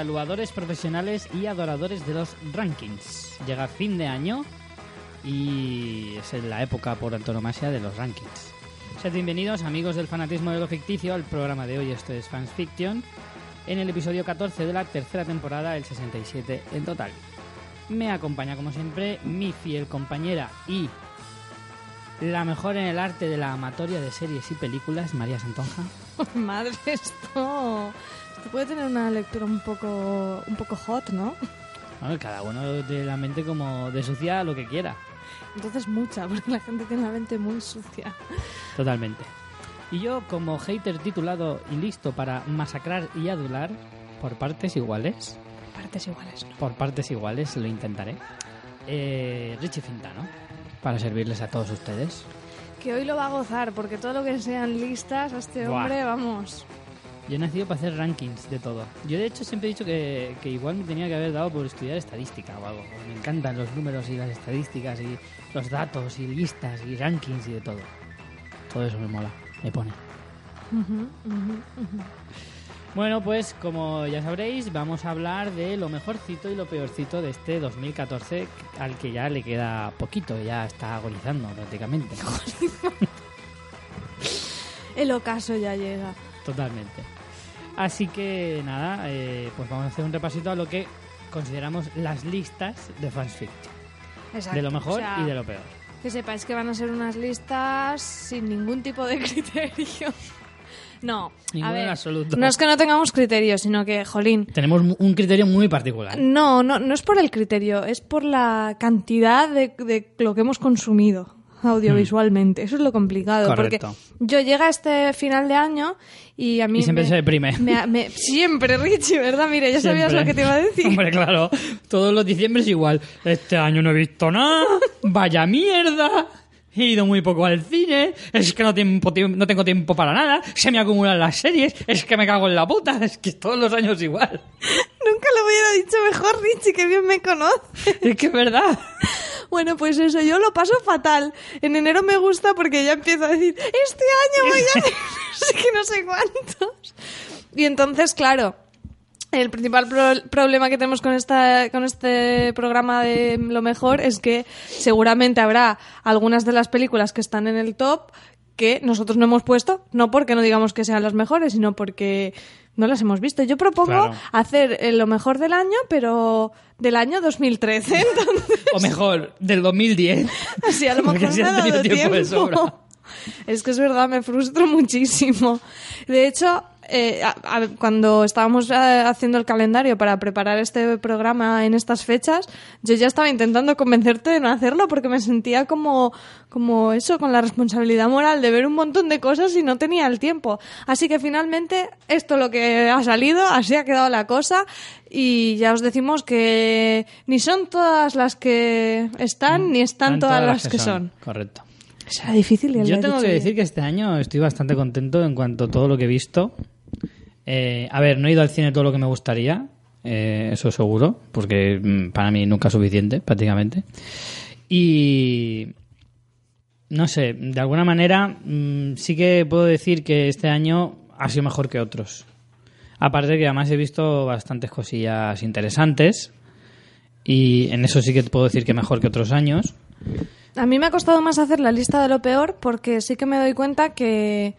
saluadores profesionales y adoradores de los rankings. Llega fin de año y es la época por antonomasia de los rankings. Sed bienvenidos, amigos del fanatismo de lo ficticio, al programa de hoy. Esto es Fans Fiction, en el episodio 14 de la tercera temporada, el 67 en total. Me acompaña, como siempre, mi fiel compañera y la mejor en el arte de la amatoria de series y películas, María Santonja. Madre, esto puede tener una lectura un poco, un poco hot, ¿no? Bueno, cada uno de la mente como de sucia lo que quiera. Entonces mucha, porque la gente tiene la mente muy sucia. Totalmente. Y yo, como hater titulado y listo para masacrar y adular, por partes iguales, Partes iguales, ¿no? por partes iguales lo intentaré, eh, Richie Fintano, para servirles a todos ustedes. Que hoy lo va a gozar, porque todo lo que sean listas a este Buah. hombre, vamos. Yo he nacido para hacer rankings de todo. Yo, de hecho, siempre he dicho que, que igual me tenía que haber dado por estudiar estadística o algo. Me encantan los números y las estadísticas y los datos y listas y rankings y de todo. Todo eso me mola, me pone. Bueno, pues como ya sabréis, vamos a hablar de lo mejorcito y lo peorcito de este 2014, al que ya le queda poquito, ya está agonizando prácticamente. El ocaso ya llega. Totalmente. Así que nada, eh, pues vamos a hacer un repasito a lo que consideramos las listas de fans fiction. Exacto. De lo mejor o sea, y de lo peor. Que sepáis que van a ser unas listas sin ningún tipo de criterio. No, Ninguno a ver, en absoluto. no es que no tengamos criterio, sino que, jolín, Tenemos un criterio muy particular. No, no, no es por el criterio, es por la cantidad de, de lo que hemos consumido audiovisualmente. Eso es lo complicado. Correcto. Porque yo llega este final de año y a mí. Y siempre me- se deprime. me- me- siempre, Richie, ¿verdad? Mire, ya sabías Siempre. lo que te iba a decir. Hombre, claro. Todos los diciembres igual. Este año no he visto nada. Vaya mierda. He ido muy poco al cine. Es que no, tiempo, tiemp- no tengo tiempo para nada. Se me acumulan las series. Es que me cago en la puta. Es que todos los años igual. Nunca lo hubiera dicho mejor, Richie, que bien me conoce. Es que es verdad. Bueno, pues eso, yo lo paso fatal. En enero me gusta porque ya empiezo a decir, este año voy a hacer no sé qué, no sé cuántos. Y entonces, claro, el principal pro- problema que tenemos con, esta, con este programa de lo mejor es que seguramente habrá algunas de las películas que están en el top que nosotros no hemos puesto, no porque no digamos que sean las mejores, sino porque no las hemos visto. Yo propongo Claro. hacer eh, lo mejor del año, pero del año 2013. Entonces, O mejor, del 2010. Así a lo Porque mejor me han ha dado tiempo de sobra. Es que es verdad, me frustro muchísimo. De hecho, eh, a- a- cuando estábamos eh, haciendo el calendario para preparar este programa en estas fechas, yo ya estaba intentando convencerte de no hacerlo porque me sentía como, como eso, con la responsabilidad moral de ver un montón de cosas y no tenía el tiempo. Así que finalmente esto es lo que ha salido, así ha quedado la cosa y ya os decimos que ni son todas las que están ni están todas, las que son. Correcto. Será difícil. ya Yo tengo que bien. decir que este año estoy bastante contento en cuanto a todo lo que he visto. Eh, a ver, no he ido al cine todo lo que me gustaría, eh, eso seguro, porque mm, para mí nunca es suficiente, prácticamente. Y no sé, de alguna manera mm, sí que puedo decir que este año ha sido mejor que otros. Aparte que además he visto bastantes cosillas interesantes y en eso sí que puedo decir que mejor que otros años. A mí me ha costado más hacer la lista de lo peor porque sí que me doy cuenta que,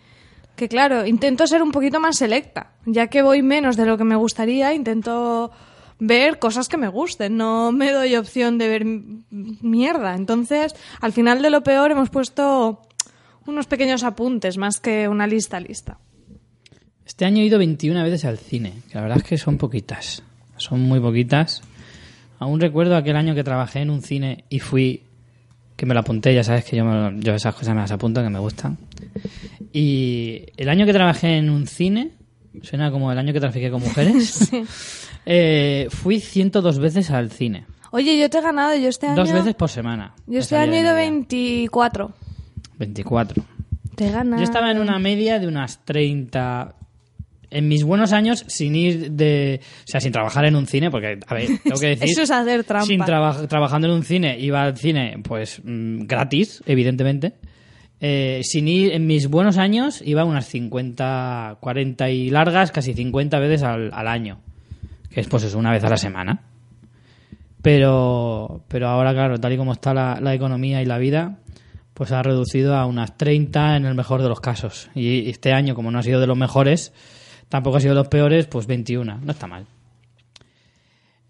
que, claro, intento ser un poquito más selecta. Ya que voy menos de lo que me gustaría, intento ver cosas que me gusten. No me doy opción de ver mierda. Entonces, al final de lo peor hemos puesto unos pequeños apuntes más que una lista lista. Este año he ido 21 veces al cine, que la verdad es que son poquitas. Son muy poquitas. Aún recuerdo aquel año que trabajé en un cine y fui, que me lo apunté, ya sabes que yo, me yo esas cosas me las apunto, que me gustan. Y el año que trabajé en un cine, suena como el año que trafiqué con mujeres, eh, fui 102 veces al cine. Oye, yo te he ganado, yo este año... Dos veces por semana. Yo este año he ido media. 24. 24. Te he ganado. Yo estaba en una media de unas 30. En mis buenos años, sin ir de. O sea, sin trabajar en un cine, porque, a ver, tengo que decir. Eso es hacer trampa. Sin traba- trabajando en un cine, iba al cine, pues, mm, gratis, evidentemente. Eh, sin ir, en mis buenos años, iba unas 50, 40 y largas, casi 50 veces al, al año. que es pues eso, una vez a la semana. Pero, pero ahora, claro, tal y como está la, la economía y la vida, pues ha reducido a unas 30 en el mejor de los casos. Y este año, como no ha sido de los mejores, tampoco ha sido los peores, pues 21. No está mal.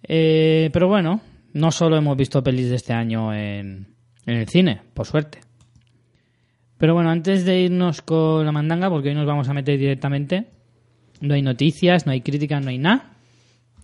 Eh, pero bueno, no solo hemos visto pelis de este año en, en el cine, por suerte. Pero bueno, antes de irnos con la mandanga, porque hoy nos vamos a meter directamente, no hay noticias, no hay críticas, no hay nada.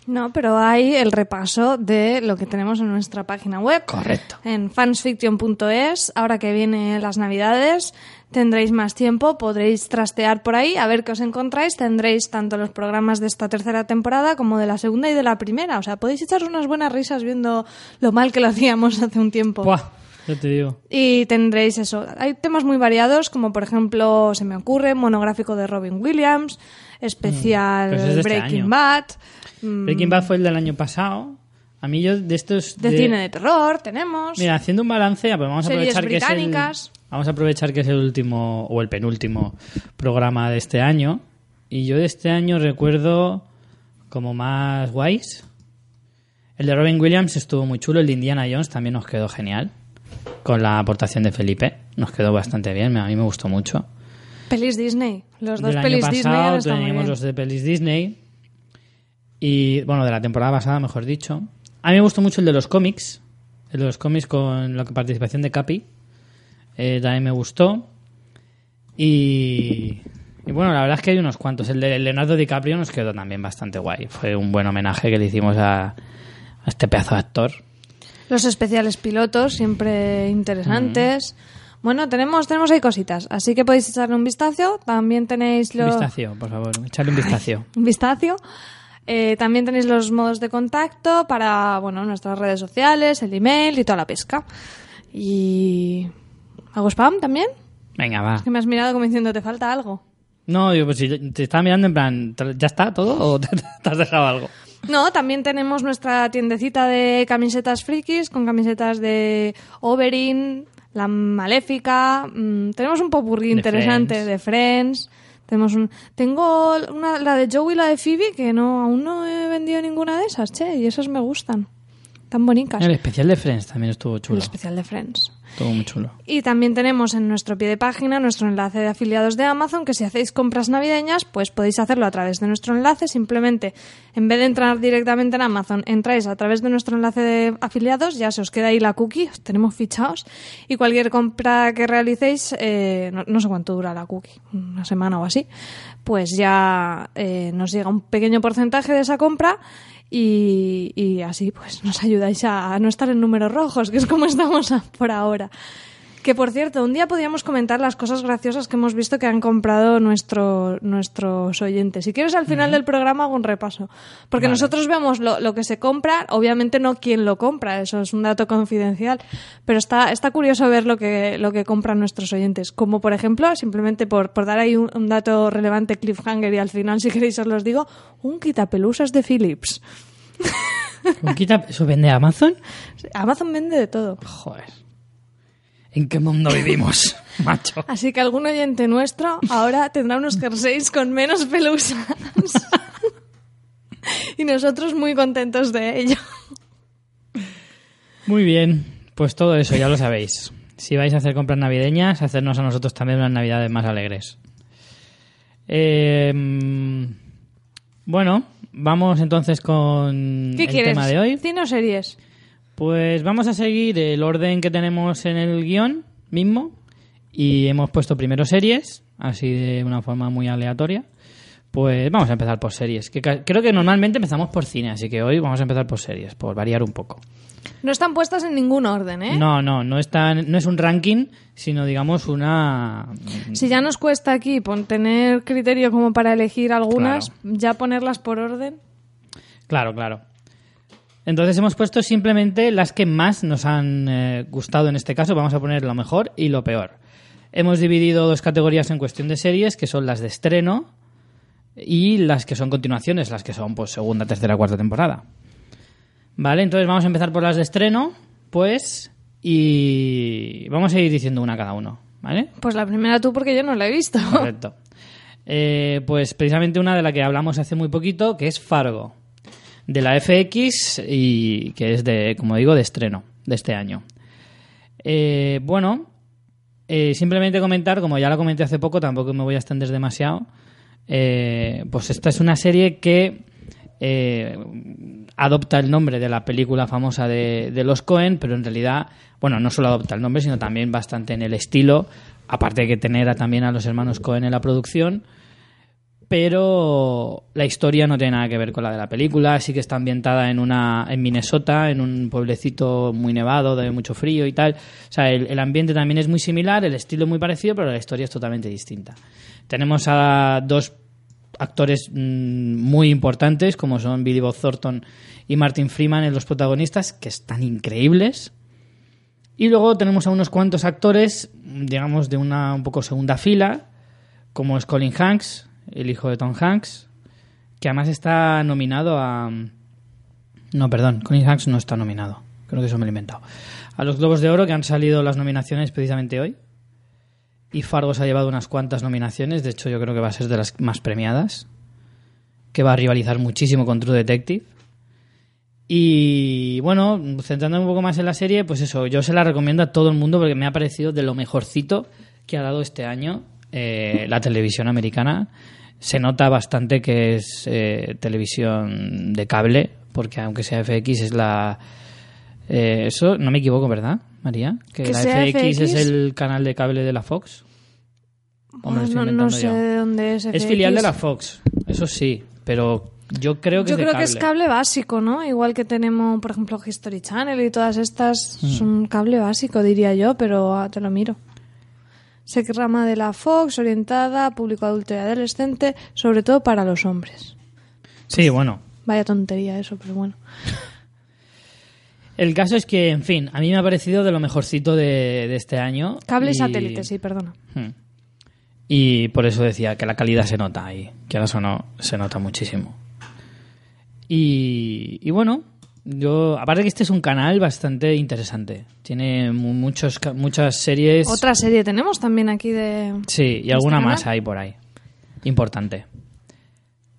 No, pero hay el repaso de lo que tenemos en nuestra página web. Correcto. En fansfiction.es, ahora que vienen las navidades, tendréis más tiempo, podréis trastear por ahí, a ver qué os encontráis, tendréis tanto los programas de esta tercera temporada como de la segunda y de la primera, o sea, podéis echaros unas buenas risas viendo lo mal que lo hacíamos hace un tiempo. Buah, ya te digo. Y tendréis eso. Hay temas muy variados, como por ejemplo, se me ocurre, monográfico de Robin Williams, especial Pero ese es de este Breaking. Bad, mm, Breaking Bad fue el del año pasado. A mí yo de estos... de, cine de terror tenemos. Mira, haciendo un balance, pues vamos a aprovechar que es el, británicas. Vamos a aprovechar que es el último o el penúltimo programa de este año. Y yo de este año recuerdo como más guays. El de Robin Williams estuvo muy chulo, el de Indiana Jones también nos quedó genial. Con la aportación de Felipe, nos quedó bastante bien, a mí me gustó mucho. Pelis Disney. Los dos Del pelis año Disney pasado muy teníamos los de pelis Disney. Y bueno, de la temporada pasada, mejor dicho. A mí me gustó mucho el de los cómics. El de los cómics con la participación de Capi. Eh, también me gustó. Y, y bueno, la verdad es que hay unos cuantos. El de Leonardo DiCaprio nos quedó también bastante guay. Fue un buen homenaje que le hicimos a, a este pedazo de actor. Los especiales pilotos, siempre interesantes. Bueno, tenemos, tenemos ahí cositas, así que podéis echarle un vistazo. También tenéis Un los... vistazo, por favor. Echarle un vistazo. un vistazo. Eh, también tenéis los modos de contacto para bueno nuestras redes sociales, el email y toda la pesca. Y hago spam también. Venga, va. Es que me has mirado como diciendo te falta algo. No, yo pues si te estaba mirando en plan, ¿ya está todo o te, te has dejado algo? No, también tenemos nuestra tiendecita de camisetas frikis con camisetas de Oberyn, La Maléfica. mm, tenemos un popurrí interesante Friends. de Friends. Tenemos un, tengo una, la de Joey y la de Phoebe que no aún no he vendido ninguna de esas, che, y esas me gustan. Tan bonitas. El especial de Friends también estuvo El chulo. especial de Friends. Estuvo muy chulo. Y también tenemos en nuestro pie de página nuestro enlace de afiliados de Amazon, que si hacéis compras navideñas, pues podéis hacerlo a través de nuestro enlace. Simplemente, en vez de entrar directamente en Amazon, entráis a través de nuestro enlace de afiliados, ya se os queda ahí la cookie, os tenemos fichados. Y cualquier compra que realicéis, eh, no, no sé cuánto dura la cookie, una semana o así, pues ya eh, nos llega un pequeño porcentaje de esa compra. Y, y así pues nos ayudáis a, no estar en números rojos, que es como estamos por ahora. Que por cierto, un día podríamos comentar las cosas graciosas que hemos visto que han comprado nuestro, nuestros oyentes. Si quieres, al final del programa hago un repaso. Porque Vale. nosotros vemos lo, lo que se compra, obviamente no quién lo compra, eso es un dato confidencial. Pero está, está curioso ver lo que, lo que compran nuestros oyentes. Como por ejemplo, simplemente por, por dar ahí un, un dato relevante, cliffhanger, y al final, si queréis, os los digo, un quitapelusas de Philips. ¿Con quita- ¿Eso vende Amazon? Amazon vende de todo. Joder. ¿En qué mundo vivimos, macho? Así que algún oyente nuestro ahora tendrá unos jerseys con menos pelusas. y nosotros muy contentos de ello. Muy bien, pues todo eso ya lo sabéis. Si vais a hacer compras navideñas, hacernos a nosotros también unas navidades más alegres. Eh, mm, bueno, vamos entonces con ¿Qué el quieres? tema de hoy. ¿Cine o series? Pues vamos a seguir el orden que tenemos en el guion mismo y hemos puesto primero series, así de una forma muy aleatoria. Pues vamos a empezar por series, que creo que normalmente empezamos por cine, así que hoy vamos a empezar por series, por variar un poco. No están puestas en ningún orden, ¿eh? No, no, no, está, no es un ranking, sino digamos una... Si ya nos cuesta aquí tener criterio como para elegir algunas, ya ponerlas por orden. Claro, claro. Entonces hemos puesto simplemente las que más nos han eh, gustado en este caso. Vamos a poner lo mejor y lo peor. Hemos dividido dos categorías en cuestión de series, que son las de estreno y las que son continuaciones, las que son pues segunda, tercera, cuarta temporada. Vale, entonces vamos a empezar por las de estreno, pues, y vamos a ir diciendo una cada uno, ¿vale? Pues la primera tú porque yo no la he visto. Correcto. Eh, pues precisamente una de la que hablamos hace muy poquito, que es Fargo. De la FX y que es de, como digo, de estreno de este año. Eh, bueno, eh, simplemente comentar, como ya lo comenté hace poco, tampoco me voy a extender demasiado. eh, pues esta es una serie que eh, adopta el nombre de la película famosa de, de los Cohen, pero en realidad, bueno, no solo adopta el nombre, sino también bastante en el estilo, aparte de que tener a- también a los hermanos Cohen en la producción. Pero la historia no tiene nada que ver con la de la película, sí que está ambientada en una en Minnesota, en un pueblecito muy nevado, de mucho frío y tal. O sea, el, ambiente también es muy similar, el estilo es muy parecido, pero la historia es totalmente distinta. Tenemos a dos actores mm, muy importantes, como son Billy Bob Thornton y Martin Freeman los protagonistas, que están increíbles. Y luego tenemos a unos cuantos actores, digamos, de una un poco segunda fila, como es Colin Hanks, el hijo de Tom Hanks, que además está nominado a... No, perdón, Colin Hanks no está nominado. Creo que eso me lo he inventado. A los Globos de Oro, que han salido las nominaciones precisamente hoy. Y Fargo se ha llevado unas cuantas nominaciones. De hecho, yo creo que va a ser de las más premiadas. Que va a rivalizar muchísimo con True Detective. Y bueno, centrándome un poco más en la serie, pues eso, yo se la recomiendo a todo el mundo porque me ha parecido de lo mejorcito que ha dado este año eh, la televisión americana. Se nota bastante que es eh, televisión de cable, porque aunque sea FX es la... eh, eso, no me equivoco, ¿verdad, María? Que, ¿Que la FX, es el canal de cable de la Fox. ¿O me lo estoy no, sé de dónde es. Es FX. filial de la Fox, eso sí, pero yo creo que Yo es de creo cable. que es cable básico, ¿no? Igual que tenemos, por ejemplo, History Channel y todas estas, Mm. son cable básico, diría yo, pero ah, te lo miro. Que rama de la Fox, orientada a público adulto y adolescente, sobre todo para los hombres. Sí, bueno, Vaya tontería eso, pero bueno. El caso es que, en fin, a mí me ha parecido de lo mejorcito de, de este año. Cable y satélite, sí, perdona. Hmm. Y por eso decía que la calidad se nota ahí, que ahora o no, se nota muchísimo. Y, y bueno, yo, aparte que este es un canal bastante interesante. Tiene mu- muchos, muchas series. Otra serie tenemos también aquí de... Sí, y alguna canal? más hay por ahí. Importante.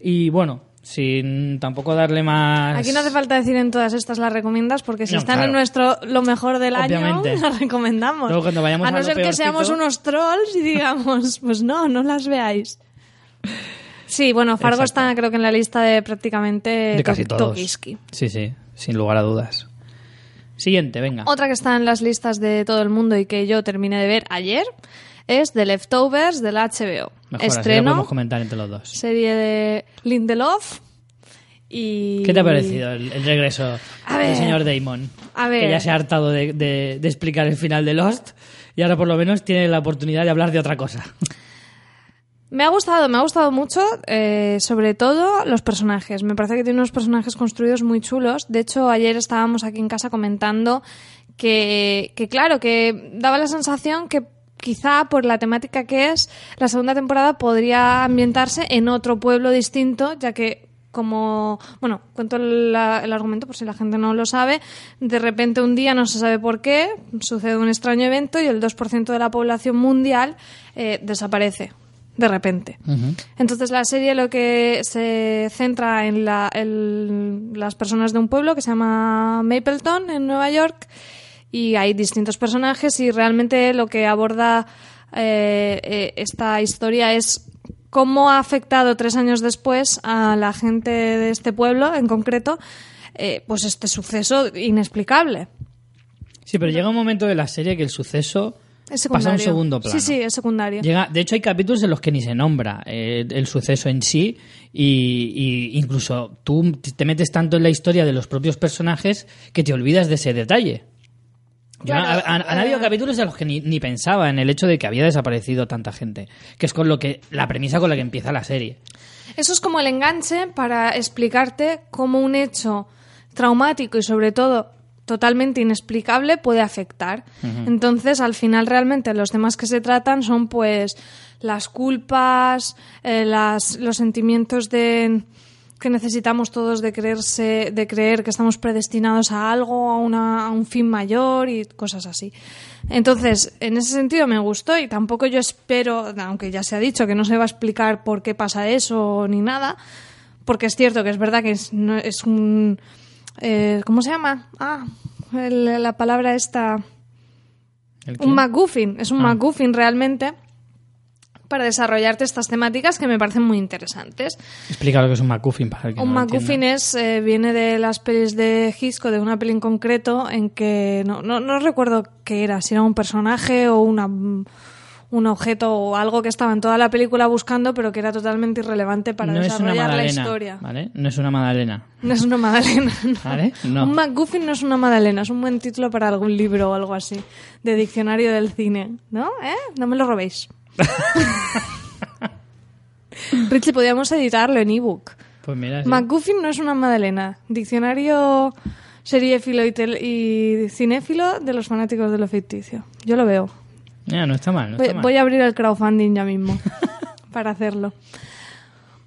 Y bueno, sin tampoco darle más. Aquí no hace falta decir en todas estas las recomiendas porque si No, están claro. en nuestro lo mejor del Obviamente. año las recomendamos. Luego cuando vayamos a no lo ser que seamos unos trolls y digamos, pues no, no las veáis. Sí, bueno, Fargo Exacto. está creo que en la lista de prácticamente de casi to- todos. Tokiski. Sí, sí, sin lugar a dudas. Siguiente, venga. Otra que está en las listas de todo el mundo y que yo terminé de ver ayer es The Leftovers de la HBO. Mejor, así lo Estreno, podemos comentar entre los dos. serie de Lindelof y... ¿Qué te ha parecido el, el regreso A del ver. señor Damon? A ver. Que ya se ha hartado de, de- de explicar el final de Lost y ahora por lo menos tiene la oportunidad de hablar de otra cosa. Me ha gustado, me ha gustado mucho, eh, sobre todo los personajes. Me parece que tiene unos personajes construidos muy chulos. De hecho, ayer estábamos aquí en casa comentando que, que claro, que daba la sensación que quizá por la temática que es, la segunda temporada podría ambientarse en otro pueblo distinto, ya que como, bueno, cuento el, argumento por si la gente no lo sabe, de repente un día no se sabe por qué, sucede un extraño evento y el 2% de la población mundial eh, desaparece de repente. Entonces la serie lo que se centra en, la- en las personas de un pueblo que se llama Mapleton en Nueva York y hay distintos personajes y realmente lo que aborda eh, eh, esta historia es cómo ha afectado tres años después a la gente de este pueblo en concreto eh, pues este suceso inexplicable. Sí, pero llega un momento de la serie que el suceso Es pasa a un segundo plano. Sí, sí, es secundario. Llega, de hecho, hay capítulos en los que ni se nombra eh, el suceso en sí y, y incluso tú te metes tanto en la historia de los propios personajes que te olvidas de ese detalle. Yo- Claro, ha- han, han eh, habido capítulos en los que ni, ni pensaba en el hecho de que había desaparecido tanta gente, que es con lo que la premisa con la que empieza la serie. Eso es como el enganche para explicarte cómo un hecho traumático y sobre todo totalmente inexplicable puede afectar. Entonces, al final realmente los temas que se tratan son pues las culpas, eh, las, los sentimientos de que necesitamos todos de creerse, de creer que estamos predestinados a algo, a, una, a un fin mayor y cosas así. Entonces, en ese sentido me gustó y tampoco yo espero, aunque ya se ha dicho que no se va a explicar por qué pasa eso ni nada, porque es cierto que es verdad que es, no- es un... eh, ¿Cómo se llama? Ah, el- la palabra esta... Un MacGuffin, es un Ah. MacGuffin realmente para desarrollarte estas temáticas que me parecen muy interesantes. Explica lo que es un MacGuffin para el que Un no MacGuffin es, eh, viene de las pelis de Hitchcock, de una peli en concreto, en que no, no, no recuerdo qué era, si era un personaje o una, un objeto o algo que estaba en toda la película buscando, pero que era totalmente irrelevante para no desarrollar la historia. ¿vale? No es una magdalena, No es una magdalena. no. ¿vale? No. Un MacGuffin no es una magdalena, es un buen título para algún libro o algo así, de diccionario del cine. ¿No? ¿Eh? No me lo robéis. Richie, podríamos editarlo en ebook. Pues mira, sí. MacGuffin no es una magdalena. Diccionario seriéfilo y, y cinéfilo de los fanáticos de lo ficticio. Yo lo veo. Mira, no está mal, no Voy, está mal. voy a abrir el crowdfunding ya mismo para hacerlo.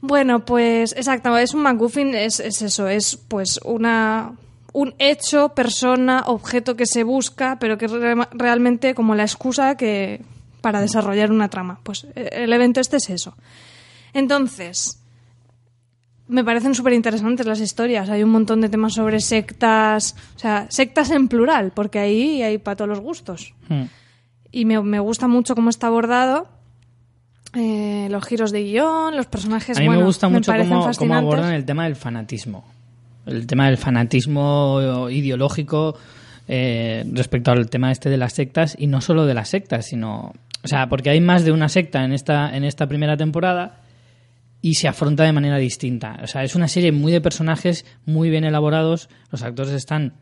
Bueno, pues exacto, es un MacGuffin, es, es eso, es pues una un hecho, persona, objeto que se busca, pero que es re- realmente como la excusa que para desarrollar una trama. Pues eh, el evento este es eso. Entonces, me parecen súper interesantes las historias. Hay un montón de temas sobre sectas, o sea, sectas en plural, porque ahí hay para todos los gustos Hmm. Y me, me gusta mucho cómo está abordado. eh, los giros de guion, los personajes. A mí bueno, me gusta mucho cómo, abordan el tema del fanatismo. El tema del fanatismo ideológico eh, respecto al tema este de las sectas y no solo de las sectas, sino... O sea, porque hay más de una secta en esta, en esta primera temporada y se afronta de manera distinta. O sea, es una serie muy de personajes muy bien elaborados. Los actores están,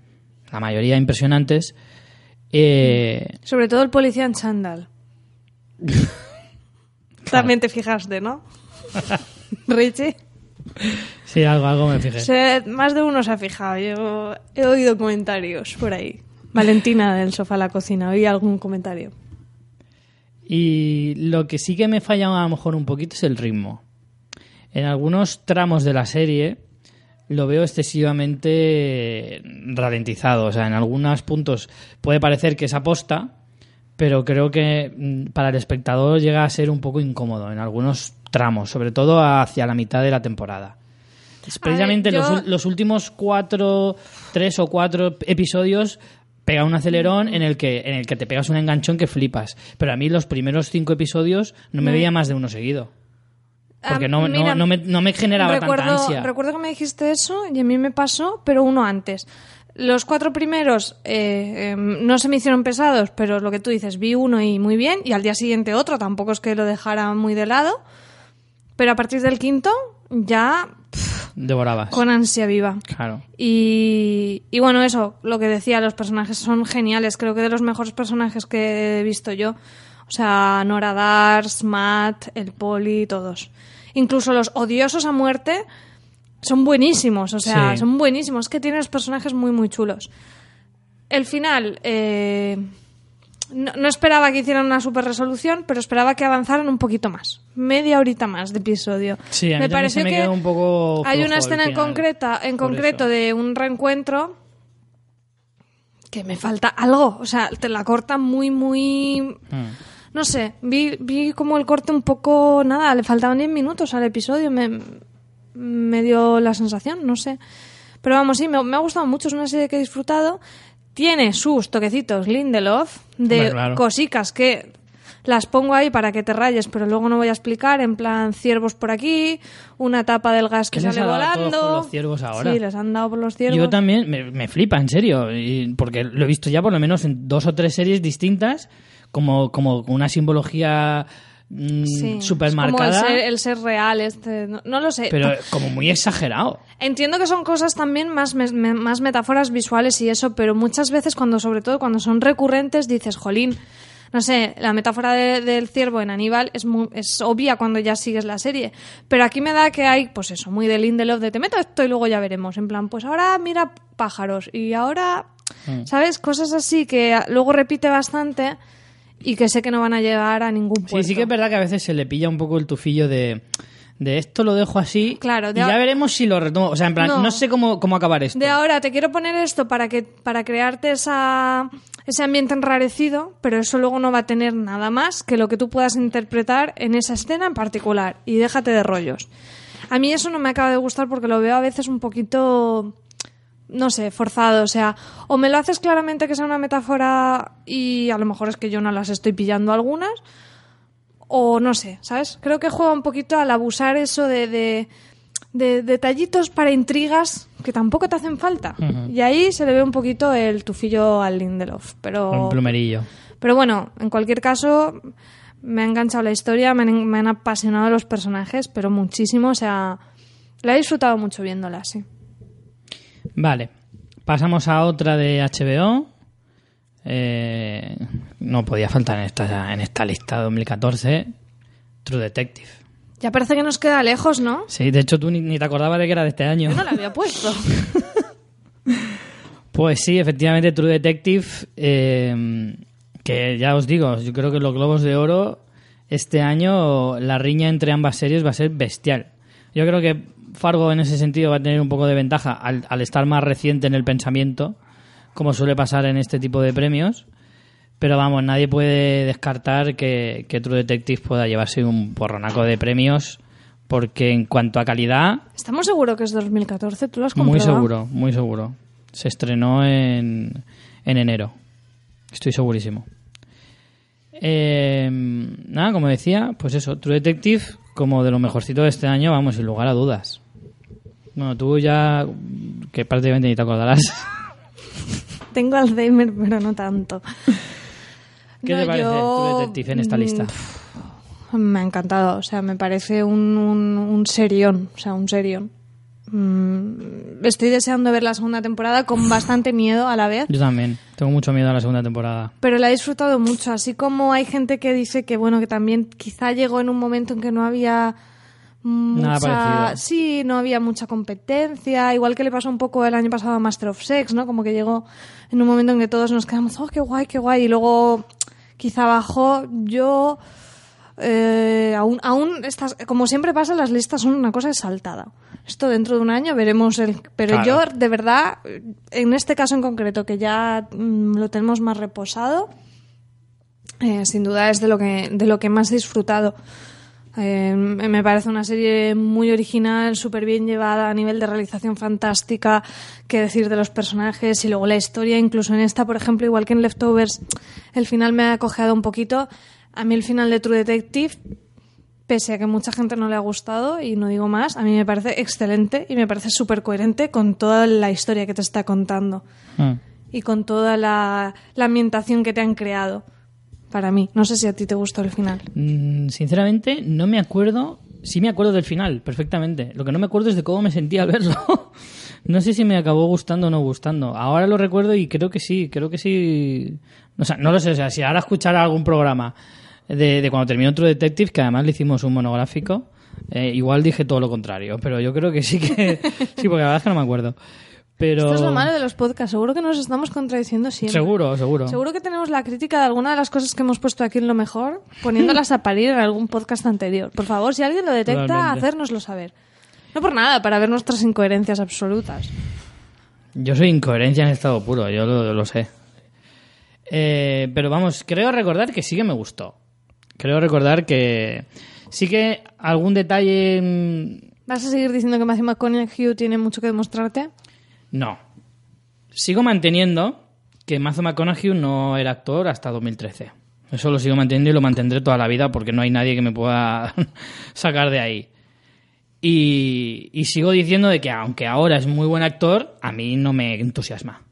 la mayoría, impresionantes. Eh, Sobre todo el policía en chándal. También te fijaste, ¿no? Richie. sí, algo, algo me fijé. Se- más de uno se ha fijado. Yo he oído comentarios por ahí. Valentina del sofá a la cocina, oí algún comentario. Y lo que sí que me falla a lo mejor un poquito es el ritmo. En algunos tramos de la serie lo veo excesivamente ralentizado. O sea, en algunos puntos puede parecer que es aposta, pero creo que mm, para el espectador llega a ser un poco incómodo en algunos tramos, sobre todo hacia la mitad de la temporada. Precisamente yo- los, ul- los últimos cuatro, tres o cuatro episodios pega un acelerón en el que en el que te pegas un enganchón que flipas. Pero a mí los primeros cinco episodios no me veía más de uno seguido. Porque Ah, no, no- mira, no me, no me generaba recuerdo, tanta ansia. Recuerdo que me dijiste eso y a mí me pasó, pero uno antes. Los cuatro primeros eh, eh, no se me hicieron pesados, pero lo que tú dices, vi uno y muy bien, y al día siguiente otro, tampoco es que lo dejara muy de lado. Pero a partir del quinto, ya pff, Devorabas. con ansia viva. Claro. Y, y bueno, eso, lo que decía, los personajes son geniales. Creo que de los mejores personajes que he visto yo. O sea, Nora Dars, Matt, el Poli, todos. Incluso los odiosos a muerte son buenísimos. O sea, Sí. son buenísimos. Es que tiene los personajes muy, muy chulos. El final, eh, no, no esperaba que hicieran una super resolución, pero esperaba que avanzaran un poquito más. Media horita más de episodio. Sí, a mí también se me que quedó un poco hay una escena en concreta, en concreto eso. de un reencuentro que me falta algo. O sea, te la cortan muy, muy. Mm. No sé, vi, vi como el corte un poco. Nada, le faltaban 10 minutos al episodio. Me, me dio la sensación, no sé. Pero vamos, sí, me, me ha gustado mucho. Es una serie que he disfrutado. Tiene sus toquecitos Lindelof de claro. cosicas que las pongo ahí para que te rayes, pero luego no voy a explicar. En plan, ciervos por aquí, una tapa del gas que ¿Qué les sale volando. por los ciervos ahora? Sí, les han dado por los ciervos. Yo también, me, me flipa, en serio, y- porque lo he visto ya por lo menos en dos o tres series distintas, como, como una simbología mm, Sí, es como el marcada, ser, el ser real, este, no, no lo sé. pero como muy exagerado. Entiendo que son cosas también más, me- más metáforas visuales y eso, pero muchas veces cuando, sobre todo cuando son recurrentes, dices, jolín, no sé, la metáfora de- del ciervo en Aníbal es, muy- es obvia cuando ya sigues la serie, pero aquí me da que hay, pues eso, muy de Lindelof, de te meto esto y luego ya veremos, en plan, pues ahora mira pájaros y ahora, Mm. ¿sabes? Cosas así que luego repite bastante y que sé que no van a llegar a ningún puerto. Sí, sí que es verdad que a veces se le pilla un poco el tufillo de, de esto lo dejo así Claro, de y ya veremos si lo retomo. O sea, en plan, no, No. sé cómo, cómo acabar esto. De ahora te quiero poner esto para que para crearte esa ese ambiente enrarecido, pero eso luego no va a tener nada más que lo que tú puedas interpretar en esa escena en particular y déjate de rollos. A mí eso no me acaba de gustar porque lo veo a veces un poquito, no sé, forzado. O sea, o me lo haces claramente que sea una metáfora y a lo mejor es que yo no las estoy pillando algunas, o no sé, ¿sabes? Creo que juega un poquito al abusar eso de, de, de detallitos para intrigas que tampoco te hacen falta. Y ahí se le ve un poquito el tufillo al Lindelof. Pero... Un plumerillo. Pero bueno, en cualquier caso, me ha enganchado la historia, me han, me han apasionado los personajes, pero muchísimo. O sea, la he disfrutado mucho viéndola, sí. Vale. Pasamos a otra de HBO. Eh, no podía faltar en esta, en esta lista 2014. True Detective. Ya parece que nos queda lejos, ¿no? Sí, de hecho tú ni, ni te acordabas de que era de este año. Yo no la había puesto. Pues sí, efectivamente, True Detective, eh, que ya os digo, yo creo que los Globos de Oro, este año la riña entre ambas series va a ser bestial. Yo creo que Fargo en ese sentido va a tener un poco de ventaja al, al estar más reciente en el pensamiento, como suele pasar en este tipo de premios. Pero vamos, nadie puede descartar que, que True Detective pueda llevarse un porronaco de premios, porque en cuanto a calidad, ¿Estamos seguros que es 2014? ¿Tú lo has muy comprobado? seguro, muy seguro. Se estrenó en, en enero. Estoy segurísimo. Eh, nada, como decía, pues eso, True Detective, como de lo mejorcito de este año, vamos, sin lugar a dudas. Bueno, tú ya, que prácticamente ni te acordarás. Tengo Alzheimer, pero no tanto. ¿Qué No, te parece yo, True Detective en esta mm, lista? Me ha encantado, o sea, me parece un, un, un serión, o sea, un serión. Mm, estoy deseando ver la segunda temporada con bastante miedo a la vez, Yo también, tengo mucho miedo a la segunda temporada. pero la he disfrutado mucho, así como hay gente que dice que, bueno, que también quizá llegó en un momento en que no había mucha... Sí, no había mucha competencia, igual que le pasó un poco el año pasado a Master of Sex, ¿no? Como que llegó en un momento en que todos nos quedamos, oh, qué guay, qué guay, y luego quizá bajó. Yo... Eh, aún, aún estas, como siempre pasa, las listas son una cosa exaltada. Esto dentro de un año veremos el. Pero Claro. yo, de verdad, en este caso en concreto, que ya mm, lo tenemos más reposado, eh, sin duda es de lo que, de lo que más he disfrutado. Eh, me parece una serie muy original, súper bien llevada, a nivel de realización fantástica, qué decir de los personajes y luego la historia, incluso en esta, por ejemplo, igual que en Leftovers, el final me ha cojeado un poquito. A mí el final de True Detective, pese a que mucha gente no le ha gustado, y no digo más, a mí me parece excelente y me parece súper coherente con toda la historia que te está contando Mm. y con toda la, la ambientación que te han creado. Para mí, no sé si a ti te gustó el final. Mm, sinceramente, no me acuerdo. Sí me acuerdo del final, perfectamente. Lo que no me acuerdo es de cómo me sentí al verlo. no sé si me acabó gustando o no gustando. Ahora lo recuerdo y creo que sí, creo que sí. O sea, no lo sé. O sea, si ahora escuchara algún programa de, de cuando terminó True Detective, que además le hicimos un monográfico, eh, igual dije todo lo contrario. Pero yo creo que sí que. sí, porque la verdad es que no me acuerdo. Pero. Esto es lo malo de los podcasts. Seguro que nos estamos contradiciendo siempre. Seguro, seguro. Seguro que tenemos la crítica de alguna de las cosas que hemos puesto aquí en lo mejor, poniéndolas a parir en algún podcast anterior. Por favor, si alguien lo detecta, hacérnoslo saber. No por nada, para ver nuestras incoherencias absolutas. Yo soy incoherencia en estado puro, yo lo, lo sé. Eh, pero vamos, creo recordar que sí que me gustó. Creo recordar que sí que algún detalle... mm, ¿Vas a seguir diciendo que Matthew McConaughey tiene mucho que demostrarte? No. Sigo manteniendo que Matthew McConaughey no era actor hasta 2013. Eso lo sigo manteniendo y lo mantendré toda la vida porque no hay nadie que me pueda sacar de ahí. Y, y sigo diciendo de que aunque ahora es muy buen actor, a mí no me entusiasma.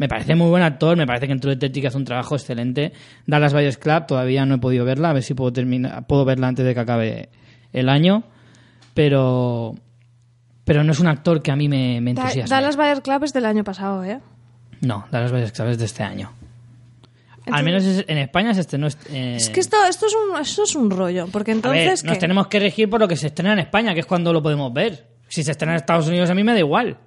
Me parece muy buen actor, me parece que en True Detective hace un trabajo excelente. Dallas Buyers Club todavía no he podido verla, a ver si puedo terminar, puedo verla antes de que acabe el año, pero pero no es un actor que a mí me, me Da- entusiasma. Dallas Buyers Club es del año pasado, ¿eh? No, Dallas Buyers Club es de este año. Al menos es- en España se estrenó. est- eh, Es que esto, esto, es un, esto es un rollo, porque a ver, entonces... nos tenemos que regir por lo que se estrena en España, que es cuando lo podemos ver. Si se estrena en Estados Unidos a mí me da igual.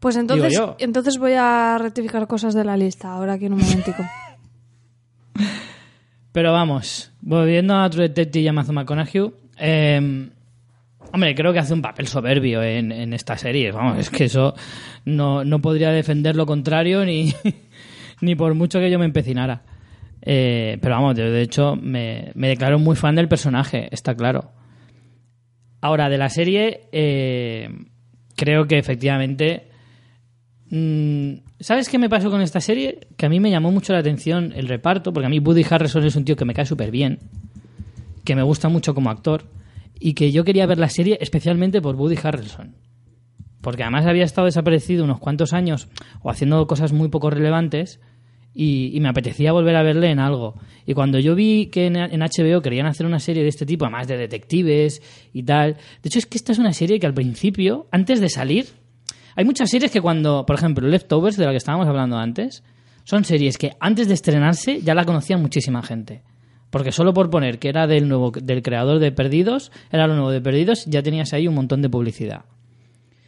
Pues entonces, entonces voy a rectificar cosas de la lista, ahora aquí en un momentico. Pero vamos, volviendo a True Detective y a Matthew McConaughey, eh, hombre, creo que hace un papel soberbio en, en esta serie. Vamos, es que eso no, no podría defender lo contrario ni, ni por mucho que yo me empecinara. Eh, pero vamos, yo de hecho me, me declaro muy fan del personaje, está claro. Ahora, de la serie, eh, creo que efectivamente... mm, ¿Sabes qué me pasó con esta serie? Que a mí me llamó mucho la atención el reparto, porque a mí Woody Harrelson es un tío que me cae súper bien, que me gusta mucho como actor, y que yo quería ver la serie especialmente por Woody Harrelson. Porque además había estado desaparecido unos cuantos años o haciendo cosas muy poco relevantes y, me apetecía volver a verle en algo. Y cuando yo vi que en, en HBO querían hacer una serie de este tipo, además de detectives y tal, de hecho es que esta es una serie que al principio, antes de salir, hay muchas series que cuando, por ejemplo, Leftovers, de la que estábamos hablando antes, son series que antes de estrenarse ya la conocía muchísima gente. Porque solo por poner que era del nuevo del creador de Perdidos, era lo nuevo de Perdidos, ya tenías ahí un montón de publicidad.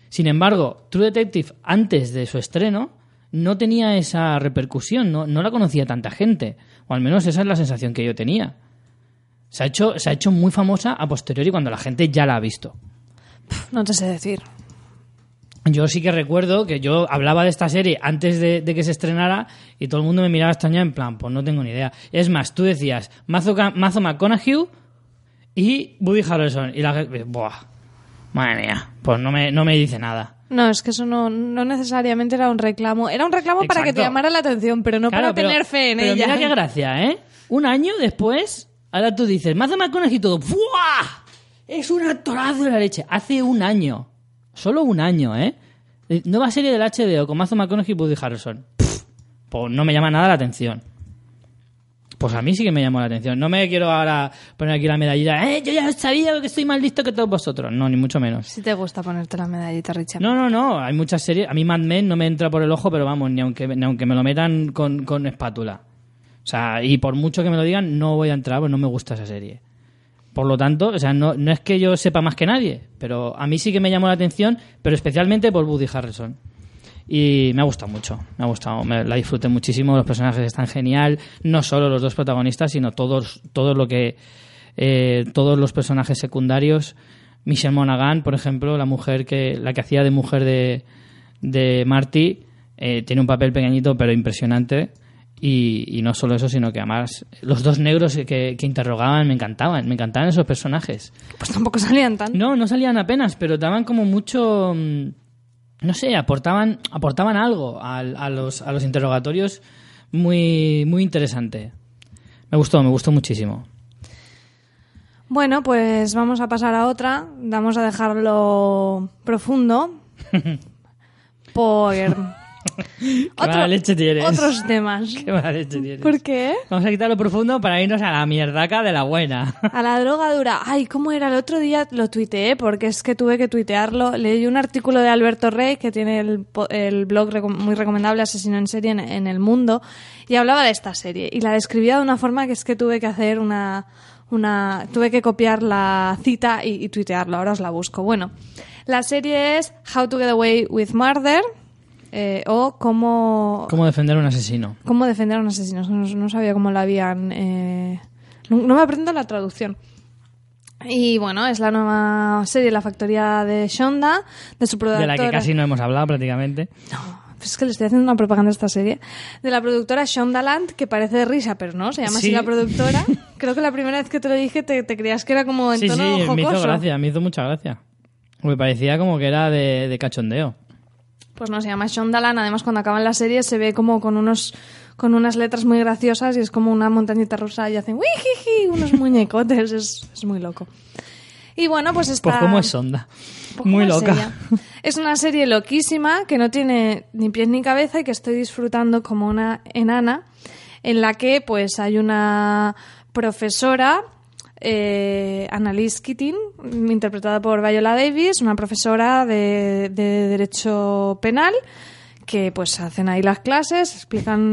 Sin embargo, True Detective, antes de su estreno, no tenía esa repercusión, no, no la conocía tanta gente. O al menos esa es la sensación que yo tenía. Se ha, hecho, se ha hecho muy famosa a posteriori cuando la gente ya la ha visto. No te sé decir. Yo sí que recuerdo que yo hablaba de esta serie antes de, de que se estrenara y todo el mundo me miraba extrañado en plan, pues no tengo ni idea. Es más, tú decías Mazo, Mazo McConaughey y Woody Harrelson. Y la gente, ¡buah! Madre mía, pues no me, no me dice nada. No, es que eso no, no necesariamente era un reclamo. Era un reclamo para que te llamara la atención, pero no Claro, para pero- tener fe en pero ella. Mira qué gracia, ¿eh? Un año después, ahora tú dices, Mazo McConaughey y todo, ¡buah! Es un actorazo de la leche. Hace un año. Solo un año, ¿eh? Nueva serie del HBO con Mazo McConaughey y Woody Harrelson. Pff, pues no me llama nada la atención. Pues a mí sí que me llamó la atención. No me quiero ahora poner aquí la medallita. ¡Eh, yo ya sabía que estoy más listo que todos vosotros! No, ni mucho menos. Si te gusta ponerte la medallita, Richard. No, no, no. Hay muchas series. A mí Mad Men no me entra por el ojo, pero vamos, ni aunque, ni aunque me lo metan con, con espátula. O sea, y por mucho que me lo digan, no voy a entrar, pues no me gusta esa serie. Por lo tanto, o sea, no, no es que yo sepa más que nadie, pero a mí sí que me llamó la atención, pero especialmente por Woody Harrelson. Y me ha gustado mucho, me ha gustado, me, la disfruté muchísimo, los personajes están genial, no solo los dos protagonistas, sino todos, todo lo que, eh, todos los personajes secundarios. Michelle Monaghan, por ejemplo, la mujer que, la que hacía de mujer de, de Marty, eh, tiene un papel pequeñito pero impresionante. Y, y no solo eso, sino que además los dos negros que, que interrogaban me encantaban, me encantaban esos personajes. Pues tampoco salían tanto. No, no salían apenas, pero daban como mucho. mm, No sé, aportaban, aportaban algo al- a, los, a los interrogatorios muy, muy interesante. Me gustó, me gustó muchísimo. Bueno, pues vamos a pasar a otra. Vamos a dejarlo profundo. Por mala leche tienes. otros temas. Qué mala leche tienes. ¿Por qué? Vamos a quitarlo profundo para irnos a la mierdaca de la buena. A la droga dura. Ay, ¿cómo era? El otro día lo tuiteé porque es que tuve que tuitearlo. Leí un artículo de Alberto Rey que tiene el, el blog recom- muy recomendable Asesino en serie en, en el mundo y hablaba de esta serie y la describía de una forma que es que tuve que hacer una... una tuve que copiar la cita y, y tuitearlo. Ahora os la busco. Bueno, la serie es How to Get Away with Murder eh, o cómo, ¿Cómo defender a un asesino? ¿Cómo defender a un asesino? No, no sabía cómo la habían... eh, No, no me aprendo la traducción. Y bueno, es la nueva serie La Factoría de Shonda, de su productora... De la que casi no hemos hablado prácticamente. Pues es que le estoy haciendo una propaganda a esta serie. De la productora Shondaland, que parece de risa, pero no, se llama así Sí. la productora. Creo que la primera vez que te lo dije te, te creías que era como en Sí, tono sí, jocoso. me hizo gracia, me hizo mucha gracia. Me parecía como que era de, de cachondeo. Pues no, se llama Shondaland. Además, cuando acaban la serie se ve como con unos con unas letras muy graciosas y es como una montañita rusa y hacen ¡wijiji! unos muñecotes. Es, es muy loco. Y bueno, pues está... Pues como es Sonda. Pues Muy ¿cómo loca. Es una serie loquísima que no tiene ni pies ni cabeza y que estoy disfrutando como una enana, en la que pues hay una profesora, eh, Annalise Keating, interpretada por Viola Davis, una profesora de, de Derecho Penal, que pues hacen ahí las clases, explican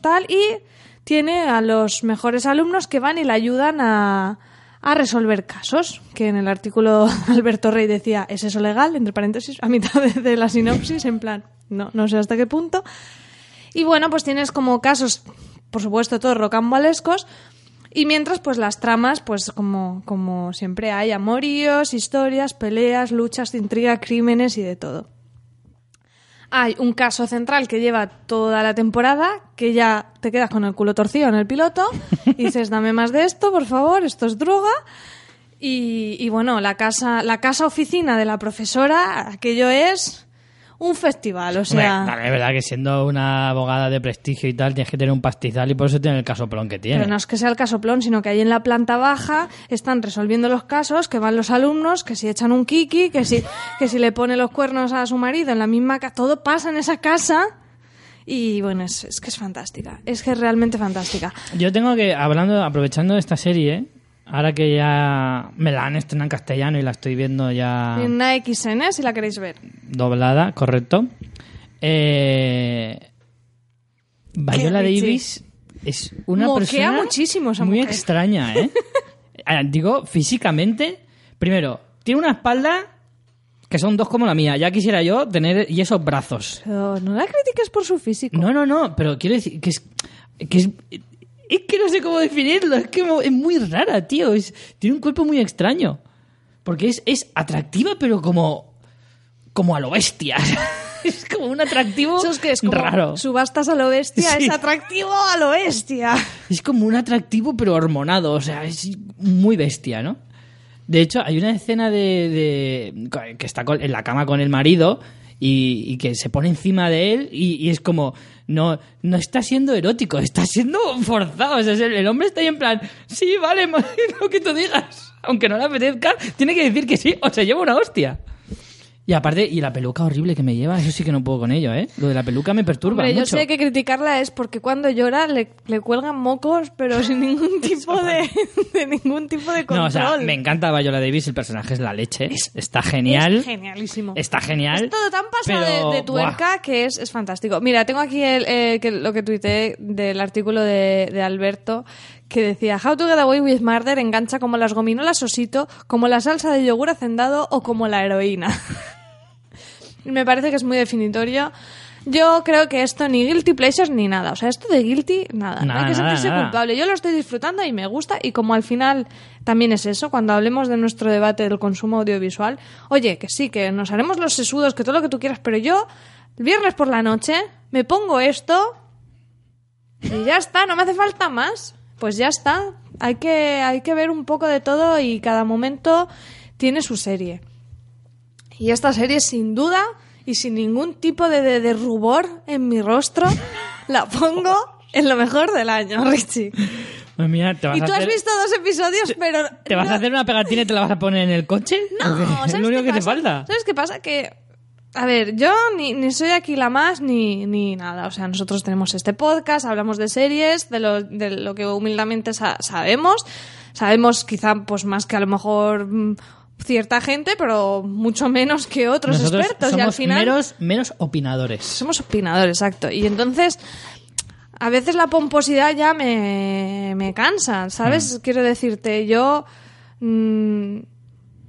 tal y tiene a los mejores alumnos que van y le ayudan a, a resolver casos, que en el artículo Alberto Rey decía, ¿es eso legal? Entre paréntesis, a mitad de, de la sinopsis, en plan, no, no sé hasta qué punto. Y bueno, pues tienes como casos, por supuesto, todos rocambolescos, y mientras, pues las tramas, pues como, como siempre hay, amoríos, historias, peleas, luchas, intriga, crímenes y de todo. Hay un caso central que lleva toda la temporada, que ya te quedas con el culo torcido en el piloto y dices, dame más de esto, por favor, esto es droga. Y, y bueno, la casa, la casa oficina de la profesora, aquello es un festival, o sea... Hombre, es verdad que siendo una abogada de prestigio y tal, tienes que tener un pastizal y por eso tiene el casoplón que tiene. Pero no es que sea el casoplón, sino que ahí en la planta baja están resolviendo los casos, que van los alumnos, que si echan un kiki, que si, que si le pone los cuernos a su marido en la misma casa, todo pasa en esa casa. Y bueno, es, es que es fantástica, es que es realmente fantástica. Yo tengo que, hablando, aprovechando de esta serie, ahora que ya me la han estrenado en castellano y la estoy viendo ya En una XN, si la queréis ver. doblada, correcto. Eh, Viola. Davis es una Moquea persona muchísimo esa muy mujer. extraña, ¿eh? Ah, Digo, físicamente, primero, tiene una espalda que son dos como la mía. Ya quisiera yo tener y esos brazos. Pero no la critiques por su físico. No, no, no, pero quiero decir que es que es, es que no sé cómo definirlo, es que es muy rara, tío, es, tiene un cuerpo muy extraño. Porque es, es atractiva, pero como como a lo bestia. es como un atractivo Eso es que es como raro. subastas a lo bestia, Sí. es atractivo a lo bestia. Es como un atractivo, pero hormonado. O sea, es muy bestia, ¿no? De hecho, hay una escena de, de- que está en la cama con el marido y, y que se pone encima de él y, y es como no no está siendo erótico, está siendo forzado. O sea, el, hombre está ahí en plan, sí, vale, lo que tú digas. Aunque no le apetezca, tiene que decir que sí o se lleva una hostia. Y aparte, y la peluca horrible que me lleva, eso sí que no puedo con ello, ¿eh? Lo de la peluca me perturba Hombre, yo mucho. sé que criticarla es porque cuando llora le, le cuelgan mocos, pero sin ningún tipo de, de ningún tipo de control. No, o sea, me encanta Viola Davis, el personaje es la leche. está genial. Es genialísimo. Está genial. Es todo tan pasado pero, de, de tuerca que es, es fantástico. Mira, tengo aquí el, eh, que, lo que tuiteé del artículo de, de Alberto que decía How to Get Away with Murder engancha como las gominolas osito, como la salsa de yogur hacendado o como la heroína. Me parece que es muy definitorio. Yo creo que esto ni guilty pleasures ni nada. O sea, esto de guilty, nada. no Nada, hay que nada, sentirse nada. culpable. Yo lo estoy disfrutando y me gusta. Y como al final también es eso, cuando hablemos de nuestro debate del consumo audiovisual, oye, que sí, que nos haremos los sesudos, que todo lo que tú quieras, pero yo, el viernes por la noche, me pongo esto y ya está, no me hace falta más. Pues ya está. Hay que, hay que ver un poco de todo y cada momento tiene su serie. Y esta serie, sin duda y sin ningún tipo de, de- de rubor en mi rostro, la pongo en lo mejor del año, Richie. Pues mira, te vas Y a tú has hacer, visto dos episodios, pero... ¿Te vas no- a hacer una pegatina y te la vas a poner en el coche? No, ¿O qué? ¿sabes es lo único qué que te pasa? falta. ¿Sabes qué pasa? Que, a ver, yo ni, ni soy aquí la más ni, ni nada. O sea, nosotros tenemos este podcast, hablamos de series, de lo, de lo que humildemente sa- sabemos. Sabemos quizá pues más que a lo mejor mm, cierta gente, pero mucho menos que otros Nosotros expertos. somos y al final meros, meros opinadores. somos opinadores, exacto. Y entonces, a veces la pomposidad ya me, me cansa, ¿sabes? Quiero decirte, yo mm,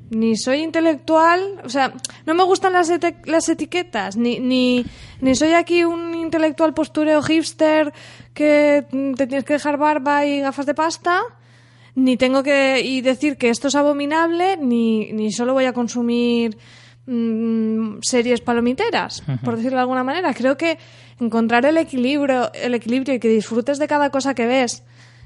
ni soy intelectual, o sea, no me gustan las, las etiquetas, ni, ni, ni soy aquí un intelectual postureo hipster que mm, te tienes que dejar barba y gafas de pasta. Ni tengo que y decir que esto es abominable, ni, ni solo voy a consumir mm, series palomiteras, por decirlo de alguna manera. Creo que encontrar el equilibrio, el equilibrio y que disfrutes de cada cosa que ves,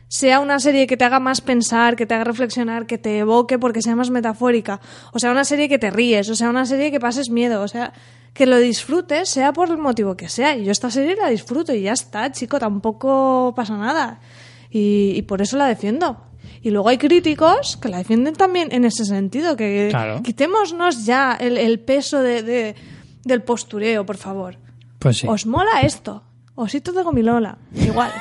sea una serie que te haga más pensar, que te haga reflexionar, que te evoque porque sea más metafórica, o sea una serie que te ríes, o sea una serie que pases miedo, o sea que lo disfrutes, sea por el motivo que sea. Y yo esta serie la disfruto y ya está, chico, tampoco pasa nada. Y, y por eso la defiendo. Y luego hay críticos que la defienden también en ese sentido, que Claro. quitémonos ya el, el peso de, de- del postureo, por favor. Pues sí. ¿Os mola esto? Osito de gomilola. Igual.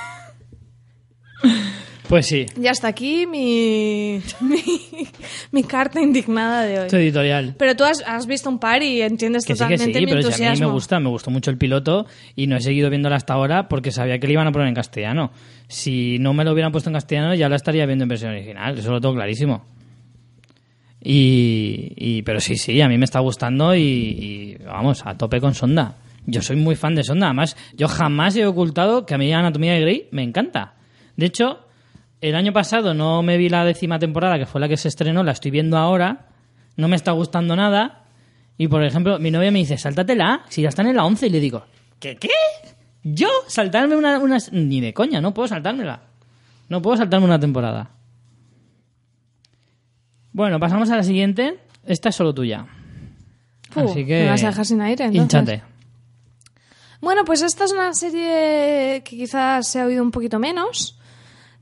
Pues sí. Y hasta aquí mi, mi, mi carta indignada de Tu hoy. editorial. Pero tú has, has visto un par y entiendes Que sí, que totalmente sí, mi pero si a mí entusiasmo. me gusta, me gustó mucho el piloto y no he seguido viéndola hasta ahora porque sabía que le iban a poner en castellano. Si no me lo hubieran puesto en castellano ya la estaría viendo en versión original, eso lo tengo clarísimo. Y, y- pero sí, sí, a mí me está gustando y, y, vamos, a tope con Sonda. Yo soy muy fan de Sonda, además yo jamás he ocultado que a mí Anatomía de Grey me encanta. De hecho, el año pasado no me vi la décima temporada, que fue la que se estrenó, la estoy viendo ahora, no me está gustando nada. Y por ejemplo, mi novia me dice, sáltatela, si ya están en la 11, y le digo, ¿qué qué? ¿Yo? ¿Saltarme una, una... Ni de coña, no puedo saltármela. No puedo saltarme una temporada. Bueno, pasamos a la siguiente. Esta es solo tuya. Así que. me vas a dejar sin aire, entonces. Hinchate. Bueno, pues esta es una serie que quizás se ha oído un poquito menos.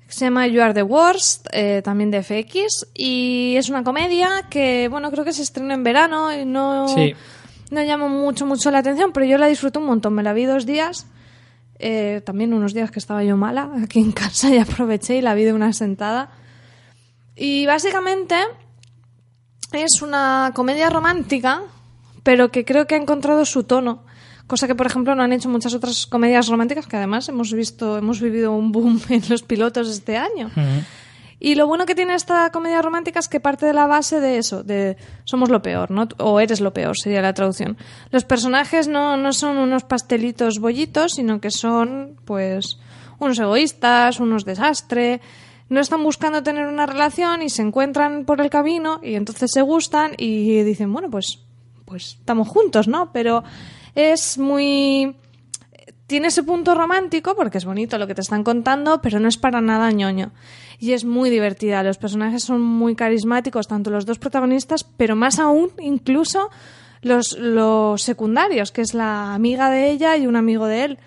Se llama You Are the Worst, eh, también de FX. Y es una comedia que, bueno, creo que se estrenó en verano y no, Sí. no llamó mucho, mucho la atención, pero yo la disfruté un montón. Me la vi dos días. eh, también unos días que estaba yo mala aquí en casa y aproveché y la vi de una sentada. Y básicamente es una comedia romántica, pero que creo que ha encontrado su tono. Cosa que, por ejemplo, no han hecho muchas otras comedias románticas que además hemos visto, hemos vivido un boom en los pilotos este año. Y lo bueno que tiene esta comedia romántica es que parte de la base de eso, de somos lo peor, ¿no? O eres lo peor, sería la traducción. Los personajes no, no son unos pastelitos bollitos, sino que son, pues, unos egoístas, unos desastre. No están buscando tener una relación y se encuentran por el camino y entonces se gustan y dicen, bueno, pues, pues estamos juntos, ¿no? Pero es muy tiene ese punto romántico porque es bonito lo que te están contando, pero no es para nada ñoño. Y es muy divertida. Los personajes son muy carismáticos, tanto los dos protagonistas, pero más aún, incluso los, los secundarios, que es la amiga de ella y un amigo de él.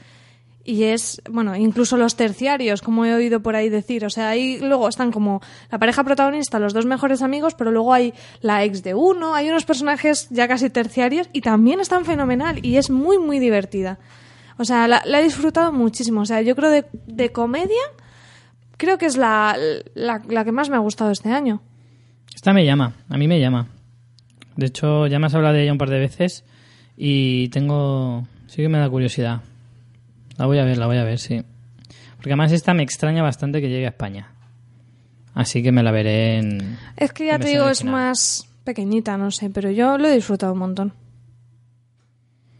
Y es, bueno, incluso los terciarios, como he oído por ahí decir. O sea, ahí luego están como la pareja protagonista, los dos mejores amigos, pero luego hay la ex de uno, hay unos personajes ya casi terciarios y también están fenomenal y es muy, muy divertida. O sea, la, he disfrutado muchísimo. O sea, yo creo de, de comedia, creo que es la, la, la que más me ha gustado este año. Esta me llama, a mí me llama. De hecho, ya me has hablado de ella un par de veces y tengo. Sí que me da curiosidad. La voy a ver, la voy a ver, sí. Porque además esta me extraña bastante que llegue a España. Así que me la veré en. Es que ya te digo, es más pequeñita, no sé, pero yo lo he disfrutado un montón.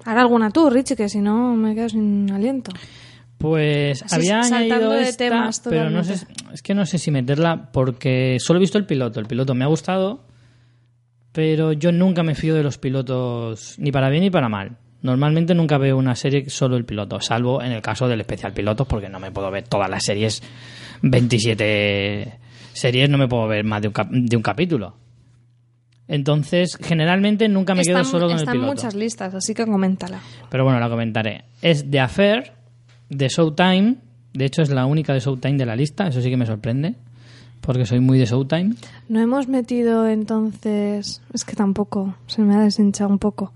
Hará alguna tú, Richie, que si no me quedo sin aliento. Pues Así, había añadido de esta, temas pero no sé, es que no sé si meterla porque solo he visto el piloto. El piloto me ha gustado, pero yo nunca me fío de los pilotos ni para bien ni para mal. Normalmente nunca veo una serie solo el piloto, salvo en el caso del especial pilotos, porque no me puedo ver todas las series, 27 series, no me puedo ver más de un, cap- de un capítulo. Entonces, generalmente nunca me quedo Están, solo con el están piloto. muchas listas, así que coméntala. Pero bueno, la comentaré. Es The Affair, de Showtime. De hecho, es la única de Showtime de la lista. Eso sí que me sorprende. Porque soy muy de Showtime. No hemos metido entonces. Es que tampoco, se me ha deshinchado un poco.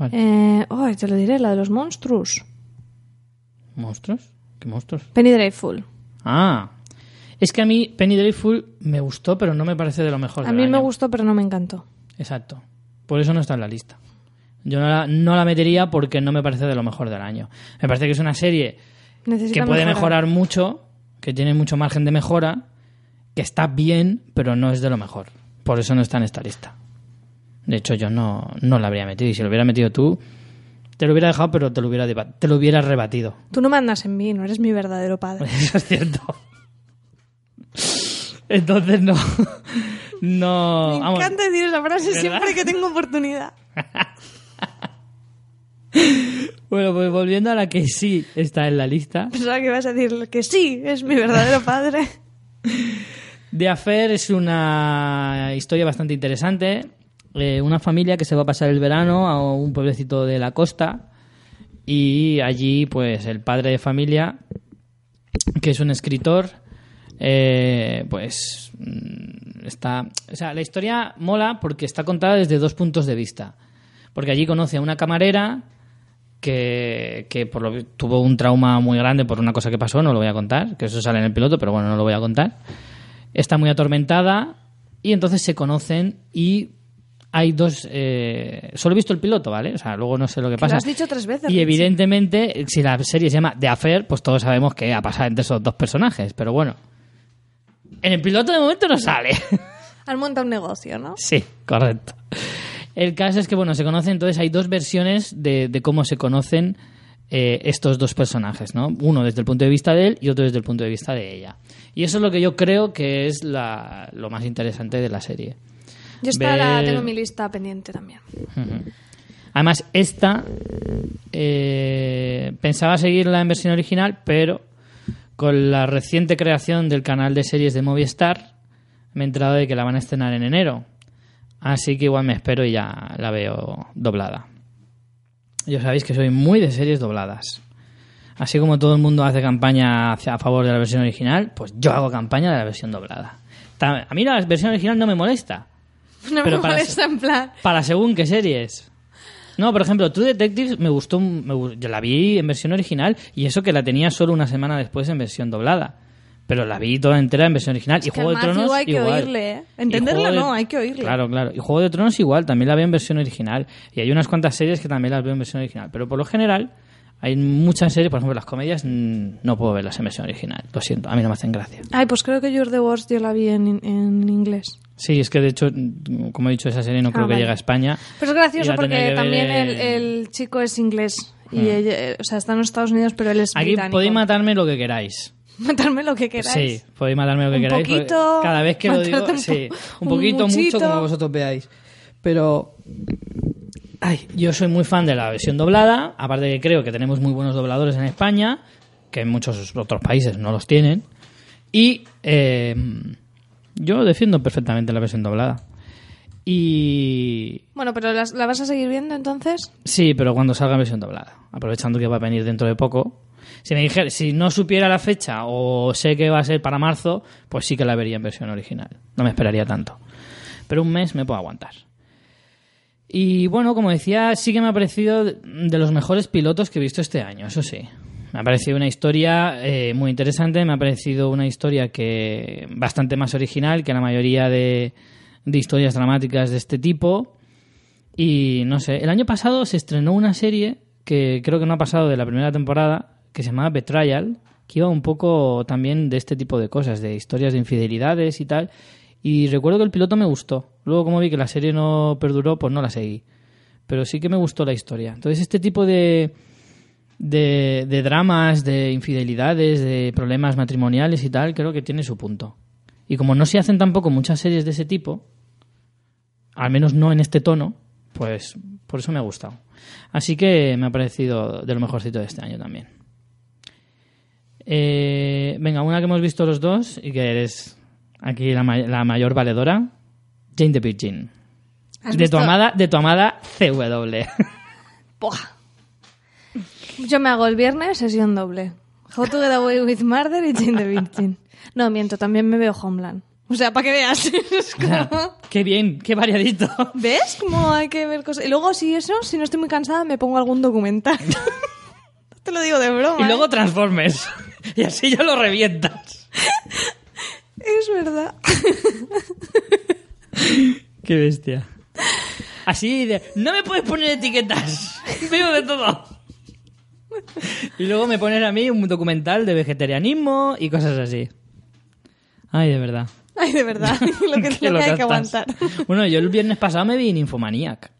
¿Cuál? Eh, oh, te lo diré, la de los monstruos. ¿Monstruos? ¿Qué monstruos? Penny Dreadful. Ah. Es que a mí Penny Dreadful me gustó, pero no me parece de lo mejor. A mí me gustó, pero no me encantó. Exacto. Por eso no está en la lista. Yo no la, no la metería porque no me parece de lo mejor del año. Me parece que es una serie Necesita que puede mejorar mucho, que tiene mucho margen de mejora, que está bien, pero no es de lo mejor. Por eso no está en esta lista. De hecho, yo no, no la habría metido. Y si lo hubiera metido tú, te lo hubiera dejado, pero te lo hubiera, te lo hubiera rebatido. Tú no mandas en mí, no eres mi verdadero padre. Eso es cierto. Entonces no. No. Me vamos. encanta decir esa frase ¿Verdad? siempre que tengo oportunidad. Bueno, pues volviendo a la que sí está en la lista. Pensaba que ibas a decir que sí, es mi verdadero padre. The Affair es una historia bastante interesante. Eh, una familia que se va a pasar el verano a un pueblecito de la costa y allí pues el padre de familia, que es un escritor, eh, pues mm, está... O sea, la historia mola porque está contada desde dos puntos de vista. Porque allí conoce a una camarera que, que por lo, tuvo un trauma muy grande por una cosa que pasó, no lo voy a contar, que eso sale en el piloto, pero bueno, no lo voy a contar está muy atormentada y entonces se conocen y hay dos... eh, solo he visto el piloto, ¿vale? O sea, luego no sé lo que pasa. Lo has dicho tres veces. Y evidentemente, si la serie se llama The Affair, pues todos sabemos qué ha pasado entre esos dos personajes. Pero bueno, en el piloto de momento no sale. Han montado un negocio, ¿no? Sí, correcto. El caso es que, bueno, se conocen, entonces hay dos versiones de, de cómo se conocen eh, estos dos personajes, ¿no? Uno desde el punto de vista de él y otro desde el punto de vista de ella. Y eso es lo que yo creo que es la- lo más interesante de la serie. Yo esta la tengo en mi lista pendiente también. Además, esta eh, pensaba seguirla en versión original, pero con la reciente creación del canal de series de Movistar, me he enterado de que la van a estrenar en enero. Así que igual me espero y ya la veo doblada. Ya sabéis que soy muy de series dobladas. Así como todo el mundo hace campaña a favor de la versión original, pues yo hago campaña de la versión doblada. A mí la versión original no me molesta. No Pero me para molesta en plan. Para según qué series. No, por ejemplo, True Detectives me gustó, me yo la vi en versión original y eso que la tenía solo una semana después en versión doblada. Pero la vi toda entera en versión original. y que Juego de Tronos hay que igual. oírle, ¿eh? Y Entenderlo Juego de- no, hay que oírle. Claro, claro. Y Juego de Tronos igual, también la veo en versión original. Y hay unas cuantas series que también las veo en versión original. Pero por lo general, hay muchas series, por ejemplo, las comedias, no puedo verlas en versión original. Lo siento, a mí no me hacen gracia. Ay, pues creo que You're the Worst yo la vi en, en inglés. Sí, es que de hecho, como he dicho, esa serie no creo que vale. llegue a España. Pero es gracioso porque que ver también el, el chico es inglés. Y ella, eh, o sea, está en los Estados Unidos, pero él es Aquí británico. podéis matarme lo que queráis. Matarme lo que queráis. Sí, podéis matarme lo que Un queráis. poquito, cada vez que lo digo, un sí, un un poquito, mucho, muchito. como vosotros veáis. Pero, ay, yo soy muy fan de la versión doblada. Aparte que creo que tenemos muy buenos dobladores en España, que en muchos otros países no los tienen. Y eh, yo defiendo perfectamente la versión doblada. Y Bueno, pero las- ¿la vas a seguir viendo entonces? Sí, pero cuando salga en versión doblada. Aprovechando que va a venir dentro de poco. Si me dijera, si no supiera la fecha o sé que va a ser para marzo, pues sí que la vería en versión original. No me esperaría tanto. Pero un mes me puedo aguantar. Y bueno, como decía, sí que me ha parecido de los mejores pilotos que he visto este año, eso sí. Me ha parecido una historia eh, muy interesante, me ha parecido una historia que bastante más original que la mayoría de, de historias dramáticas de este tipo. Y no sé, el año pasado se estrenó una serie que creo que no ha pasado de la primera temporada, que se llamaba Betrayal, que iba un poco también de este tipo de cosas, de historias de infidelidades y tal. Y recuerdo que el piloto me gustó. Luego, como vi que la serie no perduró, pues no la seguí. Pero sí que me gustó la historia. Entonces, este tipo de, de, de dramas, de infidelidades, de problemas matrimoniales y tal, creo que tiene su punto. Y como no se hacen tampoco muchas series de ese tipo, al menos no en este tono, pues por eso me ha gustado. Así que me ha parecido de lo mejorcito de este año también. Eh, venga, una que hemos visto los dos y que eres aquí la, ma- la mayor valedora, Jane the Virgin. ¿Has De tu amada, de tu amada CW. Buah. Yo me hago el viernes sesión doble. How to Get Away with Murder y Jane the Virgin. No, miento, también me veo Homeland. O sea, para que veas. Es como- qué bien, qué variadito. ¿Ves cómo hay que ver cosas? Y luego, si eso, si no estoy muy cansada, me pongo algún documental. Te lo digo de broma. Y luego ¿eh? Transformers. Y así ya lo revientas. Es verdad. Qué bestia. Así de, no me puedes poner etiquetas. Veo de todo. Y luego me pones a mí un documental de vegetarianismo y cosas así. Ay, de verdad. Ay, de verdad. Lo que, lo que hay que aguantar. Bueno, yo el viernes pasado me vi en Infomaniac.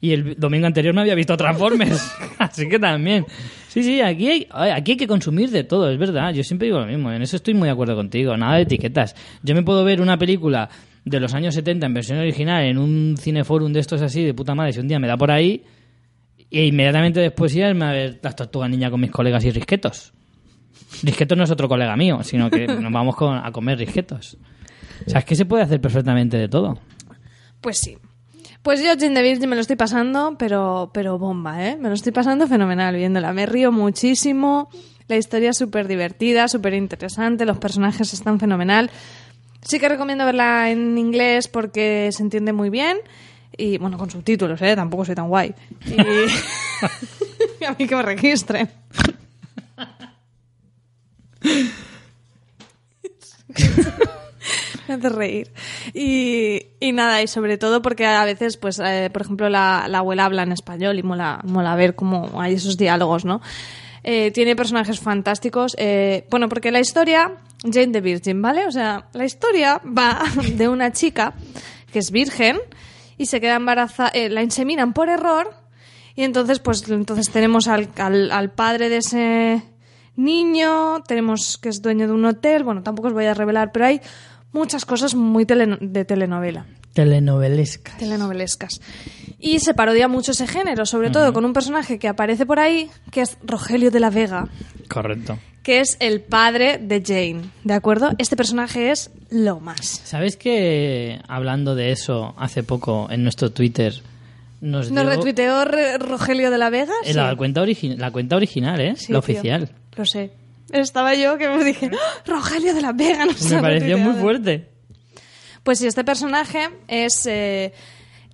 Y el domingo anterior me había visto Transformers. Así que también. Sí, sí, aquí hay, ay, aquí hay que consumir de todo, es verdad. Yo siempre digo lo mismo. En eso estoy muy de acuerdo contigo. Nada de etiquetas. Yo me puedo ver una película de los años 70 en versión original en un cineforum de estos así, de puta madre, si un día me da por ahí. E inmediatamente después irme a ver las tortugas niña con mis colegas y risquetos. Risquetos no es otro colega mío, sino que nos vamos con- a comer risquetos. O sea, es que se puede hacer perfectamente de todo. Pues sí. Pues yo, Jane the Virgin, me lo estoy pasando, pero, pero bomba, ¿eh? Me lo estoy pasando fenomenal viéndola. Me río muchísimo. La historia es súper divertida, súper interesante. Los personajes están fenomenal. Sí que recomiendo verla en inglés porque se entiende muy bien. Y bueno, con subtítulos, ¿eh? Tampoco soy tan guay. Y a mí que me registren. Me hace reír. Y, y nada, y sobre todo porque a veces, pues, eh, por ejemplo, la, la abuela habla en español y mola, mola ver cómo hay esos diálogos, ¿no? Eh, tiene personajes fantásticos. eh, bueno, porque la historia, Jane the Virgin, ¿vale? O sea, la historia va de una chica que es virgen y se queda embarazada, eh, la inseminan por error y entonces, pues, entonces tenemos al, al, al padre de ese niño, tenemos que es dueño de un hotel, bueno, tampoco os voy a revelar, pero hay muchas cosas muy teleno- de telenovela, Telenovelesca. telenovelescas. Y se parodia mucho ese género, sobre todo con un personaje que aparece por ahí, que es Rogelio de la Vega, Correcto. Que es el padre de Jane, ¿de acuerdo? Este personaje es lo más. ¿Sabes que hablando de eso hace poco en nuestro Twitter nos, ¿Nos dio- retuiteó Re- Rogelio de la Vega? Eh, la, cuenta origi- la cuenta original, ¿eh? Sí, la tío. oficial. Lo sé. Estaba yo que me dije, ¡Ah! Rogelio de la Vega nos Me pareció muy retuiteado". fuerte. Pues sí, este personaje es, eh,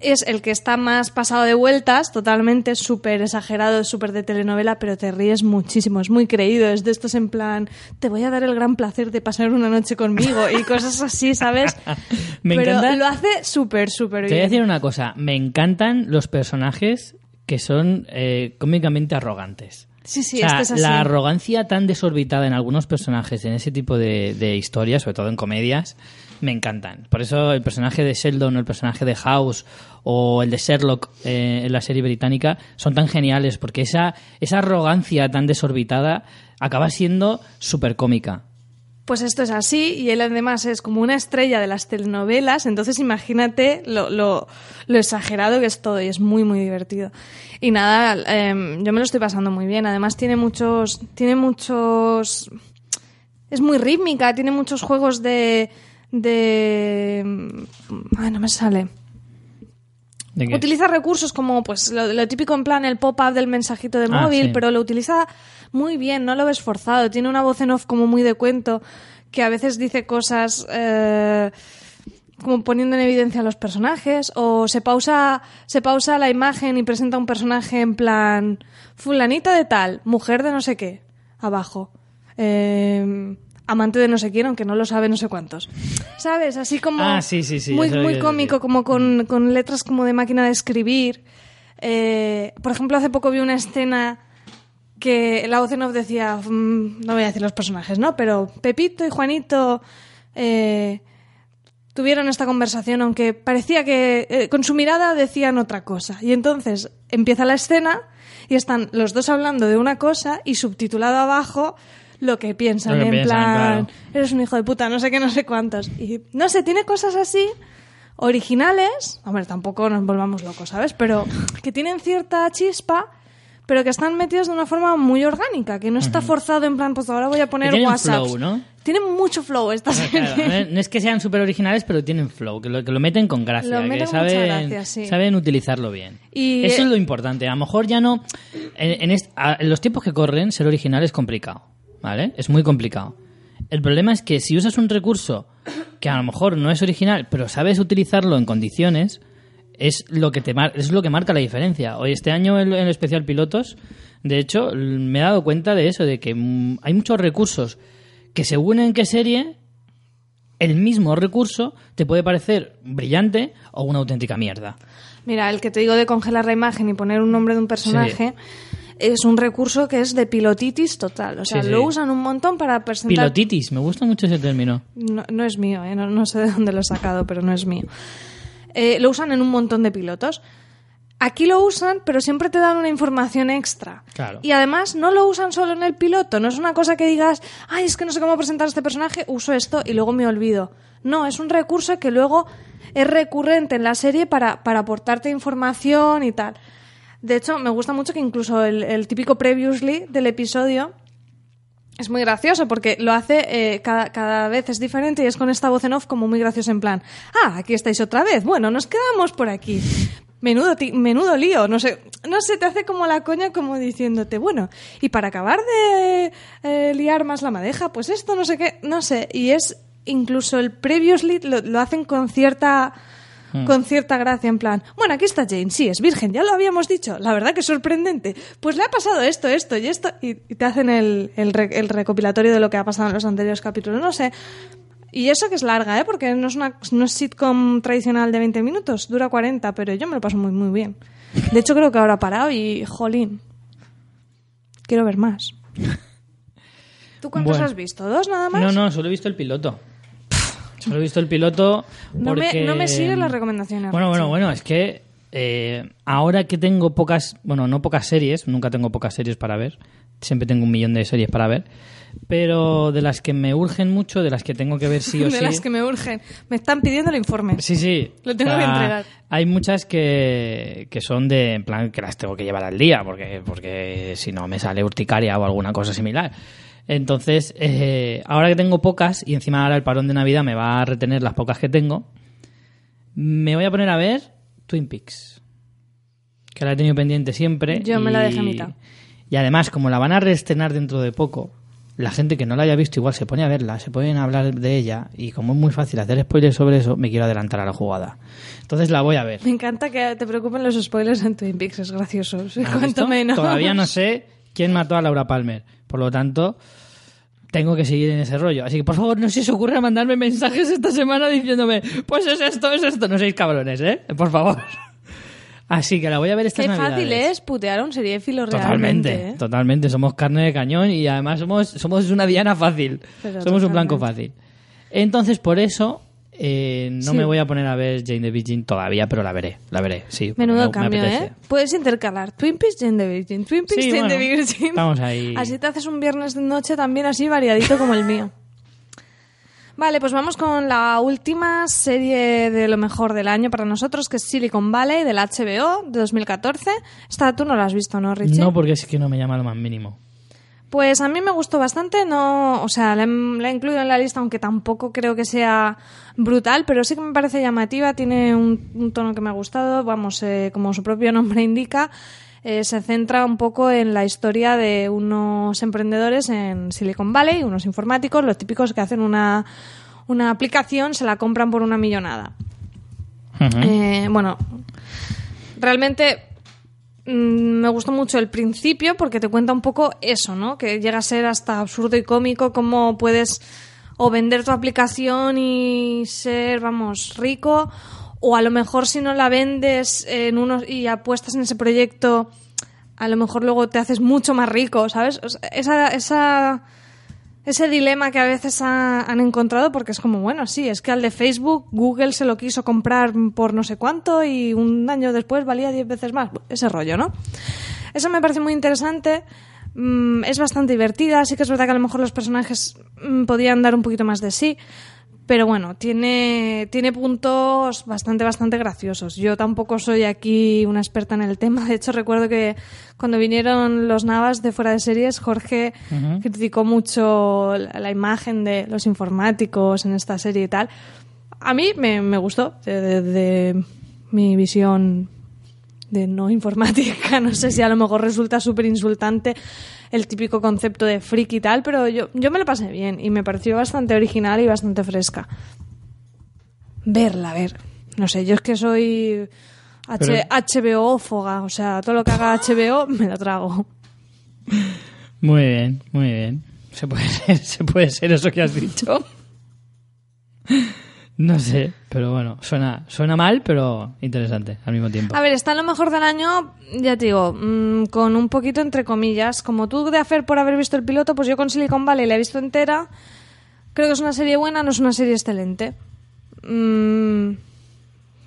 es el que está más pasado de vueltas, totalmente súper exagerado, súper de telenovela, pero te ríes muchísimo, es muy creído, es de estos en plan, te voy a dar el gran placer de pasar una noche conmigo y cosas así, ¿sabes? Me pero encanta- lo hace súper, súper Te voy a bien. decir una cosa. Me encantan los personajes que son eh, cómicamente arrogantes. Sí, sí, o sea, este es así. la arrogancia tan desorbitada en algunos personajes en ese tipo de, de historias, sobre todo en comedias, me encantan. Por eso el personaje de Sheldon o el personaje de House o el de Sherlock eh, en la serie británica son tan geniales porque esa, esa arrogancia tan desorbitada acaba siendo súper cómica. Pues esto es así y él además es como una estrella de las telenovelas, entonces imagínate lo, lo, exagerado que es todo y es muy muy divertido. Y nada, em, yo me lo estoy pasando muy bien. Además tiene muchos, tiene muchos, es muy rítmica, tiene muchos juegos de, de, ay no me sale. Utiliza recursos como pues lo, lo típico en plan el pop-up del mensajito de Ah, móvil, sí. pero lo utiliza muy bien, no lo ves forzado. Tiene una voz en off como muy de cuento, que a veces dice cosas eh, como poniendo en evidencia a los personajes, o se pausa, se pausa la imagen y presenta un personaje en plan fulanita de tal, mujer de no sé qué, abajo. Eh, amante de no sé quién, aunque no lo sabe no sé cuántos. ¿Sabes? Así como Ah, sí, sí, sí, muy, muy cómico, como con, con letras como de máquina de escribir. Eh, por ejemplo, hace poco vi una escena que la voz en off decía, mm, no voy a decir los personajes, ¿no? Pero Pepito y Juanito eh, tuvieron esta conversación, aunque parecía que eh, con su mirada decían otra cosa. Y entonces empieza la escena y están los dos hablando de una cosa y subtitulado abajo lo que piensan, Lo que en piensan, plan, claro. eres un hijo de puta, no sé qué, no sé cuántos. Y no sé, tiene cosas así originales, hombre, tampoco nos volvamos locos, ¿sabes? Pero que tienen cierta chispa, pero que están metidos de una forma muy orgánica, que no está forzado en plan, pues ahora voy a poner WhatsApp. flow, ¿no? Tienen mucho flow esta Claro, serie. no es que sean súper originales, pero tienen flow, que lo, que lo meten con gracia, Lo que meten saben, gracia, sí. saben utilizarlo bien. Y, Eso eh, es lo importante. A lo mejor ya no. En, en est- a- en los tiempos que corren, ser original es complicado. ¿Vale? Es muy complicado. El problema es que si usas un recurso que a lo mejor no es original, pero sabes utilizarlo en condiciones, es lo que te mar- es lo que marca la diferencia. Hoy este año en el especial pilotos, de hecho, me he dado cuenta de eso, de que mm, hay muchos recursos que según en qué serie el mismo recurso te puede parecer brillante o una auténtica mierda. Mira, el que te digo de congelar la imagen y poner un nombre de un personaje es un recurso que es de pilotitis total. O sea, Sí, sí. lo usan un montón para presentar... Pilotitis, me gusta mucho ese término. No, no es mío, ¿eh? no, no sé de dónde lo he sacado, pero no es mío. Eh, lo usan en un montón de pilotos. Aquí lo usan, pero siempre te dan una información extra. Claro. Y además no lo usan solo en el piloto. No es una cosa que digas, ay, es que no sé cómo presentar a este personaje, uso esto y luego me olvido. No, es un recurso que luego es recurrente en la serie para, para aportarte información y tal. De hecho, me gusta mucho que incluso el, el típico previously del episodio es muy gracioso porque lo hace eh, cada, cada vez es diferente y es con esta voz en off como muy gracioso en plan, ah, aquí estáis otra vez, bueno, nos quedamos por aquí. Menudo, ti- menudo lío, no sé, no sé, te hace como la coña como diciéndote, bueno, y para acabar de eh, liar más la madeja, pues esto, no sé qué, no sé, y es incluso el previously lo, lo hacen con cierta con cierta gracia, en plan, bueno, aquí está Jane, sí, es virgen, ya lo habíamos dicho, la verdad que es sorprendente, pues le ha pasado esto, esto y esto, y, y te hacen el, el, re- el recopilatorio de lo que ha pasado en los anteriores capítulos, no sé. Y eso que es larga, ¿eh? Porque no es una no es sitcom tradicional de 20 minutos, dura 40, pero yo me lo paso muy, muy bien. De hecho, creo que ahora ha parado y, jolín, quiero ver más. ¿Tú cuántos Bueno. has visto? ¿Dos nada más? No, no, solo he visto el piloto. Solo he visto el piloto No me- no me siguen las recomendaciones, Bueno, bueno, bueno, es que eh, ahora que tengo pocas, bueno, no pocas series, nunca tengo pocas series para ver, siempre tengo un millón de series para ver, pero de las que me urgen mucho, de las que tengo que ver sí o de sí... las que me urgen. Me están pidiendo el informe. Sí, sí. Lo tengo que entregar. Hay muchas que, que son de, en plan, que las tengo que llevar al día, porque, porque si no me sale urticaria o alguna cosa similar. Entonces, eh, ahora que tengo pocas y encima ahora el parón de Navidad me va a retener las pocas que tengo, me voy a poner a ver Twin Peaks. Que la he tenido pendiente siempre. Yo me la dejé a mitad. Y además, como la van a reestrenar dentro de poco, la gente que no la haya visto igual se pone a verla, se pueden hablar de ella y como es muy fácil hacer spoilers sobre eso, me quiero adelantar a la jugada. Entonces la voy a ver. Me encanta que te preocupen los spoilers en Twin Peaks, es gracioso. ¿Has Cuanto menos. Todavía no sé quién mató a Laura Palmer. Por lo tanto, tengo que seguir en ese rollo. Así que, por favor, no se os ocurra mandarme mensajes esta semana diciéndome, pues es esto, es esto. No seáis cabrones, ¿eh? Por favor. Así que la voy a ver estas Qué navidades. fácil es putear a un seriéfilo Totalmente, realmente. ¿eh? totalmente. Somos carne de cañón y además somos, somos una diana fácil. Pero somos un totalmente. blanco fácil. Entonces, por eso, eh, no Sí. me voy a poner a ver Jane the Virgin todavía, pero la veré, la veré, sí. Menudo me- me cambio. ¿eh? Puedes intercalar Twin Peaks, Jane the Virgin, Twin Peaks, Sí, Jane the bueno, Virgin. estamos ahí. Así te haces un viernes de noche también así variadito como el mío. Vale, pues vamos con la última serie de lo mejor del año para nosotros, que es Silicon Valley, del HBO, de 2014. Esta tú no la has visto, ¿no, Richie? No, porque es que no me llama lo más mínimo. Pues a mí me gustó bastante, no, o sea, la, la he incluido en la lista, aunque tampoco creo que sea brutal, pero sí que me parece llamativa, tiene un, un tono que me ha gustado, vamos, eh, como su propio nombre indica, eh, se centra un poco en la historia de unos emprendedores en Silicon Valley, unos informáticos, los típicos que hacen una, una aplicación, se la compran por una millonada. Eh, bueno, realmente mm, me gustó mucho el principio porque te cuenta un poco eso, ¿no? Que llega a ser hasta absurdo y cómico cómo puedes o vender tu aplicación y ser, vamos, rico, o a lo mejor si no la vendes en unos y apuestas en ese proyecto, a lo mejor luego te haces mucho más rico, ¿sabes? Esa, esa, ese dilema que a veces ha- han encontrado porque es como, bueno, sí, es que al de Facebook Google se lo quiso comprar por no sé cuánto y un año después valía 10 veces más. Ese rollo, ¿no? Eso me parece muy interesante. Mm, es bastante divertida. Sí que es verdad que a lo mejor los personajes mm, podían dar un poquito más de sí. Pero bueno, tiene, tiene puntos bastante, bastante graciosos. Yo tampoco soy aquí una experta en el tema. De hecho, recuerdo que cuando vinieron los Navas de fuera de series, Jorge criticó mucho la, la imagen de los informáticos en esta serie y tal. A mí me, me gustó, desde mi visión de no informática. No sé si a lo mejor resulta súper insultante el típico concepto de freak y tal, pero yo, yo me lo pasé bien y me pareció bastante original y bastante fresca. Verla, a ver. No sé, yo es que soy H HBO-ófoga, o sea, todo lo que haga HBO me lo trago. Muy bien, muy bien. Se puede ser, se puede ser eso que has dicho. No sé, pero bueno, suena, suena mal, pero interesante al mismo tiempo. A ver, está en lo mejor del año, ya te digo, mm, con un poquito entre comillas. Como tú de hacer por haber visto el piloto, pues yo con Silicon Valley la he visto entera. Creo que es una serie buena, no es una serie excelente. Mm,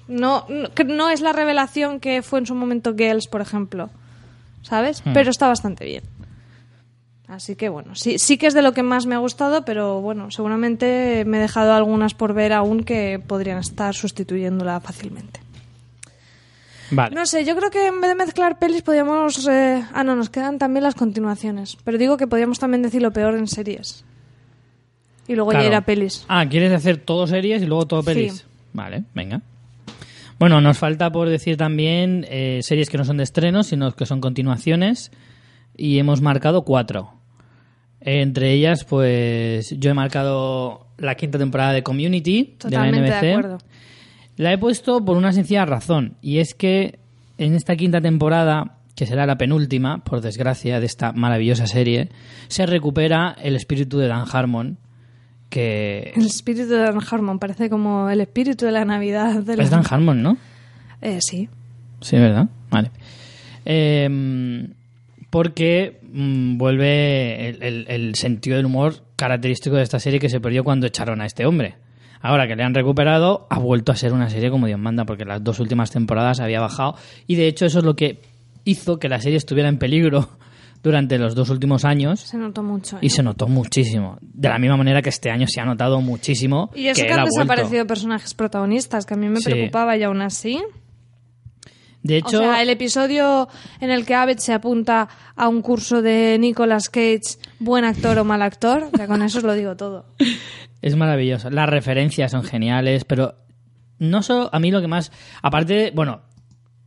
no, no, no es la revelación que fue en su momento Girls, por ejemplo. ¿Sabes? Hmm. Pero está bastante bien. Así que bueno, sí, sí que es de lo que más me ha gustado, pero bueno, seguramente me he dejado algunas por ver aún que podrían estar sustituyéndola fácilmente. Vale. No sé, yo creo que en vez de mezclar pelis podríamos... eh, Ah, no, nos quedan también las continuaciones. Pero digo que podríamos también decir lo peor en series. Y luego Claro. ya ir a pelis. Ah, ¿quieres hacer todo series y luego todo Sí. pelis? Vale, venga. Bueno, nos falta por decir también eh, series que no son de estreno, sino que son continuaciones. Y hemos marcado cuatro. Entre ellas, pues yo he marcado la quinta temporada de Community Totalmente de de, la NBC. acuerdo. La he puesto por una sencilla razón, y es que en esta quinta temporada, que será la penúltima, por desgracia, de esta maravillosa serie, se recupera el espíritu de Dan Harmon, que El espíritu de Dan Harmon parece como el espíritu de la Navidad. De la- es Dan Harmon, ¿no? Eh, sí. Sí, ¿verdad? Vale. Eh, porque mm, vuelve el, el- el sentido del humor característico de esta serie que se perdió cuando echaron a este hombre. Ahora que le han recuperado, ha vuelto a ser una serie como Dios manda, porque las dos últimas temporadas había bajado. Y de hecho, eso es lo que hizo que la serie estuviera en peligro durante los dos últimos años. Se notó mucho. ¿eh? Y se notó muchísimo. De la misma manera que este año se ha notado muchísimo. Y eso que, han vuelto. desaparecido personajes protagonistas, que a mí me Sí. preocupaba y aún así. De hecho, o sea, el episodio en el que Abed se apunta a un curso de Nicolas Cage, buen actor o mal actor, ya con eso os lo digo todo. es maravilloso. Las referencias son geniales, pero no solo a mí lo que más, aparte, de- bueno,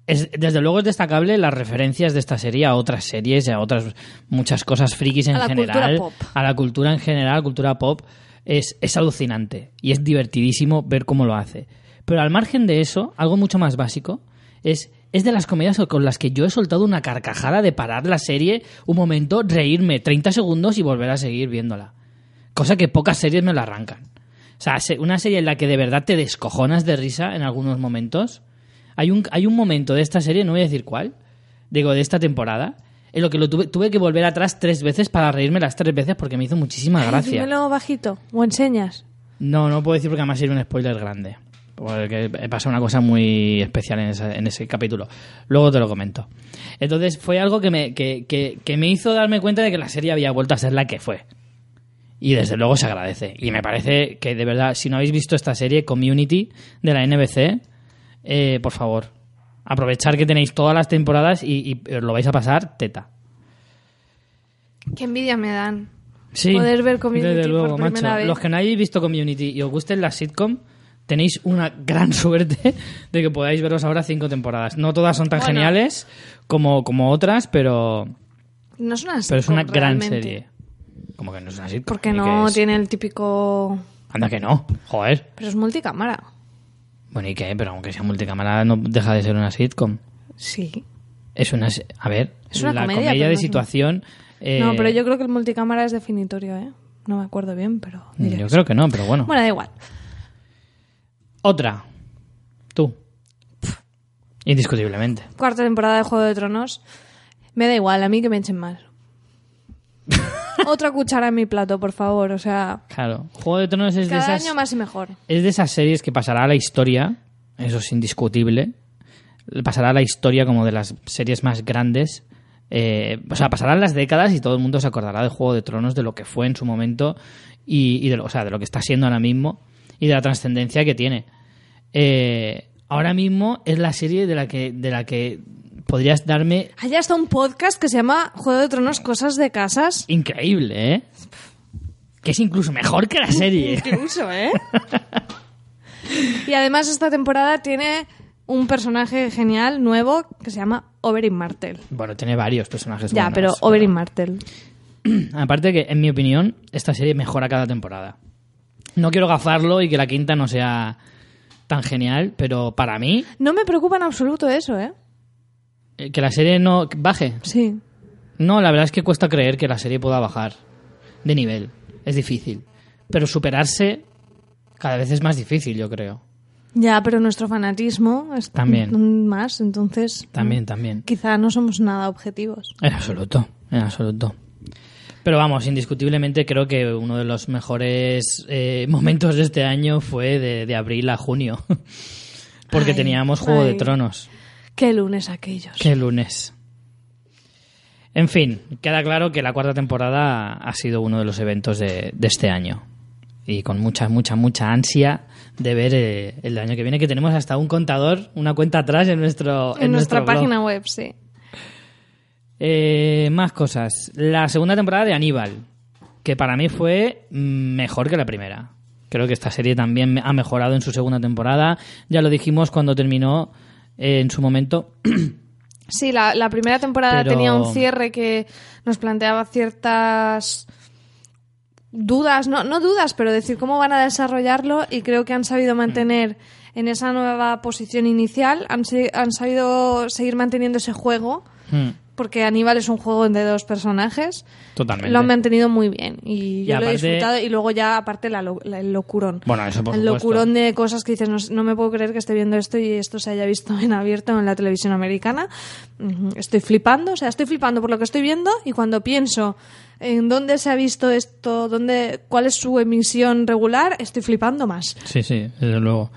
es, desde luego es destacable las referencias de esta serie a otras series y a otras muchas cosas frikis en A la general, cultura pop. a la cultura en general, cultura pop, es, es alucinante y es divertidísimo ver cómo lo hace. Pero al margen de eso, algo mucho más básico es es de las comedias con las que yo he soltado una carcajada de parar la serie un momento, reírme 30 segundos y volver a seguir viéndola. Cosa que pocas series me lo arrancan. O sea, se- una serie en la que de verdad te descojonas de risa en algunos momentos. Hay un, hay un momento de esta serie, no voy a decir cuál, digo, de esta temporada, en lo que lo tuve, tuve que volver atrás tres veces para reírme las tres veces porque me hizo muchísima gracia. Dímelo bajito, o enseñas. No, no puedo decir porque además sería un spoiler grande. Porque pasa una cosa muy especial en, esa- en ese capítulo. Luego te lo comento. Entonces fue algo que me, que, que- que me hizo darme cuenta de que la serie había vuelto a ser la que fue. Y desde luego se agradece. Y me parece que de verdad, si no habéis visto esta serie, Community, de la NBC, eh, por favor, aprovechar que tenéis todas las temporadas y, y os lo vais a pasar teta. Qué envidia me dan. Sí, Poder ver Community desde por luego, primera macho. vez. Los que no hayáis visto Community y os gusten las sitcom, tenéis una gran suerte de que podáis veros ahora cinco temporadas. No todas son tan Bueno. geniales como, como otras, pero, No es una pero es una gran realmente. serie. Como que no es una sitcom. Porque no tiene el típico... Anda que no, joder. Pero es multicámara. Bueno, ¿y qué? Pero aunque sea multicámara no deja de ser una sitcom. Sí. Es una... A ver, Es una la comedia, de no situación... eh, No, pero yo creo que el multicámara es definitorio, ¿eh? No me acuerdo bien, pero... Yo creo que no, pero bueno. Bueno, da igual. Otra. Tú. Indiscutiblemente. Cuarta temporada de Juego de Tronos. Me da igual, a mí que me echen mal. Otra cuchara en mi plato, por favor. O sea, Claro. Juego de Tronos es de cada esas... año más y mejor. Es de esas series que pasará a la historia, eso es indiscutible, pasará a la historia como de las series más grandes. eh, o sea, pasarán las décadas y todo el mundo se acordará de Juego de Tronos, de lo que fue en su momento y, y de, lo, o sea, de lo que está siendo ahora mismo y de la trascendencia que tiene. Eh, ahora mismo es la serie de la que, de la que podrías darme Hay hasta un podcast que se llama Juego de Tronos Cosas de Casas. increíble, ¿eh? Que es incluso mejor que la serie. Incluso, ¿eh? y además esta temporada tiene un personaje genial, nuevo, que se llama Oberyn Martell. bueno, tiene varios personajes. Ya, buenos, pero Oberyn Martell. Aparte que, en mi opinión, esta serie mejora cada temporada. No quiero gafarlo y que la quinta no sea tan genial, pero para mí, No me preocupa en absoluto eso, ¿eh? eh, que la serie no baje. Sí. No, la verdad es que cuesta creer que la serie pueda bajar de nivel. Es difícil. Pero superarse cada vez es más difícil, yo creo. Ya, pero nuestro fanatismo es También. más, entonces También, también. quizá no somos nada objetivos. En absoluto, en absoluto. Pero vamos, indiscutiblemente creo que uno de los mejores eh, momentos de este año fue de, de abril a junio. Porque Ay, teníamos Juego de. Tronos. Qué lunes aquellos. Qué lunes. En fin, queda claro que la cuarta temporada ha sido uno de los eventos de, de este año. Y con mucha, mucha, mucha ansia de ver eh, el año que viene, que tenemos hasta un contador, una cuenta atrás en nuestro En, nuestra nuestro página web, sí. Eh, más cosas. La segunda temporada de Aníbal, que para mí fue mm, mejor que la primera. Creo que esta serie también ha mejorado en su segunda temporada. Ya lo dijimos cuando terminó eh, en su momento. Sí, la, la primera temporada Pero- tenía un cierre que nos planteaba ciertas dudas, no, no dudas, pero decir cómo van a desarrollarlo y creo que han sabido mantener en esa nueva posición inicial, han, han sabido seguir manteniendo ese juego, Hmm, porque Aníbal es un juego de dos personajes. totalmente. Lo han mantenido muy bien y Y yo lo he disfrutado y luego ya aparte la lo- la- el locurón. Bueno, eso por el supuesto. locurón de cosas que dices, no, no me puedo creer que esté viendo esto y esto se haya visto en abierto en la televisión americana. Estoy flipando, o sea, estoy flipando por lo que estoy viendo y cuando pienso en dónde se ha visto esto, dónde, cuál es su emisión regular, estoy flipando más. Sí, sí, desde luego.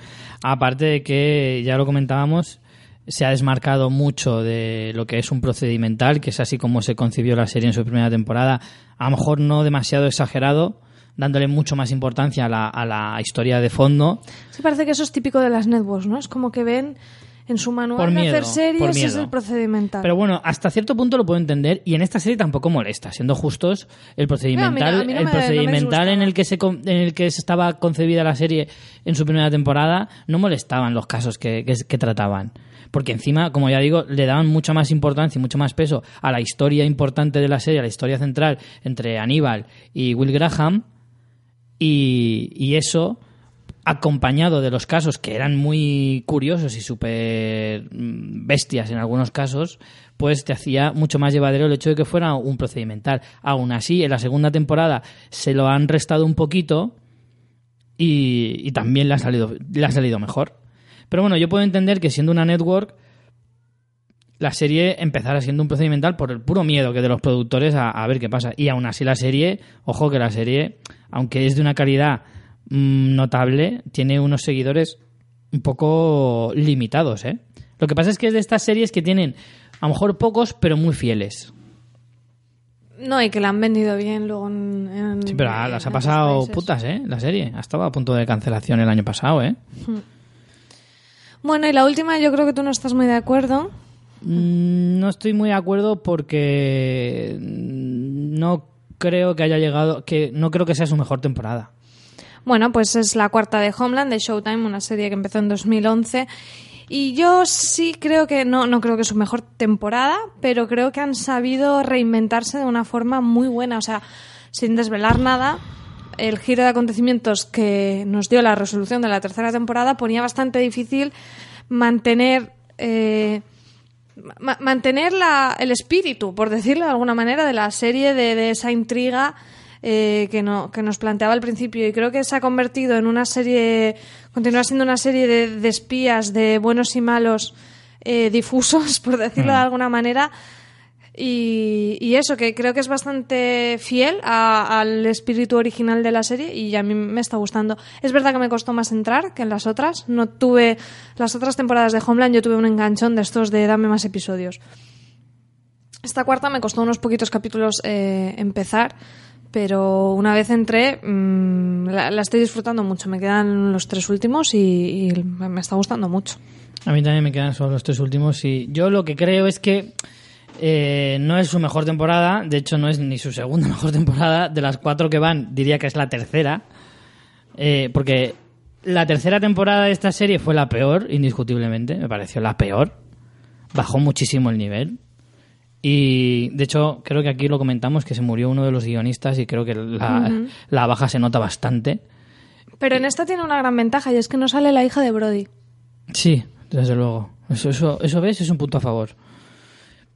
Aparte de que, ya lo comentábamos, se ha desmarcado mucho de lo que es un procedimental, que es así como se concibió la serie en su primera temporada. A lo mejor no demasiado exagerado, dándole mucho más importancia a la, a la historia de fondo. Sí, parece que eso es típico de las networks, ¿no? Es como que ven en su manual Por de hacer series es el procedimental. Pero bueno, hasta cierto punto lo puedo entender y en esta serie tampoco molesta, siendo justos, el procedimental, no- el no procedimental en el que se en el que se estaba concebida la serie en su primera temporada no molestaban los casos que, que, que trataban. Porque encima, como ya digo, le daban mucha más importancia y mucho más peso a la historia importante de la serie, a la historia central entre Aníbal y Will Graham, y, eso acompañado de los casos que eran muy curiosos y súper mm, bestias en algunos casos, pues te hacía mucho más llevadero el hecho de que fuera un procedimental. Aún así, en la segunda temporada se lo han restado un poquito y, y también le ha, salido, le ha salido mejor. Pero bueno, yo puedo entender que siendo una network, la serie empezara siendo un procedimental por el puro miedo que de los productores a, a ver qué pasa. Y aún así la serie, ojo que la serie, aunque es de una calidad mm, notable, tiene unos seguidores un poco limitados, ¿eh? Lo que pasa es que es de estas series que tienen a lo mejor pocos, pero muy fieles. No, y que la han vendido bien luego en... en- Sí, pero en las ha pasado putas, ¿eh? La serie. Ha estado a punto de cancelación el año pasado, ¿eh? Bueno, y la última yo creo que tú no estás muy de acuerdo. Mm, No estoy muy de acuerdo porque no creo que haya llegado, que no creo que sea su mejor temporada. Bueno, pues es la cuarta de Homeland, de Showtime, una serie que empezó en 2011. Y yo sí creo que, no, no creo que es su mejor temporada, pero creo que han sabido reinventarse de una forma muy buena. O sea, sin desvelar nada, el giro de acontecimientos que nos dio la resolución de la tercera temporada ponía bastante difícil mantener... eh, ma- mantener la- el espíritu, por decirlo de alguna manera, de la serie, de, de esa intriga eh, que, no, que nos planteaba al principio. Y creo que se ha convertido en una serie, continúa siendo una serie de, de espías, de buenos y malos eh, difusos, por decirlo de alguna manera. Y, eso, que creo que es bastante fiel al espíritu original de la serie y a mí me está gustando. Es verdad que me costó más entrar que en las otras. No tuve las otras temporadas de Homeland, yo tuve un enganchón de estos de dame más episodios. Esta cuarta me costó unos poquitos capítulos eh, empezar, pero una vez entré mm, la, estoy disfrutando mucho. Me quedan los tres últimos y, me está gustando mucho. A mí también me quedan solo los tres últimos y yo lo que creo es que eh, no es su mejor temporada, de hecho no es ni su segunda mejor temporada, de las cuatro que van diría que es la tercera, eh, porque la tercera temporada de esta serie fue la peor, indiscutiblemente, me pareció la peor, bajó muchísimo el nivel y de hecho creo que aquí lo comentamos que se murió uno de los guionistas y creo que la, la baja se nota bastante. Pero en esta tiene una gran ventaja y es que no sale la hija de Brody. Sí, desde luego. Eso, eso, eso ves, es un punto a favor.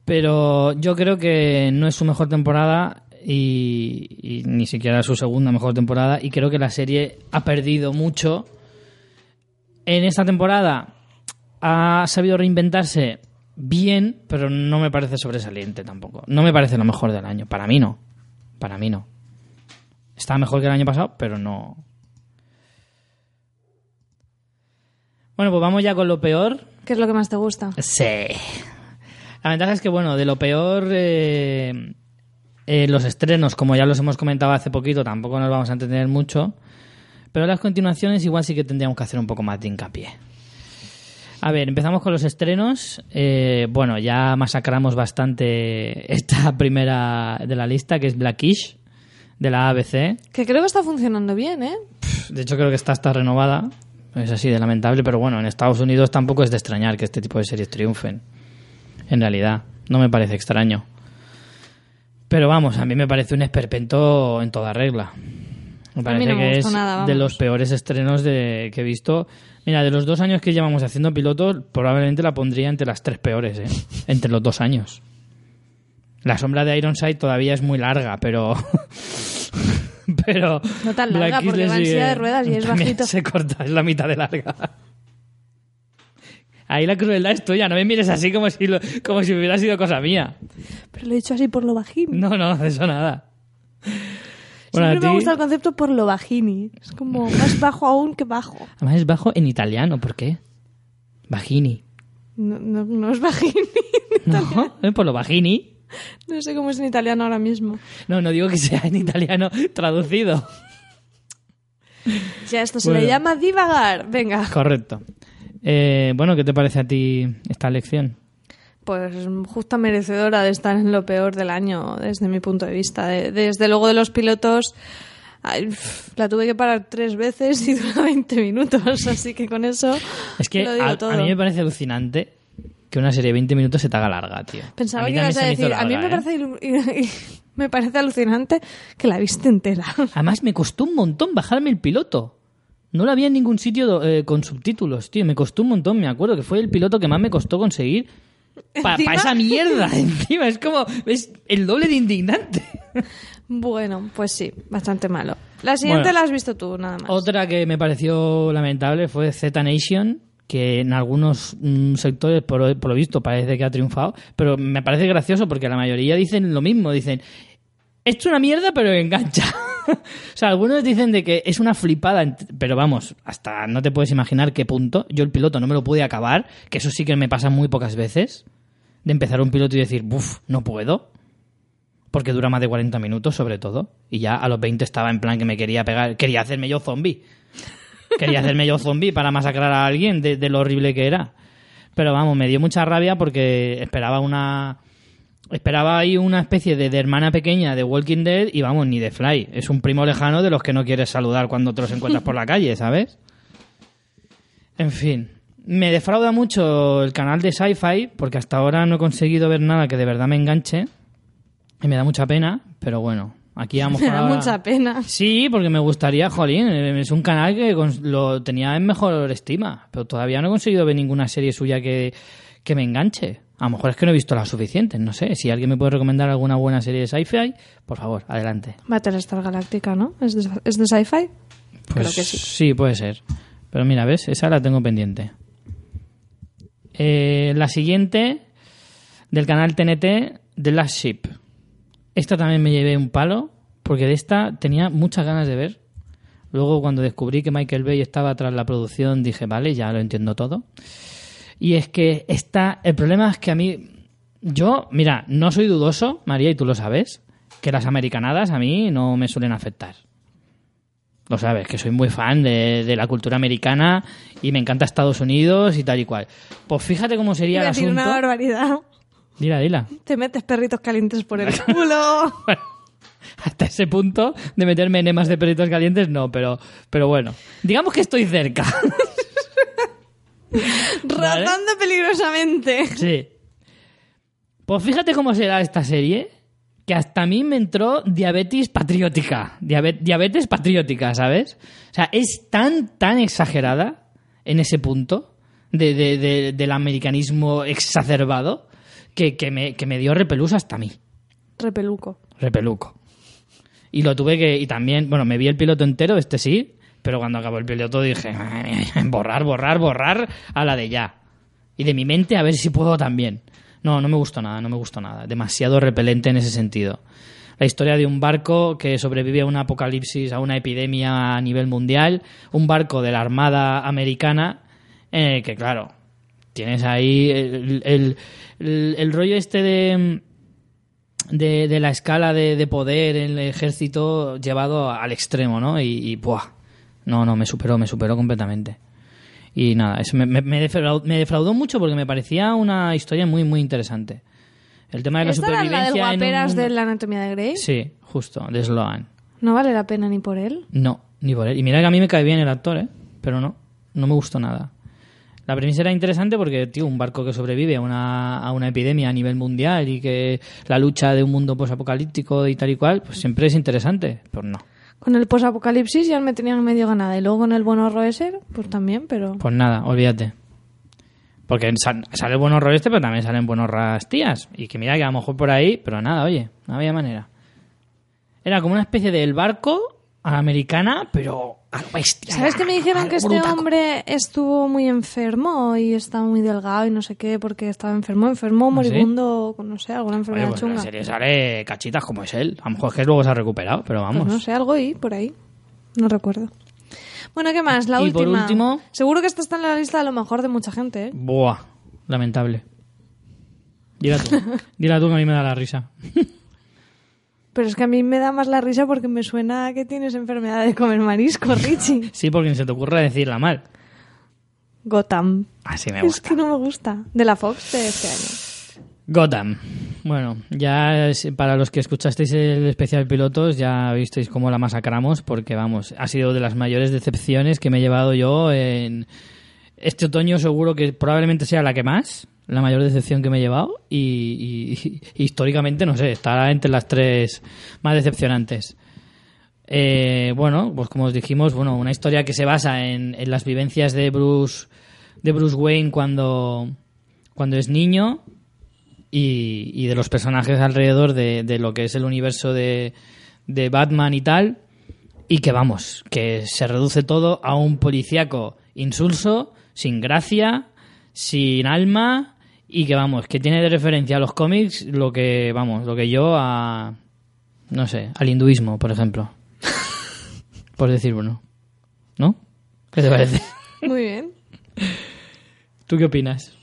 Pero yo creo que no es su mejor temporada y, y ni siquiera su segunda mejor temporada. Y creo que la serie ha perdido mucho. En esta temporada ha sabido reinventarse bien, pero no me parece sobresaliente tampoco. No me parece lo mejor del año. Para mí no. Para mí no. Está mejor que el año pasado, pero no. Bueno, pues vamos ya con lo peor. ¿Qué es lo que más te gusta? Sí. La ventaja es que, bueno, de lo peor, eh, eh, los estrenos, como ya los hemos comentado hace poquito, tampoco nos vamos a entender mucho. Pero las continuaciones igual sí que tendríamos que hacer un poco más de hincapié. A ver, empezamos con los estrenos. Eh, bueno, ya masacramos bastante esta primera de la lista, que es Blackish, de la ABC. Que creo que está funcionando bien, ¿eh? De hecho, creo que está hasta renovada. Es así de lamentable, pero bueno, en Estados Unidos tampoco es de extrañar que este tipo de series triunfen. En realidad, no me parece extraño. Pero vamos, a mí me parece un esperpento en toda regla. Me parece no me que es nada, de los peores estrenos de, que he visto. Mira, de los dos años que llevamos haciendo pilotos, probablemente la pondría entre las tres peores, ¿eh? Entre los dos años. La sombra de Ironside todavía es muy larga, pero. pero. No tan larga, Blackish porque va en silla de ruedas y es bajito. Se corta, es la mitad de larga. Ahí la crueldad es tuya, no me mires así como si, lo- como si hubiera sido cosa mía. Pero lo he dicho así por lo bajini. No, no, de eso nada. Bueno, Siempre a me gusta el concepto por lo bajini. Es como más bajo aún que bajo. Además es bajo en italiano, ¿por qué? Bajini. No, no, no es bajini. ¿No? ¿Eh? Por lo bajini. No sé cómo es en italiano ahora mismo. No, no digo que sea en italiano traducido. Ya esto se Bueno. le llama divagar. Venga. Correcto. Eh, bueno, ¿qué te parece a ti esta lección? Pues justa merecedora de estar en lo peor del año, desde mi punto de vista. De- desde luego de los pilotos, la tuve que parar tres veces y dura 20 minutos, así que con eso Es que lo digo a, todo. a mí me parece alucinante que una serie de 20 minutos se te haga larga, tío. Pensaba que ibas a decir, a mí me ¿eh? me parece alucinante que la viste entera. Además, me costó un montón bajarme el piloto. No lo había en ningún sitio eh, con subtítulos, tío. Me costó un montón, me acuerdo que fue el piloto que más me costó conseguir. Para esa mierda, encima. Es como. Es el doble de indignante. Bueno, pues sí, bastante malo. La siguiente Bueno. la has visto tú, nada más. Otra que me pareció lamentable fue Z Nation, que en algunos mm, sectores, por, por lo visto, parece que ha triunfado. Pero me parece gracioso porque la mayoría dicen lo mismo. Dicen, esto es una mierda, pero engancha. o sea, algunos dicen de que es una flipada, pero vamos, hasta no te puedes imaginar qué punto. Yo el piloto no me lo pude acabar, que eso sí que me pasa muy pocas veces. De empezar un piloto y decir, buf, no puedo. Porque dura más de 40 minutos, sobre todo. Y ya a los 20 estaba en plan que me quería pegar, quería hacerme yo zombie. Quería hacerme yo zombie para masacrar a alguien de lo horrible que era. Pero vamos, me dio mucha rabia porque esperaba una. Esperaba ahí una especie de, de hermana pequeña de Walking Dead y vamos, ni de Fly. Es un primo lejano de los que no quieres saludar cuando te los encuentras por la calle, ¿sabes? En fin. Me defrauda mucho el canal de Sci-Fi porque hasta ahora no he conseguido ver nada que de verdad me enganche. Y me da mucha pena, pero bueno, aquí a lo Me da mucha pena. Sí, porque me gustaría, jolín, es un canal que lo tenía en mejor estima, pero todavía no he conseguido ver ninguna serie suya que, que me enganche. A lo mejor es que no he visto las suficientes, no sé. Si alguien me puede recomendar alguna buena serie de sci-fi, por favor, adelante. Battlestar Galáctica, ¿no? ¿Es de, es de sci-fi? Creo Pues que sí. puede ser. Pero mira, ¿ves? Esa la tengo pendiente. Eh, la siguiente, del canal TNT, The Last Ship. Esta también me llevé un palo, porque de esta tenía muchas ganas de ver. Luego, cuando descubrí que Michael Bay estaba tras la producción, dije, vale, ya lo entiendo todo. Y es que esta, el problema es que a mí, yo, mira, no soy dudoso, María, y tú lo sabes, que las americanadas a mí no me suelen afectar. Lo sabes, que soy muy fan de, de la cultura americana y me encanta Estados Unidos y tal y cual. Pues fíjate cómo sería Iba el decir una asunto. barbaridad. Dila, dila. Te metes perritos calientes por el culo. Hasta ese punto de meterme enemas de perritos calientes, no, pero, pero bueno. Digamos que estoy cerca. ¿Vale? Peligrosamente. Sí. Pues fíjate cómo será esta serie, que hasta a mí me entró diabetes patriótica. Diabe- diabetes patriótica, ¿sabes? O sea, es tan, tan exagerada en ese punto de, de- de- del americanismo exacerbado que, que me, que me dio repelús hasta a mí. Repeluco. Repeluco. Y lo tuve que. Y también, bueno, me vi el piloto entero, este sí, pero cuando acabó el piloto dije, "Madre mía, borrar, borrar, borrar a la de ya. Y de mi mente a ver si puedo también. No, no me gustó nada, no me gustó nada. Demasiado repelente en ese sentido. La historia de un barco que sobrevive a un apocalipsis, a una epidemia a nivel mundial, un barco de la Armada Americana, eh, que claro, tienes ahí el, el- rollo este de de, la escala de, de poder en el ejército llevado al extremo, ¿no? Y, y. No, no, me superó, me superó completamente. Y nada, eso me, me, defraudó, me defraudó mucho porque me parecía una historia muy, muy interesante. El tema de la ¿Esta era supervivencia la del en un guaperas de la anatomía de Grey? Sí, justo, de Sloan. No vale la pena ni por él. No, ni por él. Y mira que a mí me cae bien el actor, ¿eh? Pero no, no me gustó nada. La premisa era interesante porque, tío, un barco que sobrevive a una, a una epidemia a nivel mundial y que la lucha de un mundo posapocalíptico y tal y cual, pues siempre es interesante. Pues no. Con el posapocalipsis ya me tenían medio ganada. Y luego con el bono ese, pues también, pero... Pues nada, olvídate. Porque sal- sale el buen horror este, pero también salen buenos ras tías. Y que mira que a lo mejor por ahí, pero nada, oye, no había manera. Era como una especie del barco a la americana, pero a lo bestia. ¿Sabes que me dijeron que este hombre estuvo muy enfermo y estaba muy delgado y no sé qué, porque estaba enfermo, enfermo, ¿Ah, sí? moribundo, con, no sé, alguna Oye, enfermedad pues en la chunga? serie sale cachitas como es él. A lo mejor es que luego se ha recuperado, pero vamos. Pues no sé, algo y por ahí. No recuerdo. Bueno, ¿qué más? La Y por última. último- Seguro que esta está en la lista de lo mejor de mucha gente, ¿eh? Buah, lamentable. Dila tú. Dila tú que a mí me da la risa. Pero es que a mí me da más la risa porque me suena a que tienes enfermedad de comer marisco, Richie. Sí, porque ni se te ocurre decirla mal. Gotham. Así me Es gusta. que no me gusta. De la Fox de este año. Gotham. Bueno, ya es- para los que escuchasteis el especial pilotos ya visteis cómo la masacramos porque vamos, ha sido de las mayores decepciones que me he llevado yo en este otoño seguro que probablemente sea la que más, la mayor decepción que me he llevado y, históricamente no sé, estará entre las tres más decepcionantes. Eh, bueno, pues como os dijimos, bueno, una historia que se basa en, en las vivencias de Bruce de Bruce Wayne cuando cuando es niño y, y de los personajes alrededor de, de lo que es el universo de, de Batman y tal. Y que vamos, que se reduce todo a un policíaco insulso, sin gracia, sin alma y que vamos, que tiene de referencia a los cómics lo que, vamos, lo que yo a, no sé, al hinduismo, por ejemplo. por decir uno. ¿No? ¿Qué te parece? Muy bien. ¿Tú qué opinas?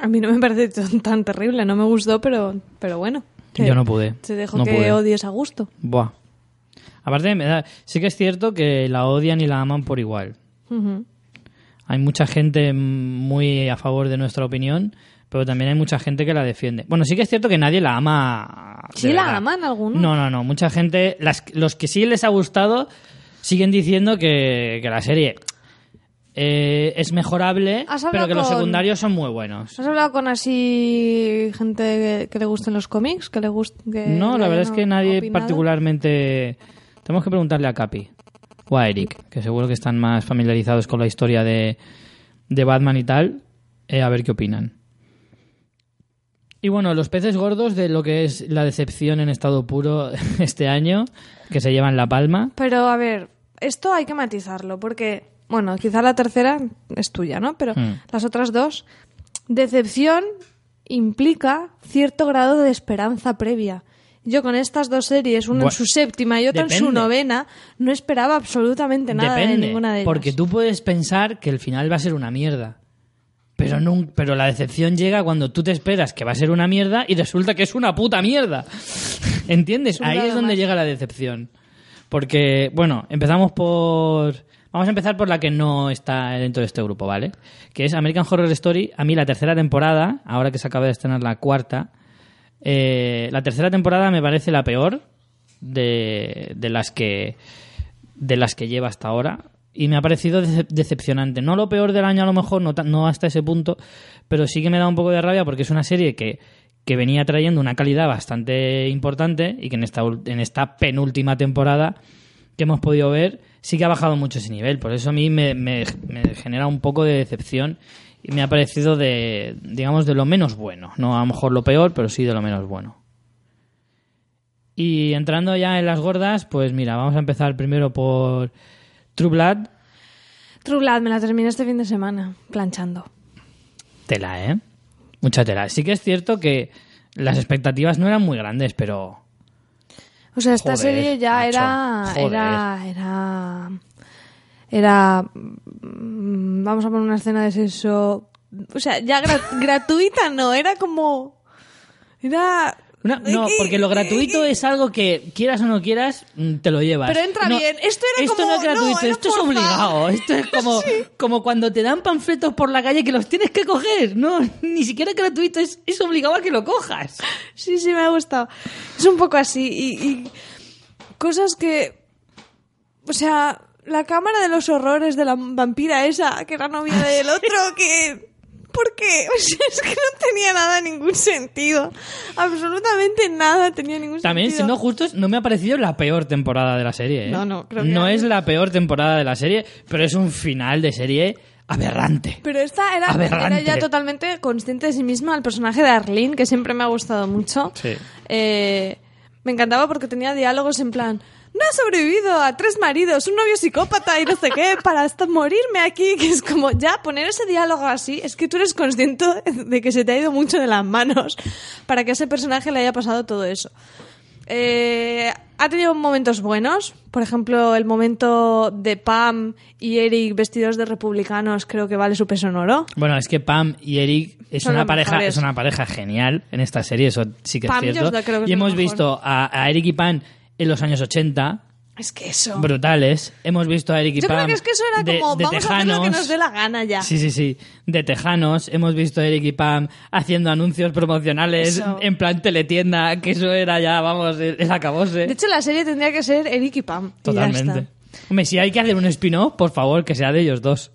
A mí no me parece tan, terrible, no me gustó, pero, pero bueno. Yo no pude. Te dejo no que pude. odies a gusto. Buah. Aparte, me da, sí que es cierto que la odian y la aman por igual. Hay mucha gente muy a favor de nuestra opinión, pero también hay mucha gente que la defiende. Bueno, sí que es cierto que nadie la ama. ¿Sí la aman algunos? No, no, no. Mucha gente, las, los que sí les ha gustado, siguen diciendo que, que la serie eh, es mejorable, ¿Has pero que los secundarios son muy buenos. ¿Has hablado con así gente que, que le gusten los cómics? Que le gust- que No, la verdad es que nadie opinado? particularmente. Tenemos que preguntarle a Capi o a Eric, que seguro que están más familiarizados con la historia de, de Batman y tal, eh, a ver qué opinan. Y bueno, los peces gordos de lo que es la decepción en estado puro este año, que se llevan la palma. Pero a ver, esto hay que matizarlo, porque, bueno, quizá la tercera es tuya, ¿no? Pero Hmm. las otras dos, decepción implica cierto grado de esperanza previa. Yo con estas dos series, una en su séptima y otra en su novena, no esperaba absolutamente nada Depende, de ninguna de ellas. porque tú puedes pensar que el final va a ser una mierda. Pero, nun- pero la decepción llega cuando tú te esperas que va a ser una mierda y resulta que es una puta mierda. ¿Entiendes? Ahí es donde llega la decepción. Porque, bueno, empezamos por... Vamos a empezar por la que no está dentro de este grupo, ¿vale? Que es American Horror Story. A mí la tercera temporada, ahora que se acaba de estrenar la cuarta, eh, la tercera temporada me parece la peor de, de las que de las que lleva hasta ahora y me ha parecido dece- decepcionante. No lo peor del año a lo mejor, no, ta- no hasta ese punto, pero sí que me da un poco de rabia porque es una serie que, que venía trayendo una calidad bastante importante y que en esta, en esta penúltima temporada que hemos podido ver sí que ha bajado mucho ese nivel. Por eso a mí me, me- me genera un poco de decepción y me ha parecido de, digamos, de lo menos bueno. No a lo mejor lo peor, pero sí de lo menos bueno. Y entrando ya en las gordas, pues mira, vamos a empezar primero por True Blood. True Blood me la terminé este fin de semana, planchando. Tela, ¿eh? Mucha tela. Sí que es cierto que las expectativas no eran muy grandes, pero O sea, esta Joder, serie ya macho, era, joder. era. Era. Era. mm, Vamos a poner una escena de sexo. O sea, ya gra- gratuita no, era como. Era. Una- no, porque lo gratuito es algo que quieras o no quieras, mm, te lo llevas. Pero entra No, bien. Esto era esto como- no es gratuito, no, esto es obligado. Esto es como, como cuando te dan panfletos por la calle que los tienes que coger. No, ni siquiera es gratuito, es, es obligado a que lo cojas. Sí, sí, me ha gustado. Es un poco así. Y, y cosas que. O sea, la cámara de los horrores de la vampira esa, que era novia del otro, que. ¿Por qué? O sea, es que no tenía nada, ningún sentido. Absolutamente nada tenía ningún También, sentido. siendo justos, no me ha parecido la peor temporada de la serie. ¿eh? No, no, creo que No no. es la peor temporada de la serie, pero es un final de serie aberrante. Pero esta era, Aberrante. era ya totalmente consciente de sí misma. El personaje de Arlene, que siempre me ha gustado mucho. Sí. Eh, me encantaba porque tenía diálogos en plan. No he sobrevivido a tres maridos, un novio psicópata y no sé qué, para hasta morirme aquí. Que es como, ya, poner ese diálogo así, es que tú eres consciente de que se te ha ido mucho de las manos para que a ese personaje le haya pasado todo eso. Eh, ha tenido momentos buenos, por ejemplo, el momento de Pam y Eric vestidos de republicanos, creo que vale su peso en oro. Bueno, es que Pam y Eric es Son una pareja, mejores. es una pareja genial en esta serie, eso sí que Pam, es cierto. creo que es y hemos mejor. visto a, a Eric y Pam en los años 80, Es que eso. brutales. Hemos visto a Eric y Yo Pam creo que es que eso era de, como, de vamos a hacer lo que nos dé la gana ya. Sí, sí, sí. De tejanos. Hemos visto a Eric y Pam haciendo anuncios promocionales Eso. en plan teletienda, que eso era ya, vamos, el, acabose. De hecho, la serie tendría que ser Eric y Pam. y Totalmente. Hombre, si hay que hacer un spin-off, por favor, que sea de ellos dos.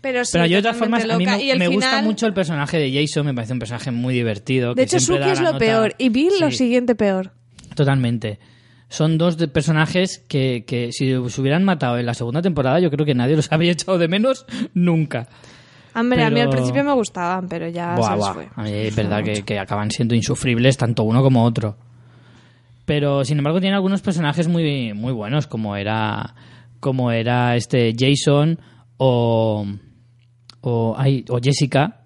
Pero, sí, Pero yo de todas formas, a mí loca. me, gusta mucho el personaje de Jason, me parece un personaje muy divertido. De que hecho, Suki es lo nota- peor. Y Bill lo siguiente peor. Totalmente. Son dos de personajes que, que si se hubieran matado en la segunda temporada, yo creo que nadie los habría echado de menos nunca. Hombre, a mí al principio me gustaban, pero ya Buah, se les fue. A mí es verdad que, que acaban siendo insufribles tanto uno como otro. Pero sin embargo tiene algunos personajes muy, muy buenos, como era como era este Jason o o, ay, o Jessica.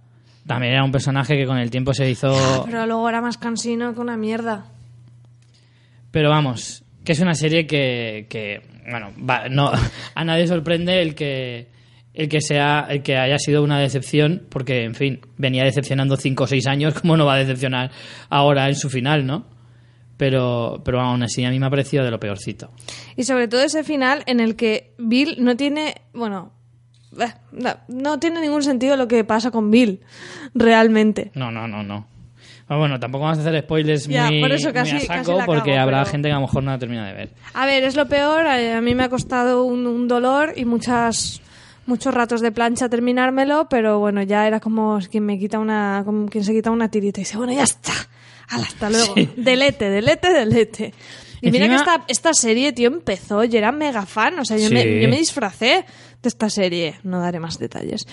También era un personaje que con el tiempo se hizo Pero luego era más cansino que una mierda. Pero vamos, que es una serie que, que bueno, va- no, a nadie sorprende el que el que sea el que haya sido una decepción, porque en fin, venía decepcionando 5 o 6 años, ¿cómo no va a decepcionar ahora en su final, no? Pero, pero aún así a mí me ha parecido de lo peorcito. Y sobre todo ese final en el que Bill no tiene, bueno, eh, no, no tiene ningún sentido lo que pasa con Bill, realmente. No, no, no, no. Ah, Bueno, tampoco vamos a hacer spoilers Ya, muy, por eso muy casi- a casi saco, porque habrá pero- gente que a lo mejor no la termina de ver. A ver, es lo peor, a, a mí me ha costado un, un dolor y muchas muchos ratos de plancha terminármelo, pero bueno, ya era como quien me quita una como quien se quita una tirita y dice, bueno, ya está. Hasta luego. Delete, delete, delete. Y mira que esta, esta serie, tío, empezó, yo era mega fan, o sea, yo, Sí. me, yo me disfracé de esta serie, no daré más detalles.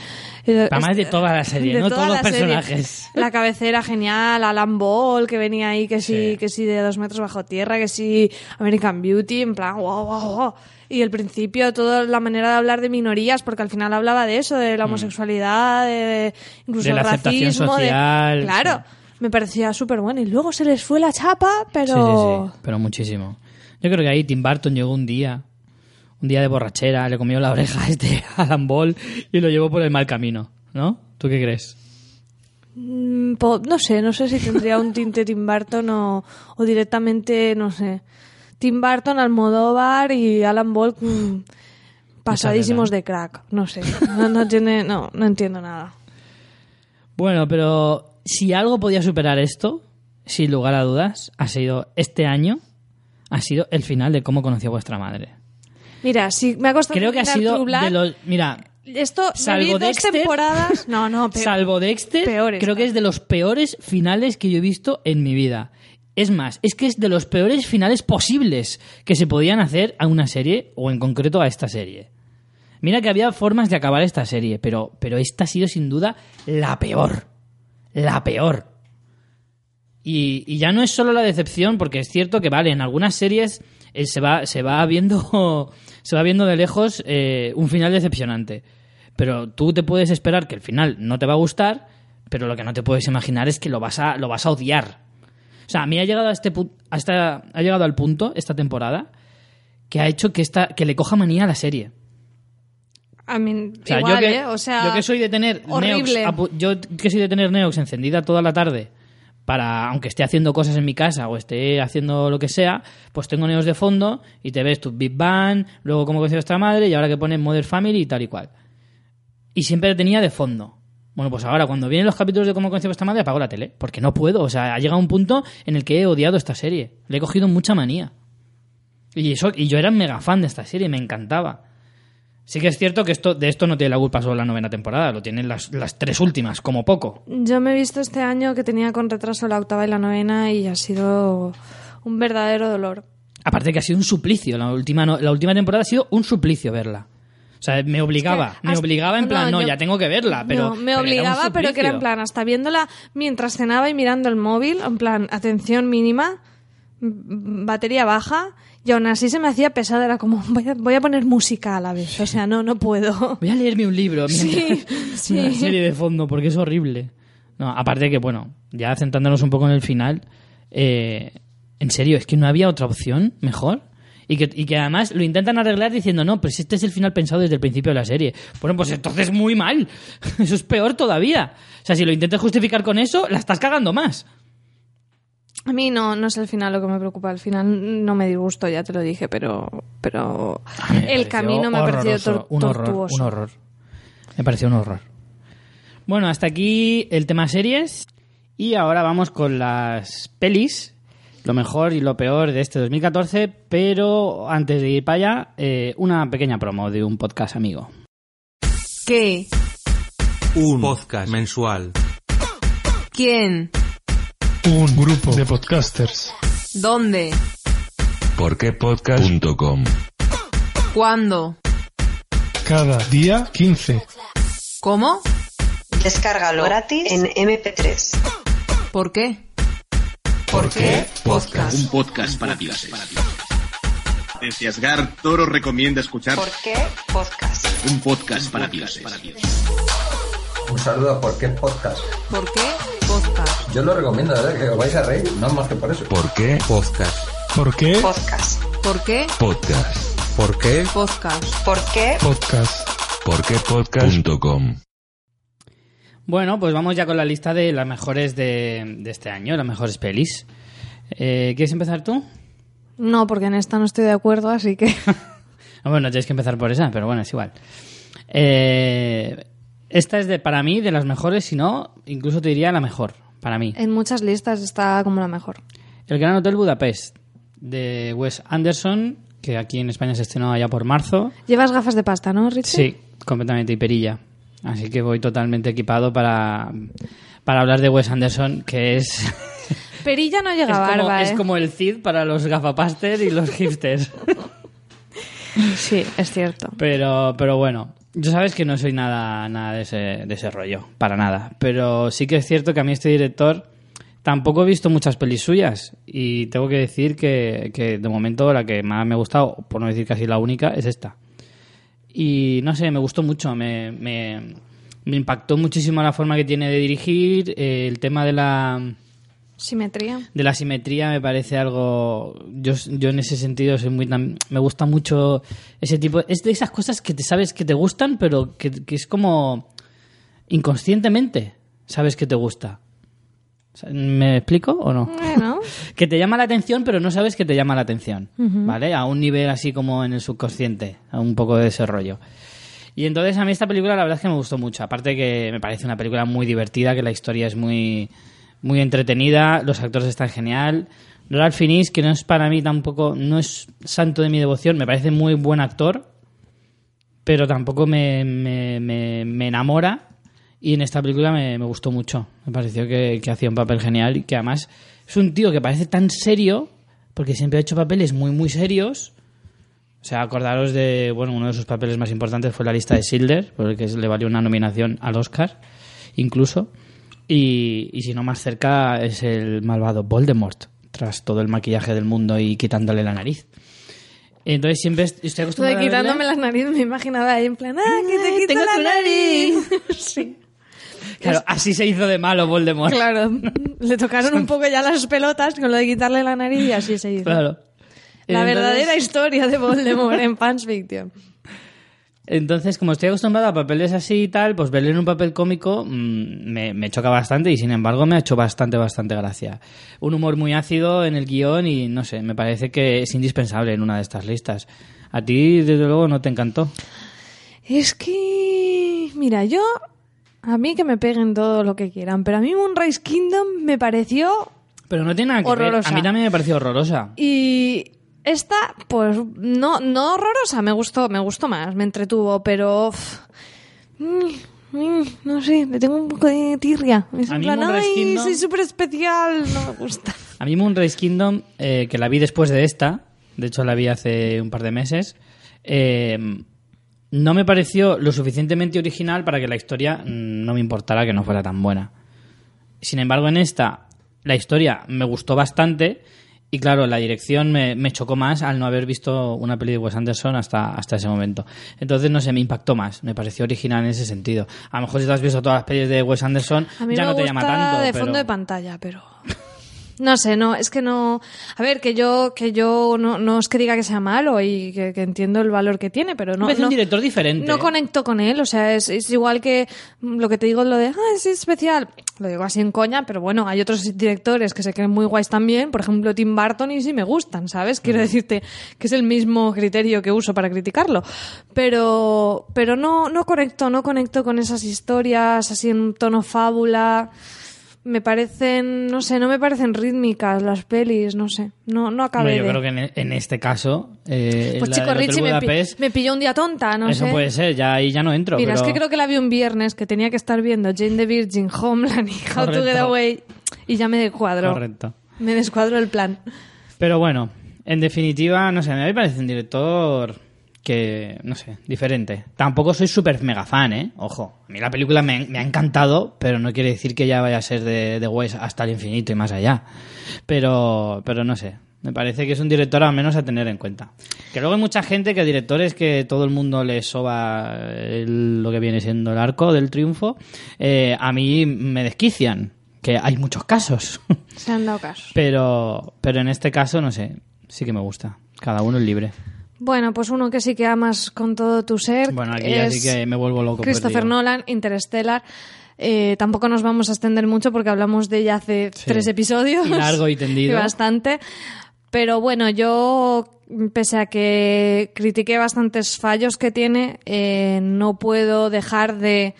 Eh, Además de este- toda la serie, de no toda todos los serie. personajes. La cabecera genial, Alan Ball, que venía ahí, que sí, Sí. que sí de dos metros bajo tierra, que sí American Beauty, en plan, wow, wow, wow. Y el principio, toda la manera de hablar de minorías, porque al final hablaba de eso, de la homosexualidad, de, de- incluso Mm. De la el aceptación racismo. de- social, claro, me parecía súper bueno. Y luego se les fue la chapa, pero... Sí, sí, sí, pero muchísimo. Yo creo que ahí Tim Burton llegó un día, un día de borrachera, le comió la oreja a este Alan Ball y lo llevó por el mal camino, ¿no? ¿Tú qué crees? Mm, no sé, no sé si tendría un tinte Tim Burton o, o directamente, no sé. Tim Burton, Almodóvar y Alan Ball mm, pasadísimos de crack. No sé, no, no tiene, no, no entiendo nada. Bueno, pero si algo podía superar esto, sin lugar a dudas, ha sido este año, ha sido el final de cómo conocí a vuestra madre. Mira, si me ha costado Creo que ha sido de los... Mira, Esto, salvo dos Dexter- temporadas. No, no, pe- salvo Dexter, peores, creo que es de los peores finales que yo he visto en mi vida. Es más, es que es de los peores finales posibles que se podían hacer a una serie, o en concreto a esta serie. Mira que había formas de acabar esta serie, pero, pero esta ha sido sin duda la peor. La peor. Y, ya no es solo la decepción, porque es cierto que, vale, en algunas series eh, se, va, se va viendo se va viendo de lejos eh, un final decepcionante. Pero tú te puedes esperar que el final no te va a gustar, pero lo que no te puedes imaginar es que lo vas a, lo vas a odiar. O sea, a mí ha llegado a este pu- a esta- ha llegado al punto esta temporada que ha hecho que esta, que le coja manía a la serie. A mí, O sea, igual, yo que, ¿eh? O sea, yo que soy de tener horrible. Neox, yo que soy de tener Neox encendida toda la tarde para aunque esté haciendo cosas en mi casa o esté haciendo lo que sea, pues tengo Neox de fondo y te ves tu Big Bang, luego cómo conocí a vuestra madre y ahora que pones Mother Family y tal y cual. Y siempre tenía de fondo. Bueno, pues ahora cuando vienen los capítulos de cómo conocí a vuestra madre apago la tele, porque no puedo, o sea, ha llegado un punto en el que he odiado esta serie. Le he cogido mucha manía. Y eso y yo era mega fan de esta serie, me encantaba. Sí que es cierto que esto, de esto no tiene la culpa solo la novena temporada, lo tienen las, las tres últimas, como poco. Yo me he visto este año que tenía con retraso la octava y la novena y ha sido un verdadero dolor. Aparte que ha sido un suplicio, la última, no- la última temporada ha sido un suplicio verla. O sea, me obligaba, que me obligaba en plan, no, yo- ya tengo que verla, pero... no, me pero obligaba, pero que era en plan, hasta viéndola mientras cenaba y mirando el móvil, en plan, atención mínima, batería baja, y aún así se me hacía pesada, era como, voy a, voy a poner música a la vez, o sea, no, no puedo. Voy a leerme un libro mientras Sí, una sí. serie de fondo, porque es horrible. No, aparte que, bueno, ya centrándonos un poco en el final, eh, en serio, es que no había otra opción mejor. Y que, y que además lo intentan arreglar diciendo, no, pero si este es el final pensado desde el principio de la serie. Bueno, pues entonces muy mal. Eso es peor todavía. O sea, si lo intentas justificar con eso, la estás cagando más. A mí no, no es el final lo que me preocupa. El final no me disgusto, ya te lo dije, pero, pero el camino me ha parecido horroroso, tor- un horror, tortuoso. un horror. Me pareció un horror. Bueno, hasta aquí el tema series. Y ahora vamos con las pelis. Lo mejor y lo peor de este 2014. Pero antes de ir para allá, eh, una pequeña promo de un podcast amigo. ¿Qué? Un podcast mensual. ¿Quién? Un grupo de podcasters. ¿Dónde? Porquepodcast.com ¿Cuándo? Cada día 15. ¿Cómo? Descárgalo gratis en MP3. ¿Por qué? ¿Por qué? Podcast. Un podcast para. Desciasgar Toro recomienda escuchar ¿Por qué podcast? un podcast para dioses. Un saludo a Por qué Podcast. ¿Por qué? Podcast. Yo lo recomiendo, ¿verdad? Que os vais a reír, no más que por eso. ¿Por qué Podcast. ¿Por qué? Podcast. ¿Por qué? podcast? ¿Por qué? Podcast. ¿Por qué? Podcast. Porquepodcast.com Bueno, pues vamos ya con la lista de las mejores de, de este año, las mejores pelis. Eh, ¿Quieres empezar tú? No, porque en esta no estoy de acuerdo, así que Bueno, tienes que empezar por esa, pero bueno, es igual. Eh, esta es de, para mí, de las mejores, si no, incluso te diría la mejor, para mí. en muchas listas está como la mejor. El Gran Hotel Budapest, de Wes Anderson, que aquí en España se estrenó allá por marzo. Llevas gafas de pasta, ¿no, Richie? Sí, completamente hiperilla. Así que voy totalmente equipado para, para hablar de Wes Anderson, que es, Perilla no llega es, como, barba, es ¿eh? como el Cid para los gafapasters y los hipsters. Sí, es cierto. Pero, pero bueno, yo sabes que no soy nada, nada de, ese, de ese rollo, para nada. Pero sí que es cierto que a mí este director tampoco he visto muchas pelis suyas y tengo que decir que, que de momento la que más me ha gustado, por no decir casi la única, es esta. Y no sé, me gustó mucho, me, me, impactó muchísimo la forma que tiene de dirigir, eh, el tema de la Simetría. de la simetría me parece algo yo, yo en ese sentido soy muy me gusta mucho ese tipo es de esas cosas que te sabes que te gustan pero que, que es como inconscientemente sabes que te gusta ¿me explico o no? Bueno, que te llama la atención pero no sabes que te llama la atención ¿vale? a un nivel así como en el subconsciente a un poco de ese rollo y entonces a mí esta película la verdad es que me gustó mucho. Aparte que me parece una película muy divertida, que la historia es muy, muy entretenida, los actores están genial. Ralph Fiennes, que no es para mí tampoco, no es santo de mi devoción, me parece muy buen actor, pero tampoco me, me, me- me enamora. Y en esta película me, gustó mucho. Me pareció que, que hacía un papel genial y que además es un tío que parece tan serio, porque siempre ha hecho papeles muy, muy serios. O sea, acordaros de, bueno, uno de sus papeles más importantes fue la lista de Schindler, porque le valió una nominación al Oscar, incluso. Y, y si no más cerca es el malvado Voldemort, tras todo el maquillaje del mundo y quitándole la nariz. Entonces siempre est- estoy estoy acostumbrado a quitándome las narices, me imaginaba ahí en plan, ¡ah, que te quito tengo la tu nariz! sí, Claro, así se hizo de malo Voldemort. claro. Le tocaron un poco ya las pelotas con lo de quitarle la nariz y así se hizo. Claro. La Entonces- verdadera historia de Voldemort en Fans Fiction. Entonces, como estoy acostumbrado a papeles así y tal, pues verle en un papel cómico mm, me, me choca bastante y sin embargo me ha hecho bastante, bastante gracia. Un humor muy ácido en el guion y no sé, me parece que es indispensable en una de estas listas. A ti, desde luego, no te encantó. Es que, mira, yo, a mí que me peguen todo lo que quieran, pero a mí Moonrise Kingdom me pareció Pero no tiene nada que Horrorosa. ver. A mí también me pareció horrorosa. Y esta, pues, no, no horrorosa, me gustó, me gustó más, me entretuvo, pero... mm, mm, no sé, le tengo un poco de tirria. Es A en mí plan, Moonrise ay, Kingdom- soy súper especial, no me gusta. A mí Moonrise Kingdom, eh, que la vi después de esta, de hecho la vi hace un par de meses, eh, no me pareció lo suficientemente original para que la historia mm, no me importara que no fuera tan buena. Sin embargo, en esta, la historia me gustó bastante y claro, la dirección me, me chocó más al no haber visto una peli de Wes Anderson hasta, hasta ese momento. Entonces, no sé, me impactó más, me pareció original en ese sentido. A lo mejor si te has visto todas las pelis de Wes Anderson, A mí ya me no te llama tanto. de pero- fondo de pantalla, pero... No sé, no, es que no. A ver, que yo, que yo no, no es que diga que sea malo y que, que entiendo el valor que tiene, pero no. No, un director diferente. no conecto con él, o sea, es, es igual que lo que te digo, lo de, ah, es especial. Lo digo así en coña, pero bueno, hay otros directores que se creen muy guays también, por ejemplo, Tim Burton, y sí me gustan, ¿sabes? Quiero decirte que es el mismo criterio que uso para criticarlo. Pero, pero no, no conecto, no conecto con esas historias así en tono fábula. Me parecen, no sé, no me parecen rítmicas las pelis, no sé. No, no acabé Hombre, yo de- creo que en, en este caso. eh, Pues chico, Richie me, pi- Budapest, me pilló un día tonta, no eso sé. puede ser, ya ahí ya no entro. Mira, pero... es que creo que la vi un viernes que tenía que estar viendo Jane the Virgin, Homeland y How to Get Correcto. Away y ya me descuadró. Correcto. Me descuadró el plan. Pero bueno, en definitiva, no sé, a mí me parece un director que, no sé, diferente. Tampoco soy súper mega fan, ¿eh? Ojo, a mí la película me, me ha encantado, pero no quiere decir que ya vaya a ser de, de Wes hasta el infinito y más allá. Pero, pero no sé, me parece que es un director al menos a tener en cuenta. Que luego hay mucha gente que directores que todo el mundo le soba el- lo que viene siendo el arco del triunfo, eh, a mí me desquician, que hay muchos casos. Se han dado caso. Pero, pero en este caso, no sé, sí que me gusta. Cada uno es libre. Bueno, pues uno que sí que amas con todo tu ser. Bueno, aquí ya sí que me vuelvo loco. Christopher perdido. Nolan, Interstellar. Eh, tampoco nos vamos a extender mucho porque hablamos de ella hace Sí. tres episodios. Y largo y tendido. bastante. Pero bueno, yo, pese a que critiqué bastantes fallos que tiene, eh, no puedo dejar de,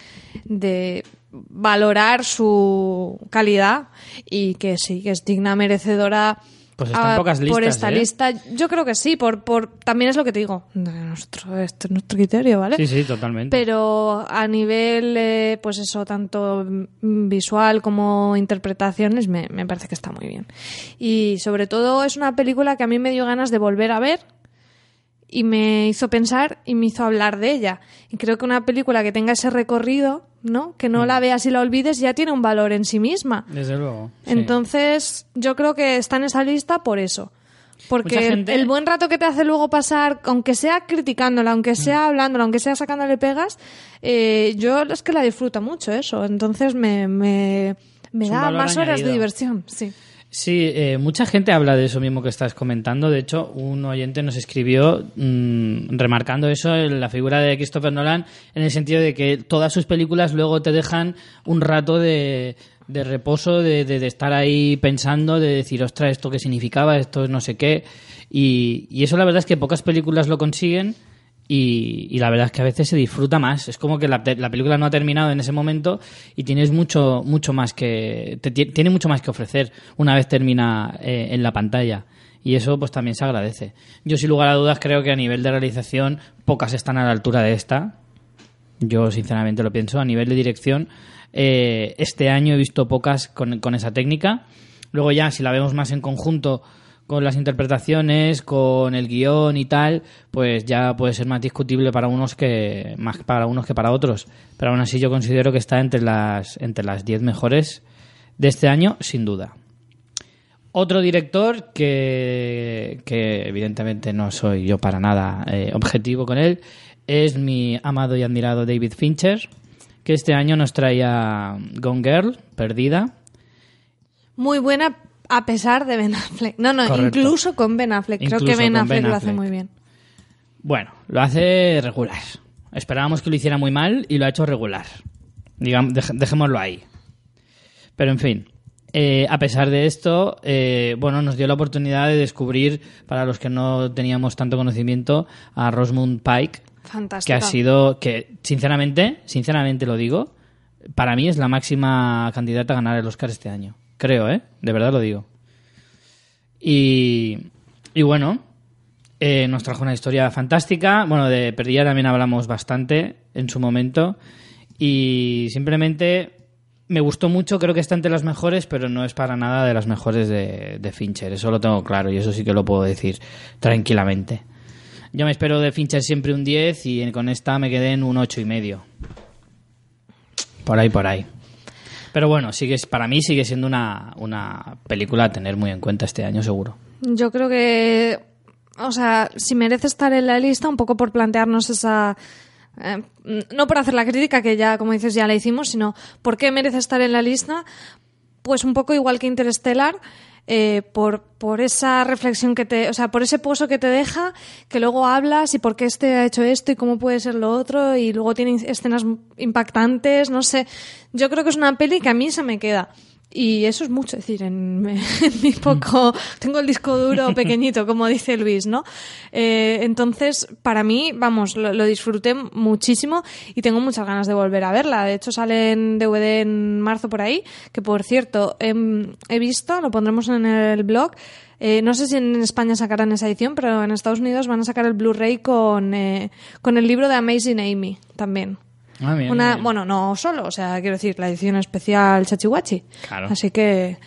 de valorar su calidad y que sí, que es digna merecedora Pues ah, pocas por listas, esta ¿eh? lista. Yo creo que sí, por, por también es lo que te digo, nuestro, este es nuestro criterio, ¿vale? Sí, sí, totalmente. Pero a nivel, eh, pues eso, tanto visual como interpretaciones, me, me parece que está muy bien. Y sobre todo es una película que a mí me dio ganas de volver a ver y me hizo pensar y me hizo hablar de ella. Y creo que una película que tenga ese recorrido, ¿no? Que no Mm. la veas y la olvides, ya tiene un valor en sí misma. Desde luego. sí. Entonces, yo creo que está en esa lista por eso. Porque gente- el buen rato que te hace luego pasar, aunque sea criticándola, aunque sea Mm. hablándola, aunque sea sacándole pegas, eh, yo es que la disfruto mucho eso. Entonces me, me, me da más horas de diversión. Sí. Sí, eh, mucha gente habla de eso mismo que estás comentando. De hecho, un oyente nos escribió mm, remarcando eso en la figura de Christopher Nolan, en el sentido de que todas sus películas luego te dejan un rato de, reposo, de, de- estar ahí pensando, de decir, ostras, esto qué significaba, esto no sé qué. Y eso la verdad es que pocas películas lo consiguen. Y, y la verdad es que a veces se disfruta más. Es como que la, la película no ha terminado en ese momento y tienes mucho, mucho más que. te ti- tiene mucho más que ofrecer una vez termina eh, en la pantalla. Y eso pues también se agradece. Yo sin lugar a dudas creo que a nivel de realización pocas están a la altura de esta. Yo sinceramente lo pienso. A nivel de dirección, eh, este año he visto pocas con, con esa técnica. Luego ya, si la vemos más en conjunto con las interpretaciones, con el guion y tal, pues ya puede ser más discutible para unos que más para unos que para otros. Pero aún así yo considero que está entre las entre las 10 mejores de este año, sin duda. Otro director que, que evidentemente no soy yo para nada eh, objetivo con él es mi amado y admirado David Fincher, que este año nos traía Gone Girl, Perdida. Muy buena a pesar de Ben Affleck. No, no, Correcto. incluso con Ben Affleck. Creo que Ben Affleck, Ben lo hace muy bien. Bueno, lo hace regular. Esperábamos que lo hiciera muy mal y lo ha hecho regular. Digamos, dej- dejémoslo ahí. Pero en fin, eh, a pesar de esto, eh, bueno, nos dio la oportunidad de descubrir, para los que no teníamos tanto conocimiento, a Rosamund Pike, Fantástico. que ha sido, que sinceramente, sinceramente lo digo, para mí es la máxima candidata a ganar el Oscar este año. Creo, ¿eh? De verdad lo digo. Y, y bueno, eh, nos trajo una historia fantástica. Bueno, de Perdida también hablamos bastante en su momento. Y simplemente me gustó mucho, creo que está entre las mejores, pero no es para nada de las mejores de, de Fincher. Eso lo tengo claro y eso sí que lo puedo decir tranquilamente. Yo me espero de Fincher siempre un 10 y con esta me quedé en un 8 y medio. Por ahí, por ahí. Pero bueno, sigue, para mí sigue siendo una, una película a tener muy en cuenta este año, seguro. Yo creo que, o sea, si merece estar en la lista, un poco por plantearnos esa. eh, no por hacer la crítica, que ya, como dices, ya la hicimos, sino por qué merece estar en la lista. Pues un poco igual que Interstellar, eh, por, por esa reflexión que te, o sea, por ese pozo que te deja, que luego hablas y por qué este ha hecho esto y cómo puede ser lo otro, y luego tiene escenas impactantes, no sé. Yo creo que es una peli que a mí se me queda. Y eso es mucho decir en, en mi poco. Tengo el disco duro pequeñito, como dice Luis, ¿no? Eh, entonces, para mí, vamos, lo, lo disfruté muchísimo y tengo muchas ganas de volver a verla. De hecho, sale en DVD en marzo por ahí, que por cierto, em, he visto, lo pondremos en el blog. Eh, no sé si en España sacarán esa edición, pero en Estados Unidos van a sacar el Blu-ray con, eh, con el libro de Amazing Amy también. Ah, bien, Una, bien. bueno, no solo, o sea, quiero decir, la edición especial Chachihuachi. Claro. Así que,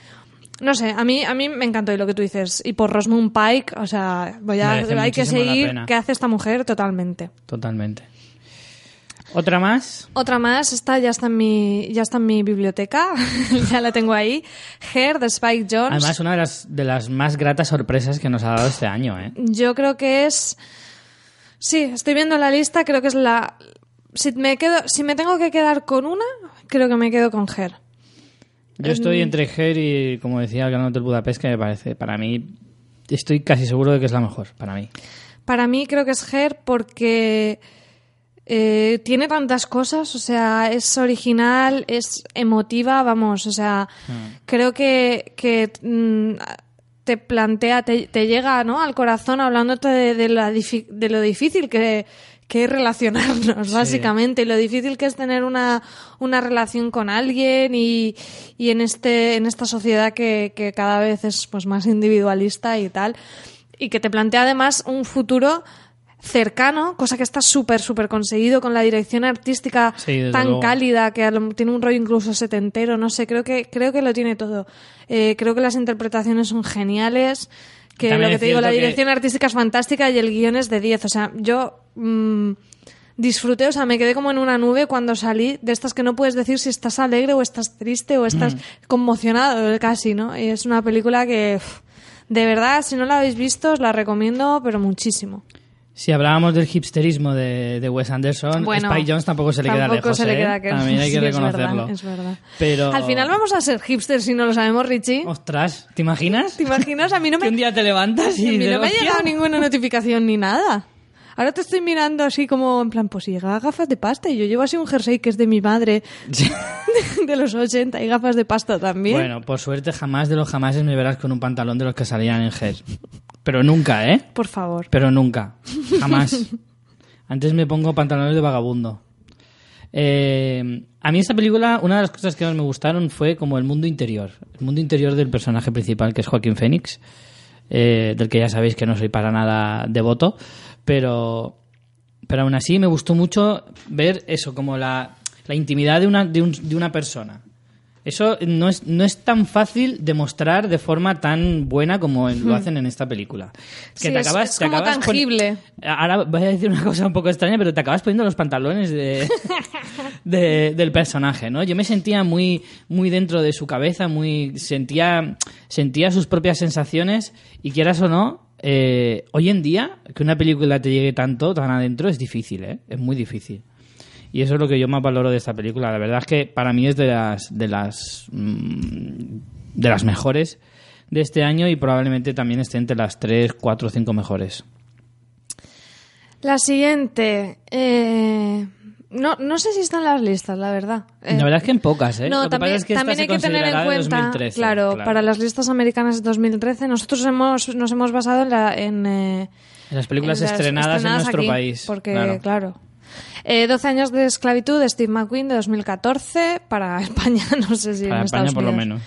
no sé, a mí, a mí me encantó y lo que tú dices. Y por Rosamund Pike, o sea, voy a, hay que seguir qué hace esta mujer totalmente. Totalmente. ¿Otra más? Otra más, esta ya está en mi, ya está en mi biblioteca, ya la tengo ahí. Hair de Spike Jones. Además, una de las, de las más gratas sorpresas que nos ha dado este año, ¿eh? Yo creo que es. Sí, estoy viendo la lista, creo que es la. Si me quedo, si me tengo que quedar con una, creo que me quedo con Her. Yo estoy entre Her y, como decía, el Gran Hotel Budapest, que me parece, para mí, estoy casi seguro de que es la mejor, para mí. Para mí creo que es Her porque eh, tiene tantas cosas, o sea, es original, es emotiva, vamos, o sea, creo que, que mm, te plantea, te, te llega ¿no? al corazón hablándote de, de la de lo difícil que, que relacionarnos, básicamente, y lo difícil que es tener una, una relación con alguien y, y en, este, en esta sociedad que, que cada vez es pues, más individualista y tal, y que te plantea además un futuro cercano, cosa que está súper, súper conseguido con la dirección artística Sí, tan luego. cálida, que tiene un rollo incluso setentero, no sé, creo que, creo que lo tiene todo. Eh, creo que las interpretaciones son geniales, que También lo que te digo, la que- dirección artística es fantástica y el guion es de 10. O sea, yo mm, disfruté, o sea, me quedé como en una nube cuando salí de estas que no puedes decir si estás alegre o estás triste o estás conmocionado casi, ¿no? Y es una película que, de verdad, si no la habéis visto, os la recomiendo, pero muchísimo. Si hablábamos del hipsterismo de, de Wes Anderson, Bueno, Spike Jones tampoco se le queda lejos, se le ¿eh? queda que- También hay que sí, es verdad, reconocerlo. Es verdad, Pero... Al final vamos a ser hipsters si no lo sabemos, Richie. Ostras, ¿te imaginas? ¿Te imaginas? A mí no Que me, un día te levantas y a mí dices, no me ha llegado ninguna notificación ni nada. Ahora te estoy mirando así como en plan, pues si llega gafas de pasta y yo llevo así un jersey que es de mi madre de los 80 y gafas de pasta también. Bueno, por suerte jamás de los jamases me verás con un pantalón de los que salían en Her. Pero nunca, ¿eh? Por favor. Pero nunca. Jamás. Antes me pongo pantalones de vagabundo. Eh, a mí esta película, una de las cosas que más me gustaron fue como el mundo interior. El mundo interior del personaje principal, que es Joaquín Phoenix, eh, del que ya sabéis que no soy para nada devoto, pero, pero aún así me gustó mucho ver eso, como la, la intimidad de una, de, un- de una persona. Eso no es, no es tan fácil de mostrar de forma tan buena como lo hacen en esta película. Sí, es- es te acabas tangible. Ahora voy a decir una cosa un poco extraña, pero te acabas poniendo los pantalones de, de- del personaje, ¿no? Yo me sentía muy, muy dentro de su cabeza, muy sentía, sentía sus propias sensaciones y quieras o no, eh, hoy en día que una película te llegue tanto, tan adentro, es difícil, ¿eh? Es muy difícil. Y eso es lo que yo más valoro de esta película. La verdad es que para mí es de las de las mm, de las mejores de este año y probablemente también esté entre las 3, 4 o 5 mejores. La siguiente. eh, no, no sé si están las listas, la verdad. Eh, La verdad es que en pocas, ¿eh? No, Lo que también, pasa es que también hay que tener en cuenta, 2013, claro, para las listas americanas de 2013, nosotros hemos, nos hemos basado en, la, en, eh, En las películas en las estrenadas, en nuestro aquí, país. Porque, claro. claro. Eh, 12 años de esclavitud de Steve McQueen de 2014 para España, no sé si Para en España Estados por lo Unidos. menos.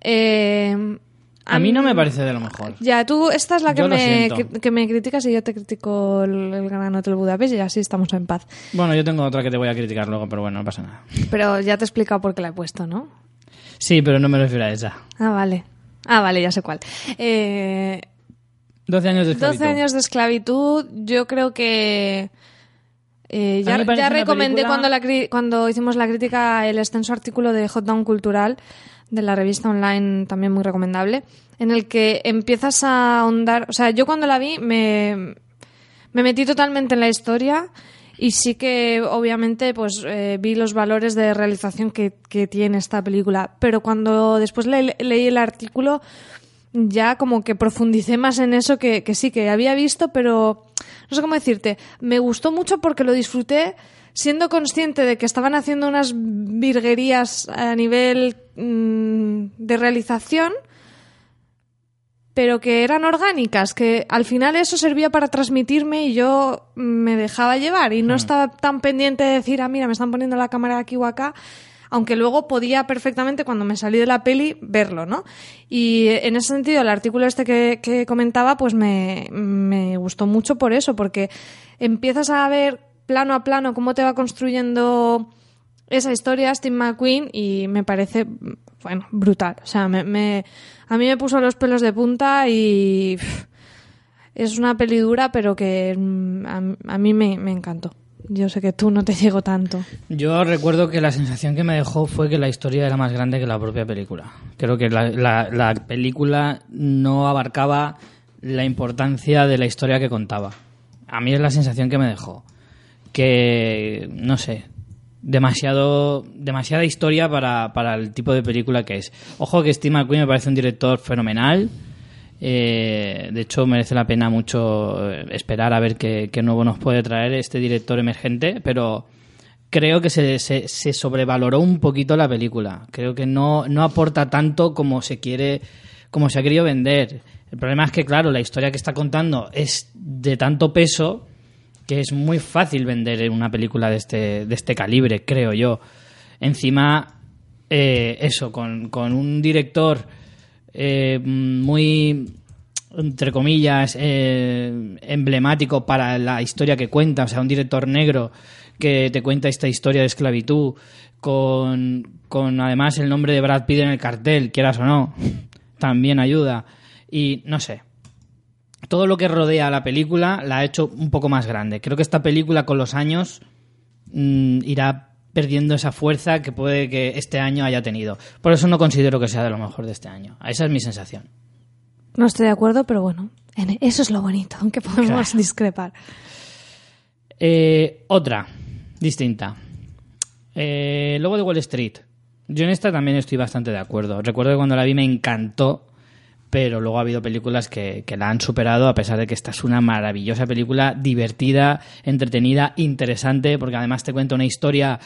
Eh, A mí no me parece de lo mejor. Ya, tú, esta es la que me, que, que me criticas y yo te critico el, el Gran Hotel Budapest y así estamos en paz. Bueno, yo tengo otra que te voy a criticar luego, pero bueno, no pasa nada. Pero ya te he explicado por qué la he puesto, ¿no? Sí, pero no me refiero a esa. Ah, vale. Ah, vale, ya sé cuál. Eh, 12 años de 12 esclavitud. años de esclavitud, yo creo que... eh, ya ya recomendé película- cuando, la, cuando hicimos la crítica el extenso artículo de Hot Down Cultural de la revista online, también muy recomendable, en el que empiezas a ahondar... O sea, yo cuando la vi me, me metí totalmente en la historia y sí que obviamente pues eh, vi los valores de realización que, que tiene esta película. Pero cuando después le- leí el artículo ya como que profundicé más en eso que, que sí, que había visto, pero no sé cómo decirte. Me gustó mucho porque lo disfruté siendo consciente de que estaban haciendo unas virguerías a nivel mm, de realización, pero que eran orgánicas, que al final eso servía para transmitirme y yo me dejaba llevar y no estaba tan pendiente de decir, ah, mira, me están poniendo la cámara aquí o acá, aunque luego podía perfectamente cuando me salí de la peli verlo, ¿no? Y en ese sentido el artículo este que, que comentaba pues me, me gustó mucho por eso, porque empiezas a ver plano a plano cómo te va construyendo esa historia Steve McQueen y me parece bueno brutal o sea me, a mí me puso los pelos de punta y es una peli dura pero que mm, a, mí me, encantó yo sé que tú no te llego tanto Yo recuerdo que la sensación que me dejó fue que la historia era más grande que la propia película. Creo que la- la película no abarcaba la importancia de la historia que contaba. A mí es la sensación que me dejó. Que, no sé, demasiado demasiada historia para, para el tipo de película que es. Ojo que Steve McQueen me parece un director fenomenal. Eh, de hecho, merece la pena mucho eh, esperar a ver qué, nuevo nos puede traer este director emergente, pero creo que se, se, se sobrevaloró un poquito la película. Creo que no, no aporta tanto como se quiere, como se ha querido vender. El problema es que, claro, la historia que está contando es de tanto peso que es muy fácil vender en una película de este, de este calibre, creo yo. Encima, eh, eso, con, con un director eh, muy, entre comillas, eh, emblemático para la historia que cuenta, o sea, un director negro que te cuenta esta historia de esclavitud, con, con además el nombre de Brad Pitt en el cartel, quieras o no, también ayuda. Y no sé, todo lo que rodea a la película la ha hecho un poco más grande. Creo que esta película con los años mm, irá perdiendo esa fuerza que puede que este año haya tenido. Por eso no considero que sea de lo mejor de este año. Esa es mi sensación. no estoy de acuerdo pero bueno en- eso es lo bonito aunque podemos Claro. discrepar Eh, otra, distinta. Eh, luego de Wall Street. Yo en esta también estoy bastante de acuerdo. Recuerdo que cuando la vi me encantó, pero luego ha habido películas que, que la han superado, a pesar de que esta es una maravillosa película, divertida, entretenida, interesante, porque además te cuenta una historia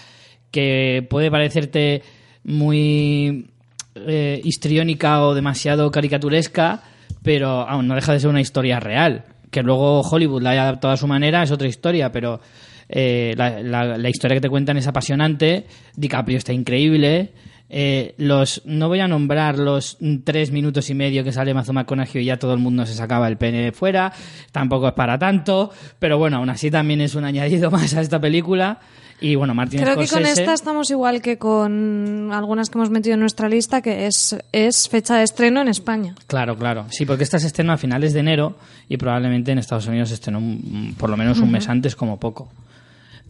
que puede parecerte muy eh, histriónica o demasiado caricaturesca, pero aún no deja de ser una historia real. Que luego Hollywood la haya adaptado a su manera es otra historia, pero eh, la, historia que te cuentan es apasionante. DiCaprio está increíble. Eh, los no voy a nombrar los tres minutos y medio que sale Matthew McConaughey y ya todo el mundo se sacaba el pene de fuera. Tampoco es para tanto, pero bueno, aún así también es un añadido más a esta película. Y bueno, Martin Creo que con esta estamos igual que con algunas que hemos metido en nuestra lista, que es, es fecha de estreno en España. Claro, claro. Sí, porque esta se estrenó a finales de enero y probablemente en Estados Unidos se estrenó un- por lo menos un mes antes como poco.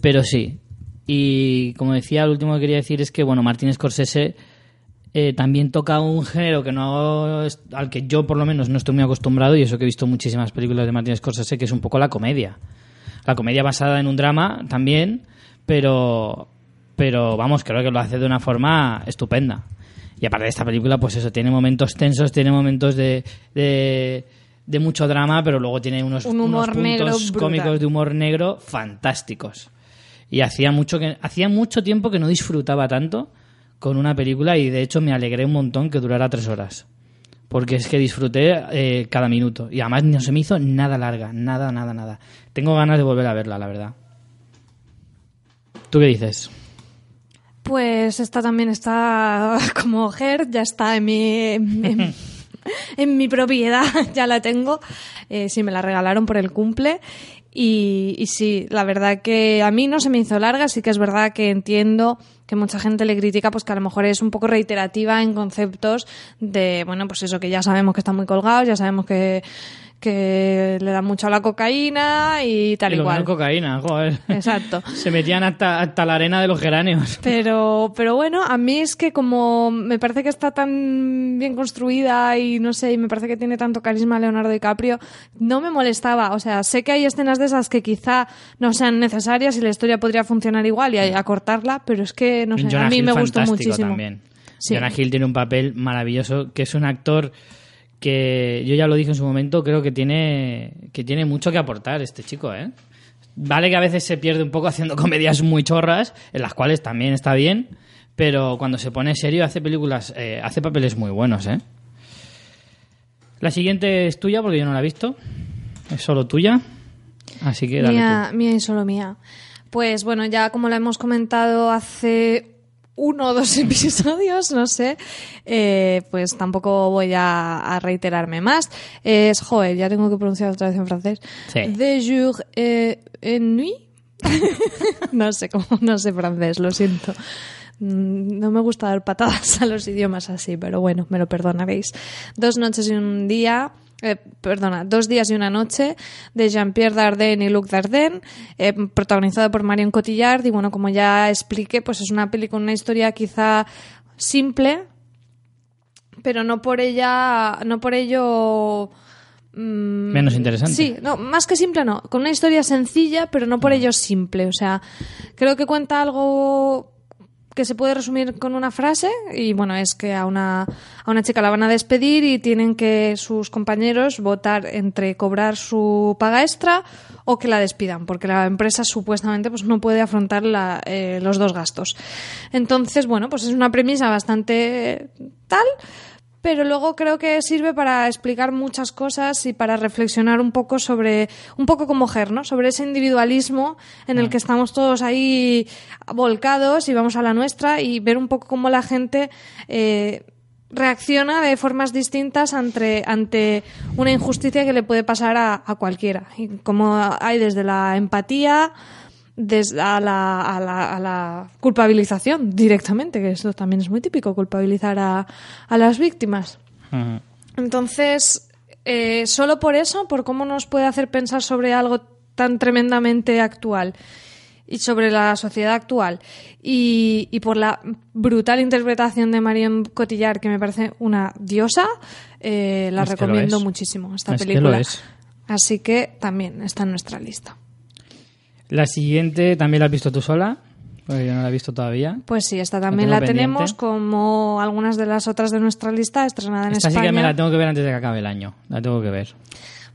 Pero sí. Y como decía, lo último que quería decir es que, bueno, Martin Scorsese eh, también toca un género que no al que yo por lo menos no estoy muy acostumbrado y eso que he visto muchísimas películas de Martin Scorsese, que es un poco la comedia. La comedia basada en un drama también, pero, pero vamos, creo que lo hace de una forma estupenda. Y aparte de esta película, pues eso, tiene momentos tensos, tiene momentos de, de, de mucho drama, pero luego tiene unos, Un humor unos puntos cómicos de humor negro fantásticos. Y hacía mucho que hacía mucho tiempo que no disfrutaba tanto con una película y de hecho me alegré un montón que durara tres horas. Porque es que disfruté eh, cada minuto. Y además no se me hizo nada larga. Nada, nada, nada. Tengo ganas de volver a verla, la verdad. ¿Tú qué dices? Pues esta también está como Ger, ya está en mi, en, en mi propiedad, ya la tengo. Eh, sí, me la regalaron por el cumple. Y, y sí, la verdad que a mí no se me hizo larga, sí que es verdad que entiendo que mucha gente le critica pues que a lo mejor es un poco reiterativa en conceptos de, bueno, pues eso que ya sabemos que están muy colgados, ya sabemos que, que le dan mucho a la cocaína y tal Y lo es cocaína, joder. Exacto. Se metían hasta, hasta la arena de los geráneos. Pero, pero bueno, a mí es que como me parece que está tan bien construida y no sé, y me parece que tiene tanto carisma Leonardo DiCaprio, no me molestaba. O sea, sé que hay escenas de esas que quizá no sean necesarias y la historia podría funcionar igual y acortarla, pero es que, no sé, Jonah a mí Hill me gustó muchísimo. también. Sí. Jonah Hill tiene un papel maravilloso, que es un actor que yo ya lo dije en su momento, creo que tiene, que tiene mucho que aportar este chico, ¿eh? Vale que a veces se pierde un poco haciendo comedias muy chorras, en las cuales también está bien, pero cuando se pone serio hace películas, eh, hace papeles muy buenos, ¿eh? La siguiente es tuya porque yo no la he visto, es solo tuya, así que dale Mía, mía y solo mía. Pues bueno, ya como la hemos comentado hace uno o dos episodios, no sé, eh, pues tampoco voy a, a reiterarme más. Es, joder, ya tengo que pronunciar otra vez en francés. Sí. De jour et nuit. no sé cómo, no sé francés, lo siento. Mm, No me gusta dar patadas a los idiomas así, pero bueno, me lo perdonaréis. Dos noches y un día, eh, perdona, dos días y una noche de Jean-Pierre Dardenne y Luc Dardenne, eh, protagonizado por Marion Cotillard. Y bueno, como ya expliqué, pues es una película, una historia quizá simple, pero no por ella, no por ello. mm, Menos interesante. Sí, no, más que simple no, con una historia sencilla, pero no por ello simple. O sea, creo que cuenta algo que se puede resumir con una frase y bueno, es que a una, a una chica la van a despedir y tienen que sus compañeros votar entre cobrar su paga extra o que la despidan, porque la empresa supuestamente pues no puede afrontar la- eh, los dos gastos. Entonces, bueno, pues es una premisa bastante tal, pero luego creo que sirve para explicar muchas cosas y para reflexionar un poco sobre, un poco como Ger, ¿no? Sobre ese individualismo en el que estamos todos ahí volcados y vamos a la nuestra y ver un poco cómo la gente eh, reacciona de formas distintas ante, ante una injusticia que le puede pasar a, a cualquiera. Y como hay desde la empatía, desde a la, a, la, a la culpabilización directamente, que eso también es muy típico, culpabilizar a, a las víctimas. Entonces, eh, solo por eso, por cómo nos puede hacer pensar sobre algo tan tremendamente actual y sobre la sociedad actual y, y por la brutal interpretación de Marion Cotillard, que me parece una diosa, eh, la Es recomiendo muchísimo esta Es película. Así que también está en nuestra lista. La siguiente también la has visto tú sola, porque yo no la he visto todavía. Pues sí, esta también la tenemos como algunas de las otras de nuestra lista, estrenada en Esta sí España. que me la tengo que ver antes de que acabe el año, la tengo que ver.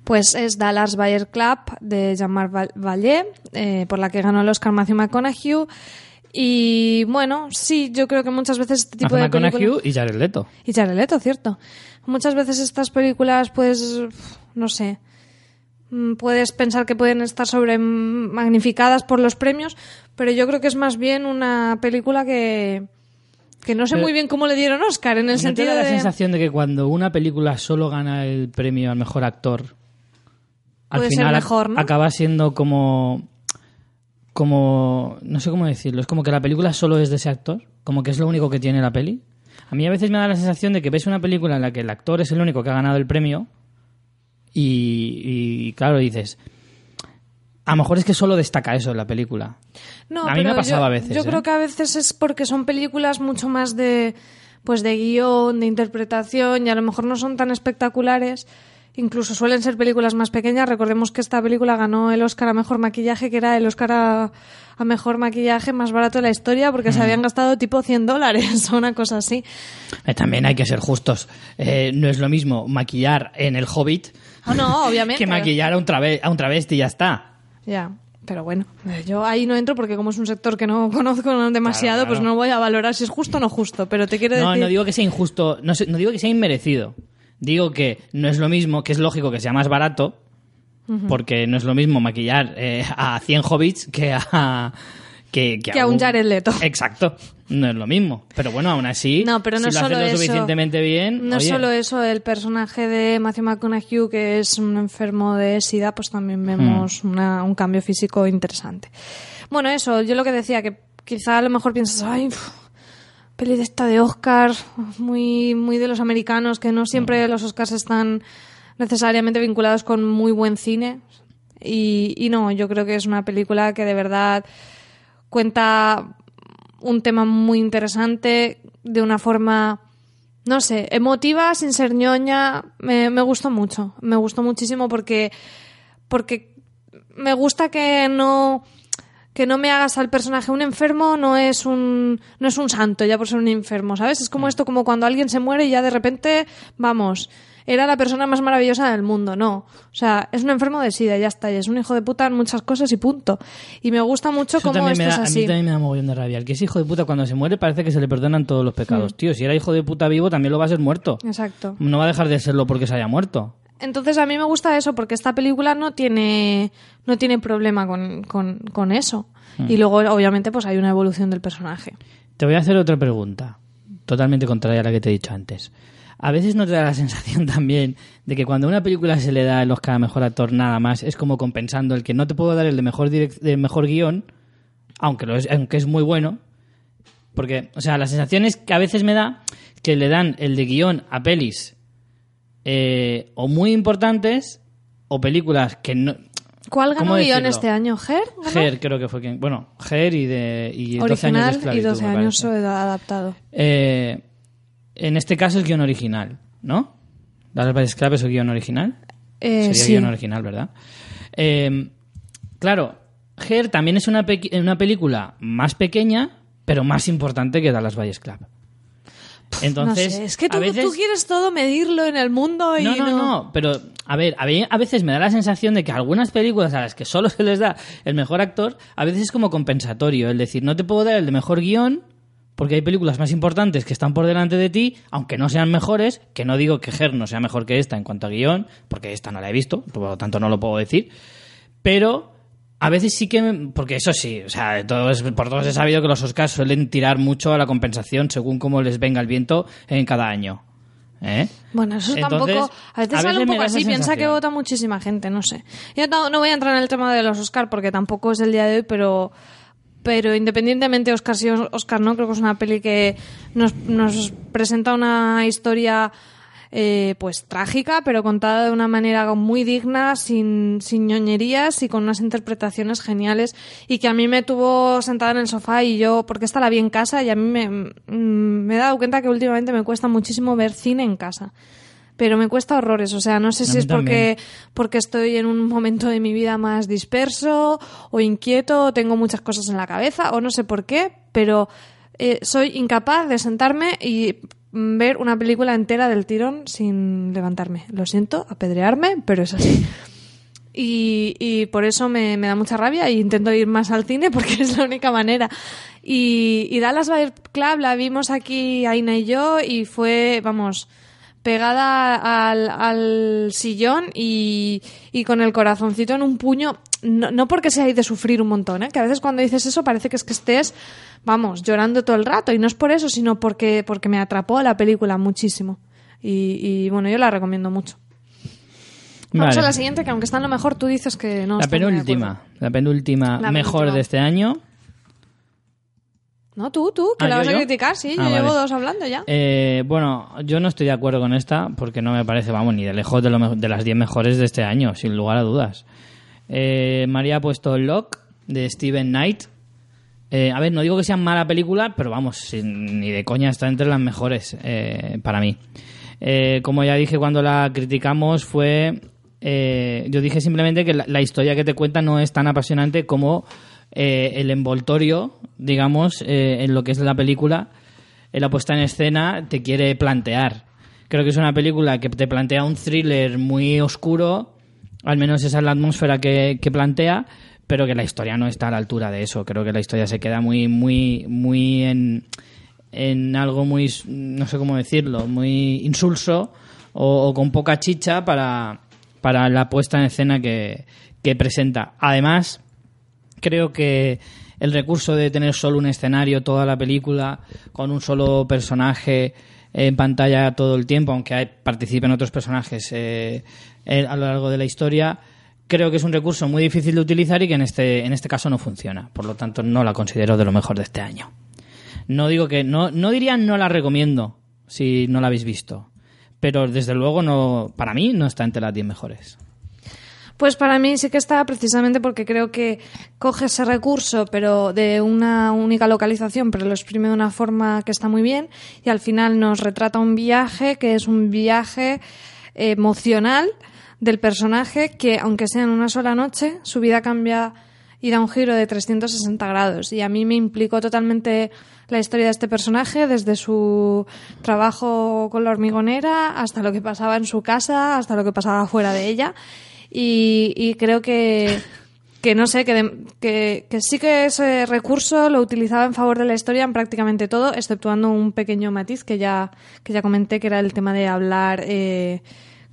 Pues es Dallas Bayer Club de Jean-Marc Val- Vallée, eh, por la que ganó el Oscar Matthew McConaughey. Y bueno, sí, yo creo que muchas veces este tipo Matthew de películas... y Jared Leto. Y Jared Leto, cierto. Muchas veces estas películas, pues, no sé, puedes pensar que pueden estar sobre magnificadas por los premios, pero yo creo que es más bien una película que, que no sé Pero- muy bien cómo le dieron Oscar, en el ¿No te sentido da la de... sensación de que cuando una película solo gana el premio al mejor actor, al Puede ser final mejor, ¿no? acaba siendo como como no sé cómo decirlo, es como que la película solo es de ese actor, como que es lo único que tiene la peli. A mí a veces me da la sensación de que ves una película en la que el actor es el único que ha ganado el premio y, y, claro, dices, a lo mejor es que solo destaca eso en la película. No, A mí me ha pasado yo, a veces, Yo ¿eh? creo que a veces es porque son películas mucho más de pues de guion, de interpretación y a lo mejor no son tan espectaculares. Incluso suelen ser películas más pequeñas. Recordemos que esta película ganó el Oscar a mejor maquillaje, que era el Oscar a, a mejor maquillaje más barato de la historia, porque Mm. se habían gastado tipo 100 dólares o una cosa así. Eh, También hay que ser justos. Eh, no es lo mismo maquillar en El Hobbit Oh, no, obviamente. que maquillar a un, a un travesti y ya está. Ya, pero bueno, yo ahí no entro porque como es un sector que no conozco demasiado, Claro, claro. pues no voy a valorar si es justo o no justo, pero te quiero No, decir... no digo que sea injusto, no, no digo que sea inmerecido. Digo que no es lo mismo, que es lógico que sea más barato, porque no es lo mismo maquillar eh, a 100 hobbits que a... Que, Que a un Jared Leto. Exacto, no es lo mismo. Pero bueno, aún así, No, pero no si lo solo haces lo eso. suficientemente bien... No oye, solo eso, el personaje de Matthew McConaughey, que es un enfermo de SIDA, pues también vemos una- un cambio físico interesante. Bueno, eso, yo lo que decía, que quizá a lo mejor piensas, ay, uf, peli de esta de Oscar, muy, muy de los americanos, que no siempre los Oscars están necesariamente vinculados con muy buen cine. Y, y no, yo creo que es una película que de verdad cuenta un tema muy interesante de una forma, no sé, emotiva, sin ser ñoña. Me, me gustó mucho, me gustó muchísimo porque, porque me gusta que no que no me hagas al personaje un enfermo no es un no es un santo ya por ser un enfermo sabes es como esto como cuando alguien se muere y ya de repente vamos era la persona más maravillosa del mundo, no. O sea, es un enfermo de sida, ya está, y es un hijo de puta en muchas cosas y punto. Y me gusta mucho Eso cómo esto es da, a mí así. también me da mogollón de rabia. El que es hijo de puta cuando se muere parece que se le perdonan todos los pecados. Mm. Tío, si era hijo de puta vivo también lo va a ser muerto. Exacto. No va a dejar de serlo porque se haya muerto. Entonces a mí me gusta eso porque esta película no tiene no tiene problema con, con, con eso. Mm. Y luego obviamente pues hay una evolución del personaje. Te voy a hacer otra pregunta, totalmente contraria a la que te he dicho antes. A veces no te da la sensación también de que cuando a una película se le da el Oscar a mejor actor nada más, es como compensando el que no te puedo dar el de mejor, de mejor guion, aunque, lo es, aunque es muy bueno. Porque, o sea, la sensación es que a veces me da que le dan el de guion a pelis eh, o muy importantes o películas que no. ¿Cuál ganó ¿Cómo guion este año? ¿Ger? ganó? Ger creo que fue quien. Bueno, Ger y de. Y 12 años de Original y esclavitud, 12 me años adaptado. Eh, en este caso es guion original, ¿no? Dallas Buyers Club es el guion original. Eh, Sería sí. guion original, ¿verdad? Eh, claro, Her también es una, una película más pequeña, pero más importante que Dallas Buyers Club. Entonces, no sé, es que tú, a veces... tú quieres todo medirlo en el mundo y No, no, no, pero a ver, a ve- a veces me da la sensación de que algunas películas a las que solo se les da el mejor actor, a veces es como compensatorio, el decir, no te puedo dar el de mejor guion porque hay películas más importantes que están por delante de ti, aunque no sean mejores, que no digo que Her no sea mejor que esta en cuanto a guion, porque esta no la he visto, por lo tanto no lo puedo decir, pero a veces sí que, porque eso sí, o sea, todo es- por todos he sabido que los Oscars suelen tirar mucho a la compensación según cómo les venga el viento en cada año. ¿Eh? Bueno, eso Entonces, tampoco. A veces a sale un poco así. Piensa que vota muchísima gente, no sé. Yo no, no voy a entrar en el tema de los Oscar porque tampoco es el día de hoy, pero. Pero independientemente Oscar sí Oscar no, creo que es una peli que nos, nos presenta una historia eh, pues trágica, pero contada de una manera muy digna, sin, sin ñoñerías y con unas interpretaciones geniales y que a mí me tuvo sentada en el sofá y yo, porque esta la vi en casa y a mí me, mm, me he dado cuenta que últimamente me cuesta muchísimo ver cine en casa. Pero me cuesta horrores, o sea, no sé si es porque, porque estoy en un momento de mi vida más disperso o inquieto, o tengo muchas cosas en la cabeza o no sé por qué, pero eh, soy incapaz de sentarme y ver una película entera del tirón sin levantarme. Lo siento, apedrearme, pero es así. Y, y por eso me, me da mucha rabia e intento ir más al cine porque es la única manera. Y, y Dallas Buyers Club la vimos aquí Aina y yo y fue, vamos, pegada al, al sillón y, y con el corazoncito en un puño. No, no porque sea de sufrir un montón, ¿eh? que a veces cuando dices eso parece que es que estés, vamos, llorando todo el rato. Y no es por eso, sino porque, porque me atrapó la película muchísimo. Y, y bueno, yo la recomiendo mucho. Vamos Vale. a la siguiente, que aunque está en lo mejor, tú dices que no. La penúltima, la penúltima La mejor penúltima. de este año. No, tú, tú, que Ah, la ¿yo, vas a criticar, sí. Ah, yo llevo vale. dos hablando ya. Eh, bueno, yo no estoy de acuerdo con esta porque no me parece, vamos, ni de lejos de, lo de las 10 mejores de este año, sin lugar a dudas. Eh, María ha puesto Lock de Steven Knight. Eh, a ver, no digo que sea mala película, pero vamos, sin- ni de coña está entre las mejores eh, para mí. Eh, como ya dije cuando la criticamos, fue. yo dije simplemente que la, la historia que te cuenta no es tan apasionante como eh, el envoltorio, digamos, eh, en lo que es la película, en la puesta en escena, te quiere plantear. Creo que es una película que te plantea un thriller muy oscuro, al menos esa es la atmósfera que, que plantea, pero que la historia no está a la altura de eso. Creo que la historia se queda muy, muy, muy en, en algo muy, no sé cómo decirlo, muy insulso o, o con poca chicha para, para la puesta en escena que, que presenta. Además, creo que el recurso de tener solo un escenario toda la película con un solo personaje en pantalla todo el tiempo, aunque participen otros personajes eh, eh, a lo largo de la historia, creo que es un recurso muy difícil de utilizar y que en este, en este caso no funciona. Por lo tanto, no la considero de lo mejor de este año. No digo que, no, no diría no la recomiendo si no la habéis visto, pero desde luego no, para mí no está entre las 10 mejores. Pues para mí sí que está precisamente porque creo que coge ese recurso, pero de una única localización, pero lo exprime de una forma que está muy bien y al final nos retrata un viaje que es un viaje emocional del personaje que, aunque sea en una sola noche, su vida cambia y da un giro de 360 grados. Y a mí me implicó totalmente la historia de este personaje, desde su trabajo con la hormigonera hasta lo que pasaba en su casa, hasta lo que pasaba fuera de ella. Y, y creo que, que no sé, que, de- que, que sí que ese recurso lo utilizaba en favor de la historia en prácticamente todo, exceptuando un pequeño matiz que ya, que ya comenté, que era el tema de hablar eh,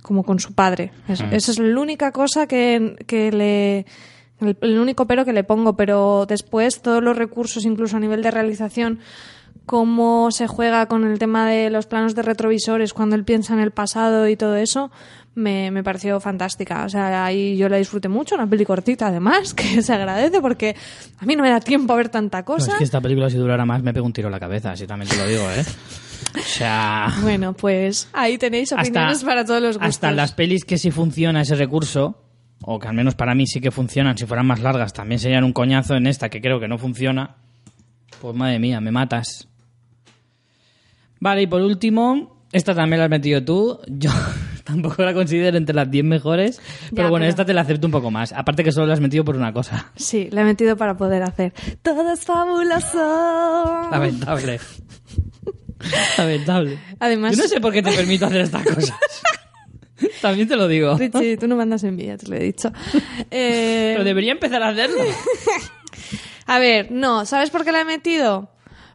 como con su padre. Es- Esa es la única cosa que, que le... El, el único pero que le pongo, pero después todos los recursos, incluso a nivel de realización, cómo se juega con el tema de los planos de retrovisores cuando él piensa en el pasado y todo eso, me, me pareció fantástica. O sea, ahí yo la disfruté mucho, una peli cortita además, que se agradece porque a mí no me da tiempo a ver tanta No, cosa. es que esta película si durara más me pego un tiro en la cabeza, así también te lo digo, ¿eh? O sea... Bueno, pues ahí tenéis opiniones para todos los gustos. Hasta las pelis que sí funciona ese recurso, o que al menos para mí sí que funcionan, si fueran más largas, también serían un coñazo en esta que creo que no funciona. Pues madre mía, me matas. Vale, y por último, esta también la has metido tú. Yo tampoco la considero entre las 10 mejores, pero bueno, pero- esta te la acepto un poco más. Aparte que solo la has metido por una cosa. Sí, la he metido para poder hacer. Todo es fabuloso. Lamentable. Lamentable. Además- Yo no sé por qué te permito hacer estas cosas. También te lo digo. Richie, tú no mandas envidia, te lo he dicho. Eh, Pero debería empezar a hacerlo. A ver, no, ¿sabes por qué la he metido?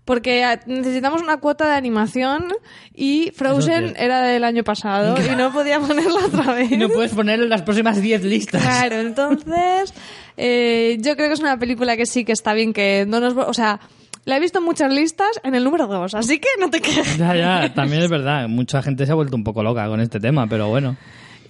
Porque ah, necesitamos una cuota de animación y Frozen era del año pasado y no podía ponerla otra vez. Y no puedes poner en las próximas 10 listas. Claro, entonces eh, yo creo que es una película que sí que está bien que no nos... O sea, la he visto en muchas listas en el número 2, así que no te quejes. Ya, ya, también es verdad. Mucha gente se ha vuelto un poco loca con este tema, pero bueno.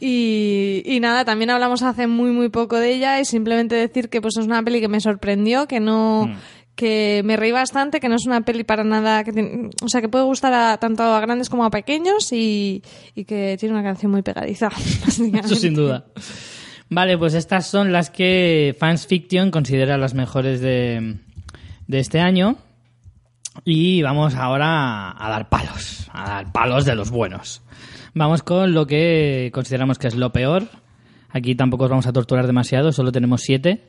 Y, y nada, también hablamos hace muy muy poco de ella y simplemente decir que pues es una peli que me sorprendió, que no que me reí bastante, que no es una peli para nada que tiene- o sea, que puede gustar a, tanto a grandes como a pequeños y, y que tiene una canción muy pegadiza. Eso sin duda. Vale, pues estas son las que Fans Fiction considera las mejores de, de este año. Y vamos ahora a dar palos, a dar palos de los buenos. Vamos con lo que consideramos que es lo peor. Aquí tampoco os vamos a torturar demasiado, solo tenemos siete.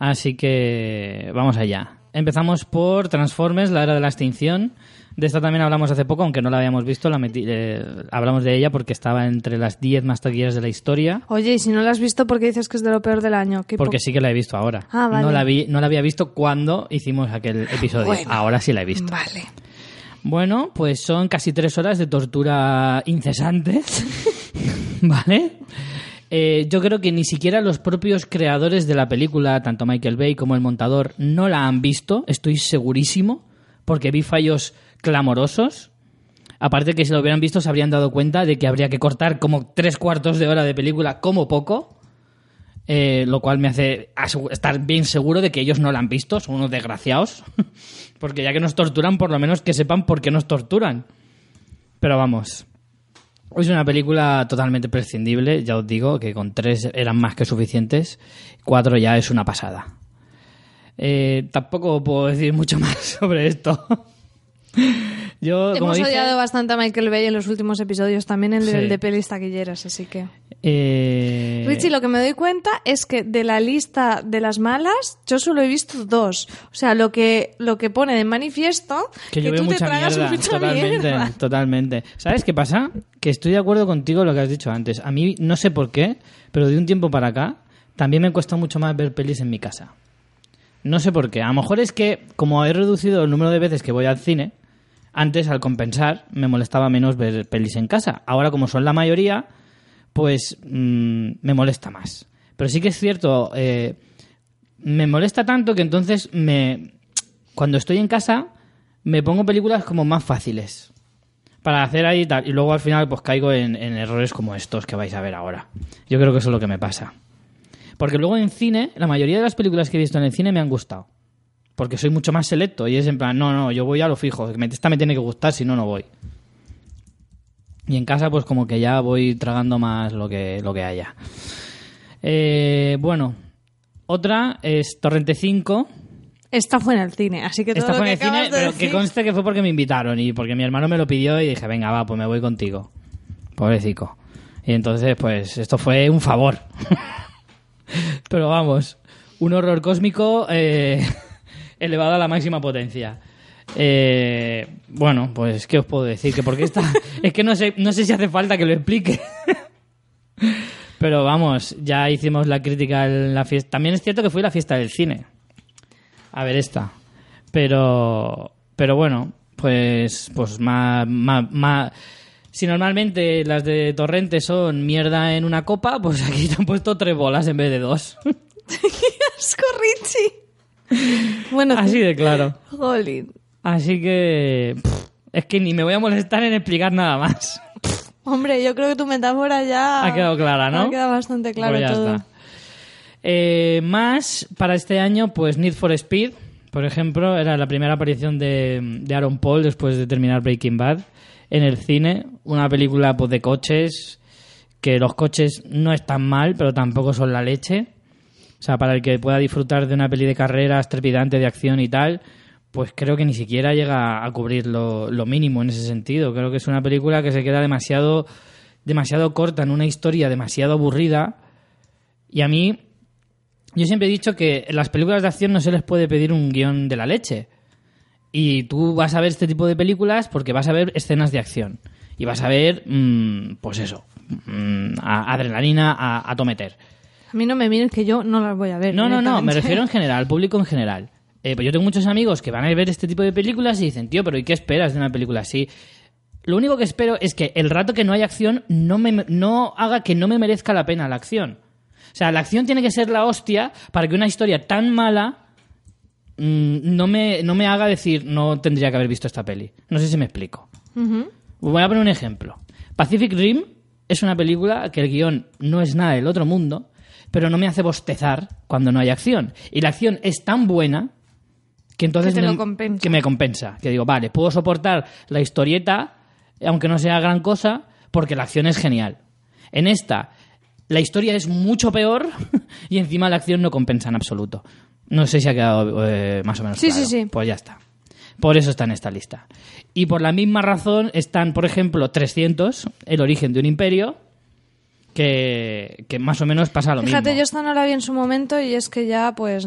Así que vamos allá. Empezamos por Transformers, la era de la extinción. De esta también hablamos hace poco, aunque no la habíamos visto. La metí- eh, hablamos de ella porque estaba entre las 10 más taquilleras de la historia. Oye, y si no la has visto, ¿por qué dices que es de lo peor del año? ¿Qué Porque po- sí que la he visto ahora. Ah, vale. no, la vi, no la había visto cuando hicimos aquel episodio. Bueno. ahora sí la he visto. Vale. Bueno, pues son casi tres horas de tortura incesante. ¿Vale? Eh, yo creo que ni siquiera los propios creadores de la película, tanto Michael Bay como el montador, no la han visto, estoy segurísimo, porque vi fallos clamorosos. Aparte que si lo hubieran visto se habrían dado cuenta de que habría que cortar como tres cuartos de hora de película como poco. Eh, lo cual me hace estar bien seguro de que ellos no la han visto, son unos desgraciados. Porque ya que nos torturan, por lo menos que sepan por qué nos torturan. Pero vamos. Es una película totalmente prescindible, ya os digo que con tres eran más que suficientes, cuatro ya es una pasada. Eh, tampoco puedo decir mucho más sobre esto. Yo, como Hemos dije, odiado bastante a Michael Bay en los últimos episodios, también el, Sí. el de pelis taquilleras, así que... eh, Richie, lo que me doy cuenta es que de la lista de las malas, yo solo he visto dos. O sea, lo que, lo que pone de manifiesto, Que yo tú te tragas mierda, mucha totalmente, mierda. totalmente. ¿Sabes qué pasa? Que estoy de acuerdo contigo en lo que has dicho antes. A mí no sé por qué, pero de un tiempo para acá también me cuesta mucho más ver pelis en mi casa. No sé por qué. A lo mejor es que como he reducido el número de veces que voy al cine, antes al compensar me molestaba menos ver pelis en casa. Ahora como son la mayoría, pues mm, me molesta más. Pero sí que es cierto, eh, me molesta tanto que entonces me cuando estoy en casa me pongo películas como más fáciles para hacer ahí y tal y luego al final pues caigo en, en errores como estos que vais a ver ahora yo creo que eso es lo que me pasa porque luego en cine la mayoría de las películas que he visto en el cine me han gustado porque soy mucho más selecto y es en plan no no yo voy a lo fijo esta me tiene que gustar si no no voy y en casa pues como que ya voy tragando más lo que lo que haya Eh, bueno otra es Torrente 5 Esta fue en el cine, así que todo esta lo fue que en el cine, de pero que decir- conste que fue porque me invitaron y porque mi hermano me lo pidió y dije, venga, va, pues me voy contigo. Pobrecico. Y entonces, pues, esto fue un favor. pero vamos, un horror cósmico eh, elevado a la máxima potencia. Eh, bueno, pues, ¿qué os puedo decir? Que porque está... es que no sé, no sé si hace falta que lo explique. Pero vamos, ya hicimos la crítica en la fiesta. También es cierto que fue la fiesta del cine. A ver esta. Pero, pero bueno, pues, pues más, más, más- Si normalmente las de Torrente son mierda en una copa, pues aquí te han puesto tres bolas en vez de dos. ¡Asco, Richie! Bueno, Así de claro. jolín. Así que pff, es que ni me voy a molestar en explicar nada más. Hombre, yo creo que tu metáfora ya... Ha quedado clara, ¿no? Ha quedado bastante claro Pues ya todo. está. Eh, más para este año, pues Need for Speed, por ejemplo, era la primera aparición de, de Aaron Paul después de terminar Breaking Bad en el cine. Una película pues, de coches, que los coches no están mal, pero tampoco son la leche. Sea, para el que pueda disfrutar de una peli de carreras trepidante, de acción y tal, pues creo que ni siquiera llega a cubrir lo, lo mínimo en ese sentido. Creo que es una película que se queda demasiado, demasiado corta en una historia demasiado aburrida. Y a mí, yo siempre he dicho que en las películas de acción no se les puede pedir un guion de la leche. Y tú vas a ver este tipo de películas porque vas a ver escenas de acción. Y vas a ver, mm, pues eso, mm, a- adrenalina a, a tometer. A mí no me mires que yo no las voy a ver. No, no, no, me refiero en general, al público en general. Eh, pues yo tengo muchos amigos que van a ver este tipo de películas y dicen, tío, pero ¿y qué esperas de una película así? Lo único que espero es que el rato que no hay acción no, me, no haga que no me merezca la pena la acción. O sea, la acción tiene que ser la hostia para que una historia tan mala mm, no, me, no me haga decir, no tendría que haber visto esta peli. No sé si me explico. Voy a poner un ejemplo. Pacific Rim es una película que el guion no es nada del otro mundo, pero no me hace bostezar cuando no hay acción. Y la acción es tan buena que entonces Que te me, lo compensa. que me compensa. Que digo, vale, puedo soportar la historieta, aunque no sea gran cosa, porque la acción es genial. En esta, la historia es mucho peor y encima la acción no compensa en absoluto. No sé si ha quedado eh, más o menos Sí, claro. sí, sí. Pues ya está. Por eso está en esta lista. Y por la misma razón están, por ejemplo, 300, El origen de un imperio, que, que más o menos pasa lo Fíjate, mismo. yo esta no la vi en su momento y es que ya, pues,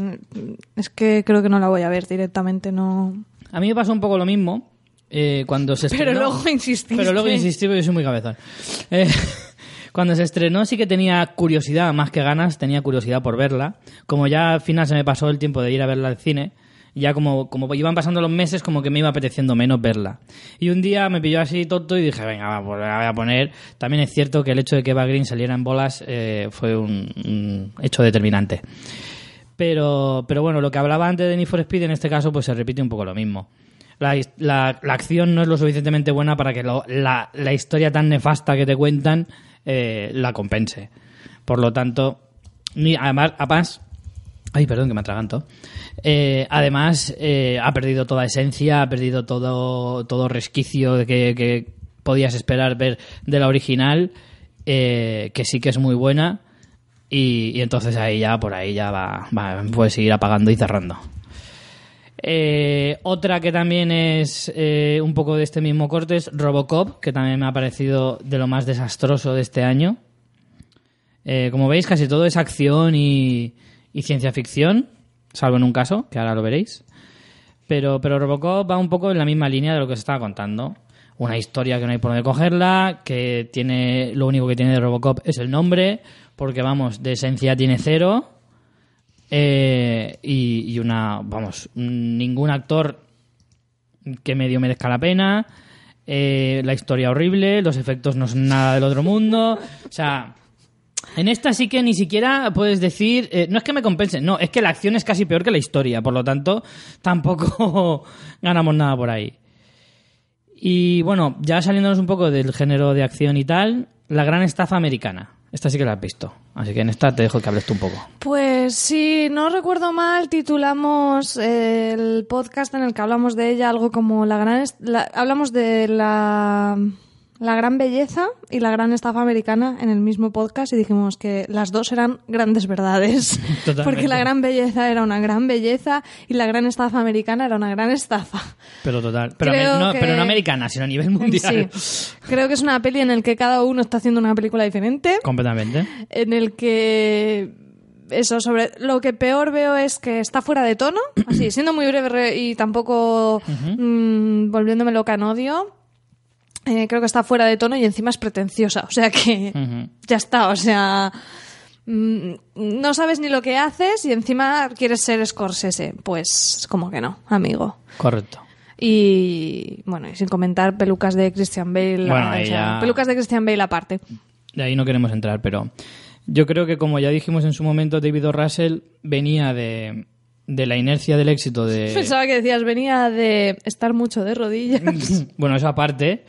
es que creo que no la voy a ver directamente, no... A mí me pasó un poco lo mismo eh, cuando se Pero estrenó. luego insististe. Pero luego insistí porque soy muy cabezón. Eh, cuando se estrenó sí que tenía curiosidad, más que ganas, tenía curiosidad por verla. Como ya al final se me pasó el tiempo de ir a verla al cine, ya como, como iban pasando los meses, como que me iba apeteciendo menos verla. Y un día me pilló así tonto y dije, venga, va, pues la voy a poner. También es cierto que el hecho de que Eva Green saliera en bolas eh, fue un, un hecho determinante. Pero, pero bueno, lo que hablaba antes de Need for Speed, en este caso, pues se repite un poco lo mismo. La, la- la acción no es lo suficientemente buena para que lo- la, la historia tan nefasta que te cuentan eh, la compense. Por lo tanto, ni, además, además Ay, perdón, que me atraganto. Eh, además, eh, ha perdido toda esencia, ha perdido todo, todo resquicio de que, que podías esperar ver de la original, eh, que sí que es muy buena. Y, entonces ahí ya, por ahí ya va, va puedes ir apagando y cerrando. Otra que también es un poco de este mismo corte es Robocop, que también me ha parecido de lo más desastroso de este año. Como veis, casi todo es acción y, y ciencia ficción, salvo en un caso, que ahora lo veréis. Pero, pero Robocop va un poco en la misma línea de lo que os estaba contando. Una historia que no hay por dónde cogerla, que tiene lo único que tiene de Robocop es el nombre, porque vamos, de esencia tiene cero. Eh, y, y una, vamos, ningún actor que medio merezca la pena. eh, la historia horrible, los efectos no son nada del otro mundo. O sea, en esta sí que ni siquiera puedes decir, eh, no es que me compensen, no, es que la acción es casi peor que la historia, por lo tanto, tampoco ganamos nada por ahí. Y bueno, ya saliéndonos un poco del género de acción y tal, la gran estafa americana. Esta sí que la has visto, así que en esta te dejo que hables tú un poco. Pues si no recuerdo mal, titulamos eh, el podcast en el que hablamos de ella algo como la gran... hablamos de la, la gran belleza y la gran estafa americana en el mismo podcast y dijimos que las dos eran grandes verdades. Totalmente. Porque la gran belleza era una gran belleza y la gran estafa americana era una gran estafa. Pero total, pero, no, que- pero no americana, sino a nivel mundial. Sí. Creo que es una peli en el que cada uno está haciendo una película diferente. Completamente. en el que eso, sobre lo que peor veo es que está fuera de tono, así, siendo muy breve re- y tampoco mm, volviéndome loca en odio. Eh, creo que está fuera de tono y encima es pretenciosa, o sea que ya está, o sea, mm, no sabes ni lo que haces y encima quieres ser Scorsese, pues como que no, amigo. Correcto. Y bueno, y sin comentar pelucas de Christian Bale, Bueno, o ahí sea, ya- pelucas de Christian Bale aparte. De ahí no queremos entrar, pero yo creo que como ya dijimos en su momento, David O. Russell venía de, de la inercia del éxito de... Pensaba que decías, venía de estar mucho de rodillas. Bueno, eso aparte,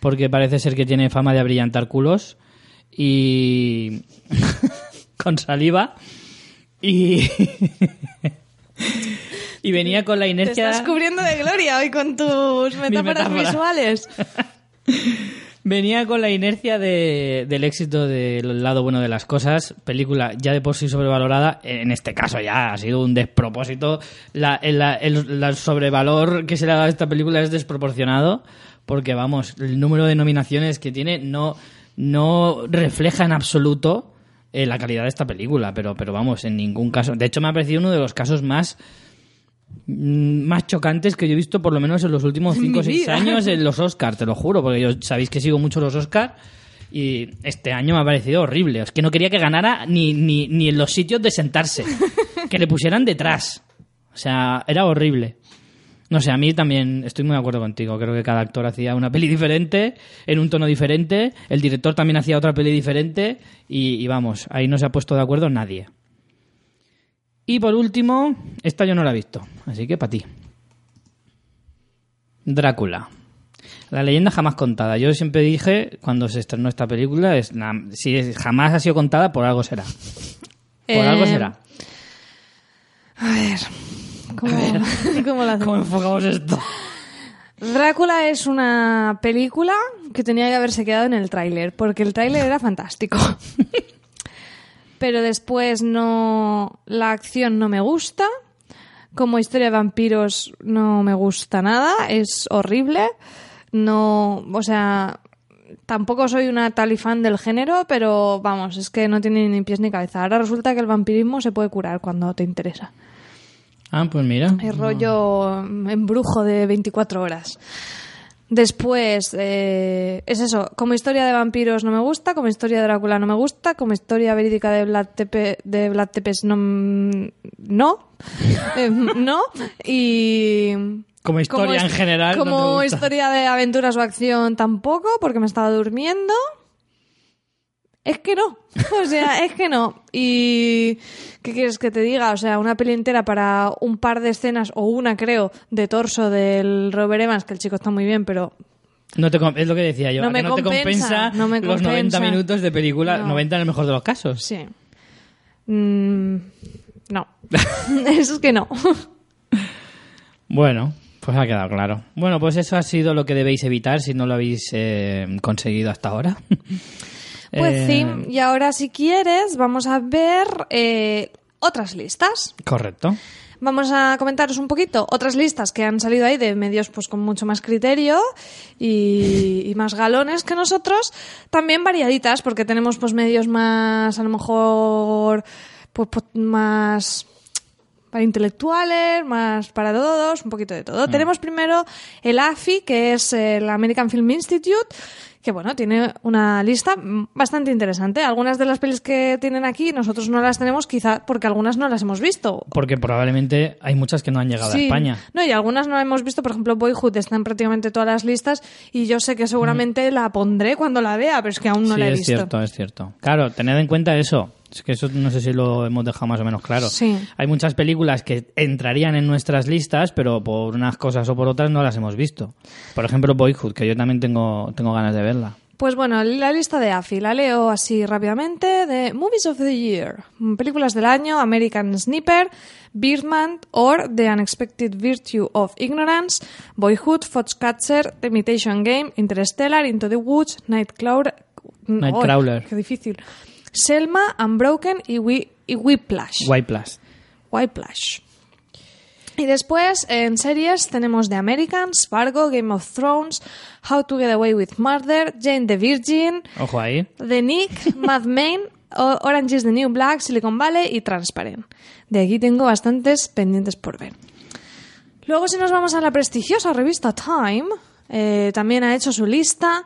porque parece ser que tiene fama de abrillantar culos y con saliva. Y y venía con la Te inercia estás cubriendo de gloria hoy con tus metáforas metáforas. visuales. venía con la inercia de- del éxito del lado bueno de las cosas. Película ya de por sí sobrevalorada. En este caso ya ha sido un despropósito. La, el, el- el sobrevalor que se le ha dado a esta película es desproporcionado porque vamos el número de nominaciones que tiene no no refleja en absoluto eh, la calidad de esta película pero pero vamos en ningún caso de hecho me ha parecido uno de los casos más mm, más chocantes que yo he visto por lo menos en los últimos En 5 o mi 6 vida. años en los Oscars, te lo juro, porque yo sabéis que sigo mucho los Oscars y este año me ha parecido horrible. Es que no quería que ganara ni, ni, ni en los sitios de sentarse, que le pusieran detrás. O sea, era horrible. No sé, a mí también estoy muy de acuerdo contigo. Creo que cada actor hacía una peli diferente, en un tono diferente. El director también hacía otra peli diferente. Y, y vamos, ahí no se ha puesto de acuerdo nadie. Y por último, esta yo no la he visto, así que para ti. Drácula. La leyenda jamás contada. Yo siempre dije, cuando se estrenó esta película, es, na- si es- jamás ha sido contada, por algo será. Por Eh, algo será. A ver, ¿cómo, enfocamos esto? Drácula es una película que tenía que haberse quedado en el tráiler, porque el tráiler era fantástico. Pero después no. La acción no me gusta. Como historia de vampiros no me gusta nada. Es horrible. No. O sea. Tampoco soy una tal y fan del género, pero vamos, es que no tiene ni pies ni cabeza. Ahora resulta que el vampirismo se puede curar cuando te interesa. Ah, pues mira. El rollo embrujo de 24 horas. Después, eh, es eso, como historia de vampiros no me gusta, como historia de Drácula no me gusta, como historia verídica de Vlad, Tepe- de Vlad Tepes no... No. Eh, no. Y... Como historia his- en general. no Como gusta. historia de aventuras o acción tampoco, porque me estaba durmiendo. Es que no. O sea, es que no. Y. ¿Qué quieres que te diga? O sea, una peli entera para un par de escenas, o una creo, de torso del Robert Evans, que el chico está muy bien, pero. No te es lo que decía yo. No ¿a me te compensa, compensa no me los 90 compensa. minutos de película, No. 90 en el mejor de los casos. Sí. Mm, no. Eso es que no. Bueno, pues ha quedado claro. Bueno, pues eso ha sido lo que debéis evitar si no lo habéis eh, conseguido hasta ahora. Pues Eh, sí, y ahora si quieres, vamos a ver eh, otras listas. Correcto. Vamos a comentaros un poquito otras listas que han salido ahí de medios pues con mucho más criterio y, y más galones que nosotros, también variaditas porque tenemos pues medios más a lo mejor pues, pues, más para intelectuales, más para todos, un poquito de todo. Tenemos primero el AFI, que es el American Film Institute, que bueno, tiene una lista mm, bastante interesante. Algunas de las pelis que tienen aquí nosotros no las tenemos, quizá porque algunas no las hemos visto. Porque probablemente hay muchas que no han llegado Sí. a España. No, y algunas no hemos visto, por ejemplo, Boyhood está en prácticamente todas las listas y yo sé que seguramente la pondré cuando la vea, pero es que aún no Mm. sí, la he es visto. cierto, es cierto. Claro, tened en cuenta eso. Es que eso no sé si lo hemos dejado más o menos claro. Sí. Hay muchas películas que entrarían en nuestras listas, pero por unas cosas o por otras no las hemos visto. Por ejemplo, Boyhood, que yo también tengo, tengo ganas de verla. Pues bueno, la lista de AFI la leo así rápidamente de Movies of the Year. Películas del año, American Sniper, Birdman or The Unexpected Virtue of Ignorance, Boyhood, Foxcatcher, The Imitation Game, Interstellar, Into the Woods, Nightcrawler... Nightcrawler. qué difícil. Selma, Unbroken y, Whi- y Whiplash. Whiplash. Y después, en series, tenemos The Americans, Fargo, Game of Thrones, How to Get Away with Murder, Jane the Virgin, Ojo ahí. The Nick, Mad Men Orange is the New Black, Silicon Valley y Transparent. De aquí tengo bastantes pendientes por ver. Luego, si nos vamos a la prestigiosa revista Time, eh, también ha hecho su lista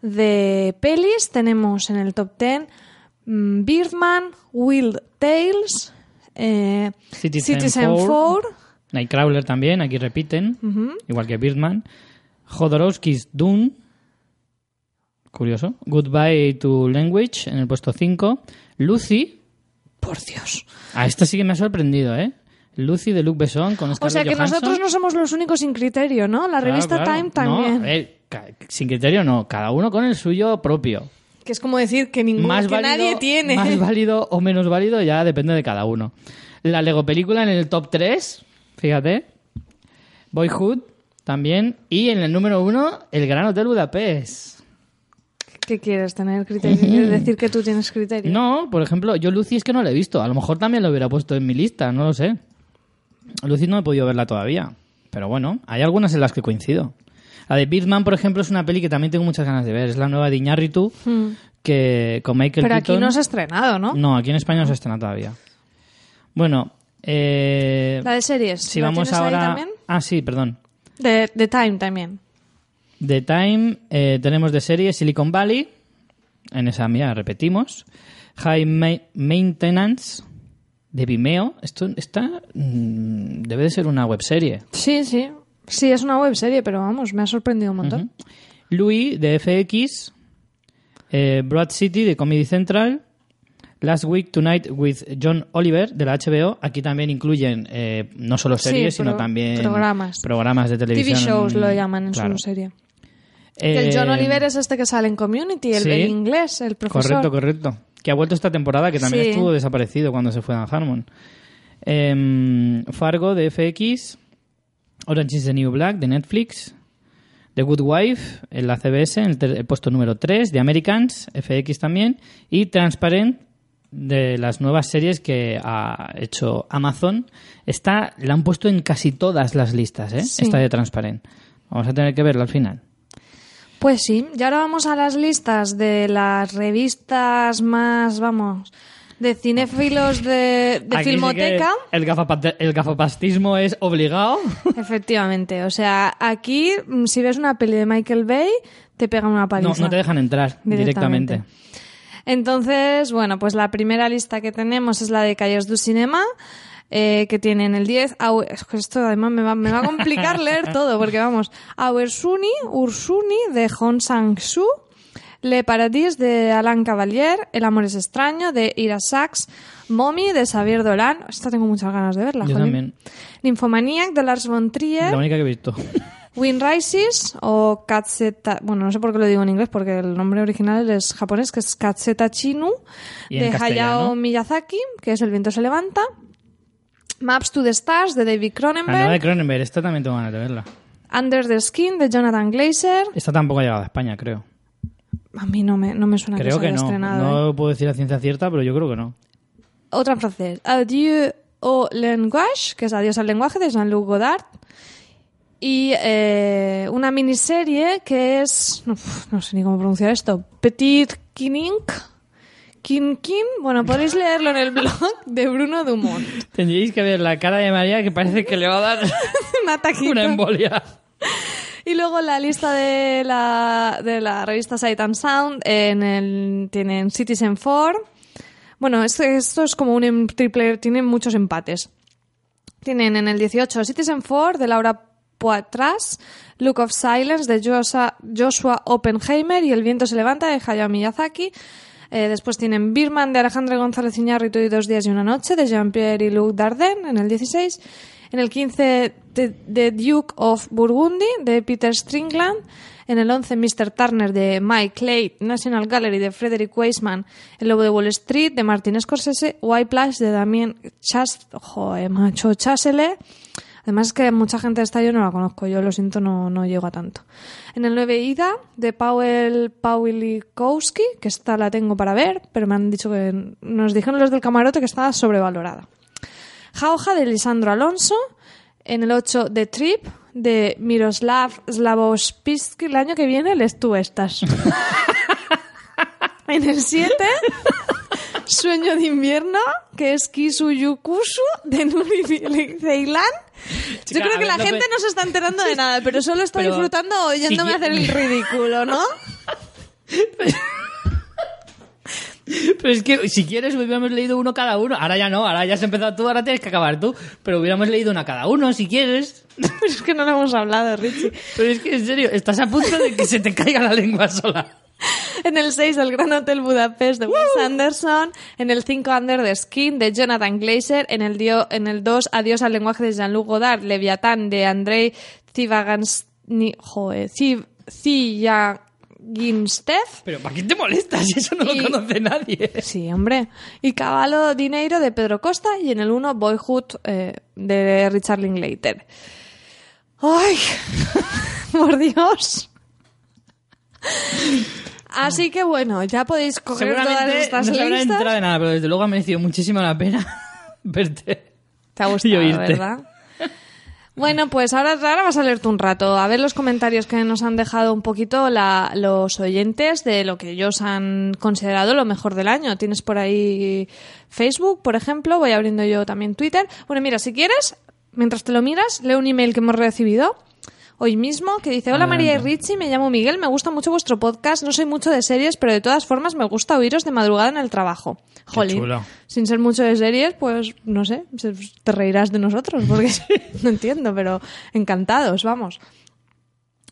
de pelis. Tenemos en el top 10 mm, Birdman, Wild Tales, eh, Citizen Citizen Four. 4, Nightcrawler también, aquí repiten, igual que Birdman. Jodorowsky's Dune, curioso. Goodbye to Language en el puesto 5. Lucy, por Dios. a esta sí que me ha sorprendido, ¿eh? Lucy de Luc Besson con O Scarlett sea que Johansson. nosotros no somos los únicos sin criterio, ¿no? La Claro, revista claro. Time No, también. a ver, sin criterio no, cada uno con el suyo propio. Que es como decir que, ninguno, Más que válido, nadie tiene. Más válido o menos válido ya depende de cada uno. La Lego película en el top 3, fíjate. Boyhood también. Y en el número 1, El Gran Hotel Budapest. ¿Qué quieres tener criterio? ¿Quieres decir que tú tienes criterio? No, por ejemplo, yo Lucy es que no la he visto. A lo mejor también lo hubiera puesto en mi lista, no lo sé. Lucy no he podido verla todavía. Pero bueno, hay algunas en las que coincido. La de Birdman, por ejemplo, es una peli que también tengo muchas ganas de ver. Es la nueva de Iñárritu, que con Michael Hmm. Pero aquí no se ha estrenado, ¿no? No, aquí en España no se estrena todavía. Bueno, eh, La de series. si ¿la vamos tienes ahí ahora... también? Ah, sí, perdón. De, de Time también. The Time, eh, tenemos de serie Silicon Valley, en esa mía repetimos. High Ma- Maintenance, de Vimeo. Esto está, mm, debe de ser una webserie. Sí, sí. Sí, es una web serie, pero vamos, me ha sorprendido un montón. Louis, de FX. eh, Broad City, de Comedy Central. Last Week Tonight with John Oliver, de la HBO. Aquí también incluyen eh, no solo Sí, series, sino también programas. programas de televisión. TV shows lo llaman en Claro. su serie. Que el John Eh, Oliver es este que sale en Community, el, sí. el inglés, el profesor. Correcto, correcto. Que ha vuelto esta temporada, que también Sí. estuvo desaparecido cuando se fue Dan Harmon. Em, Fargo de FX, Orange is the New Black de Netflix, The Good Wife en la CBS, en el, puesto número 3, de Americans, FX también, y Transparent de las nuevas series que ha hecho Amazon. Esta la han puesto en casi todas las listas, ¿eh? Sí. Esta de Transparent. Vamos a tener que verla al final. Pues sí, y ahora vamos a las listas de las revistas más, vamos, de cinéfilos de, de sí Filmoteca. que el, el gafapastismo es obligado. Efectivamente, o sea, aquí mm, si ves una peli de Michael Bay, te pegan una No, paliza. no te dejan entrar Directamente. directamente. Entonces, bueno, pues la primera lista que tenemos es la de Calles du Cinema, eh, que tiene en el 10... Au- es que Esto además me va, me va a complicar leer todo, porque vamos, Auersuni, Ursuni, de Hong Sang-soo, Le Paradis, de Alain Cavalier, El amor es extraño, de Ira Sachs, Mommy, de Xavier Dolan, esta tengo muchas ganas de verla, Yo jolín. también. Nymphomaniac, de Lars von Trier, La única que he visto. Wind Rises o Katseta, bueno, no sé por qué lo digo en inglés porque el nombre original es japonés, que es Katseta Chinu, de. Hayao Miyazaki, que es El viento se levanta. Maps to the Stars, de David La nueva de Cronenberg. Cronenberg, esta también tengo ganas de verla. Under the Skin, de Jonathan Glazer. Esta tampoco ha llegado a España, creo. A mí no me, no me suena que Creo se que haya no. estrenado. ¿eh? No puedo decir a ciencia cierta, pero yo creo que no. Otra en francés. Adieu au langage, que es Adiós al lenguaje, de Jean-Luc Godard. Y eh, una miniserie que es... No, no sé ni cómo pronunciar esto. Petit Kinink. Kin Kin. Bueno, podéis leerlo en el blog de Bruno Dumont. Tendríais que ver la cara de María que parece que le va a dar Un ataquito. una embolia. Y luego la lista de la, de la revista Sight and Sound en el, tienen Citizen 4. Bueno, esto, esto es como un em- triple, tienen muchos empates. Tienen en el 18 Citizen 4 de Laura Poitras, Look of Silence de Joshua, Joshua Oppenheimer y El viento se levanta de Hayao Miyazaki. Eh, después tienen Birman de Alejandro González Iñárritu y Dos días y una noche de Jean-Pierre y Luc Dardenne en el 16. En el 15 The, The Duke of Burgundy de Peter Stringland. En el 11 Mr. Turner de Mike Clay, National Gallery de Frederick Weisman, El Lobo de Wall Street de Martin Scorsese, White Plush de Damien Chasele. Además es que mucha gente de esta yo no la conozco, yo lo siento, no, no llego a tanto. En el 9 Ida, de Powell Pawlikowski, que esta la tengo para ver, pero me han dicho que nos dijeron los del camarote que estaba sobrevalorada. Jauja de Lisandro Alonso. En el 8 The Trip de Miroslav Slavospitsky. El año que viene les tú estas. en el 7 Sueño de invierno, que es Kisu Yukusu de Nuri Ceilán. Yo creo que la gente no se está enterando de nada, pero solo está Pero, disfrutando oyéndome si hacer el ridículo, ¿no? Pero es que si quieres hubiéramos leído uno cada uno. Ahora ya no, ahora ya has empezado tú, ahora tienes que acabar tú. Pero hubiéramos leído una cada uno si quieres. Pero es que no lo hemos hablado, Richie. Pero es que en serio, estás a punto de que se te caiga la lengua sola. En el 6, El Gran Hotel Budapest de Wes Anderson. En el 5, Under the Skin de Jonathan Glazer. En el, dio- en el 2, Adiós al lenguaje de Jean-Luc Godard. Leviatán de Andrei Zivagansny. Joder, Ziv- Ziyaginstev. Pero ¿para qué te molestas? Eso no Y- lo conoce nadie. Sí, hombre. Y Caballo Dinero de Pedro Costa. Y en el 1, Boyhood eh, de Richard Linklater. ¡Ay! ¡Por Dios! Así que bueno, ya podéis coger todas estas no se listas. enterado de nada, pero desde luego ha merecido muchísimo la pena verte. Te ha Y gustado, oírte. ¿verdad? Bueno, pues ahora, ahora vas a leer tú un rato, a ver los comentarios que nos han dejado un poquito la- los oyentes de lo que ellos han considerado lo mejor del año. Tienes por ahí Facebook, por ejemplo, voy abriendo yo también Twitter. Bueno, mira, si quieres, mientras te lo miras, leo un email que hemos recibido hoy mismo que dice, hola María y. Richie, me llamo Miguel, me gusta mucho vuestro podcast, no soy mucho de series, pero de todas formas me gusta oíros de madrugada en el trabajo. Jolín, chulo. sin ser mucho de series, pues no sé, te reirás de nosotros, porque no entiendo, pero encantados, vamos.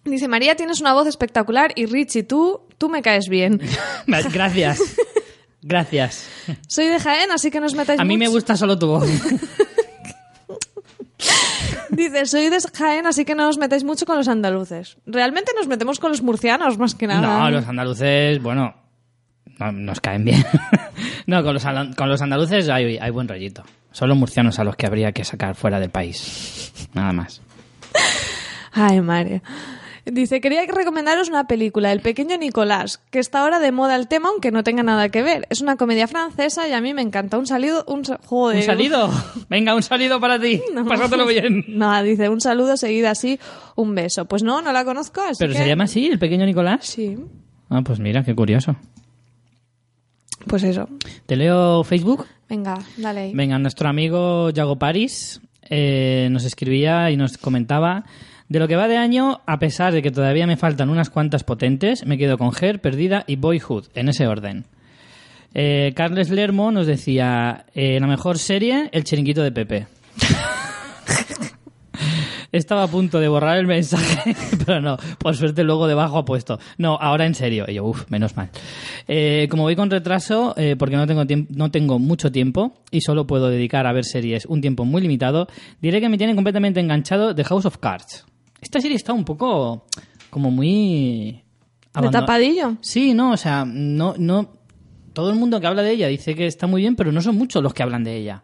Dice, María, tienes una voz espectacular y Richie, tú, tú me caes bien. Gracias. Gracias. Soy de Jaén, así que no os metáis A mí me gusta solo tu voz. Dice, soy de Jaén, así que no os metáis mucho con los andaluces. Realmente nos metemos con los murcianos, más que nada. No, los andaluces, bueno, no- nos caen bien. no, con los, con los andaluces hay, hay buen rollito. Son los murcianos a los que habría que sacar fuera del país. Nada más. Ay, madre. Dice, quería recomendaros una película, El pequeño Nicolás, que está ahora de moda el tema, aunque no tenga nada que ver. Es una comedia francesa y a mí me encanta. Un salido, un sa- joder. ¿Un salido? Venga, un salido para ti. No. Pásatelo bien. No, dice, un saludo seguido así, un beso. Pues no, no la conozco, así ¿Pero que- se llama así, el pequeño Nicolás? Sí, Ah, pues mira, qué curioso. pues eso. ¿Te leo Facebook? Venga, dale ahí. Venga, nuestro amigo Yago Paris eh, nos escribía y nos comentaba de lo que va de año, a pesar de que todavía me faltan unas cuantas potentes, me quedo con Her, Perdida y Boyhood, en ese orden. Eh, Carles Lermo nos decía, eh, la mejor serie, El chiringuito de Pepe. Estaba a punto de borrar el mensaje, pero no, por suerte luego debajo ha puesto. No, ahora en serio. Y yo, uff, menos mal. Eh, como voy con retraso, porque no tengo, no tengo mucho tiempo y solo puedo dedicar a ver series un tiempo muy limitado, diré que me tiene completamente enganchado The House of Cards. Esta serie está un poco como muy... ¿De tapadillo? Sí, no, o sea, no, no. Todo el mundo que habla de ella dice que está muy bien, pero no son muchos los que hablan de ella.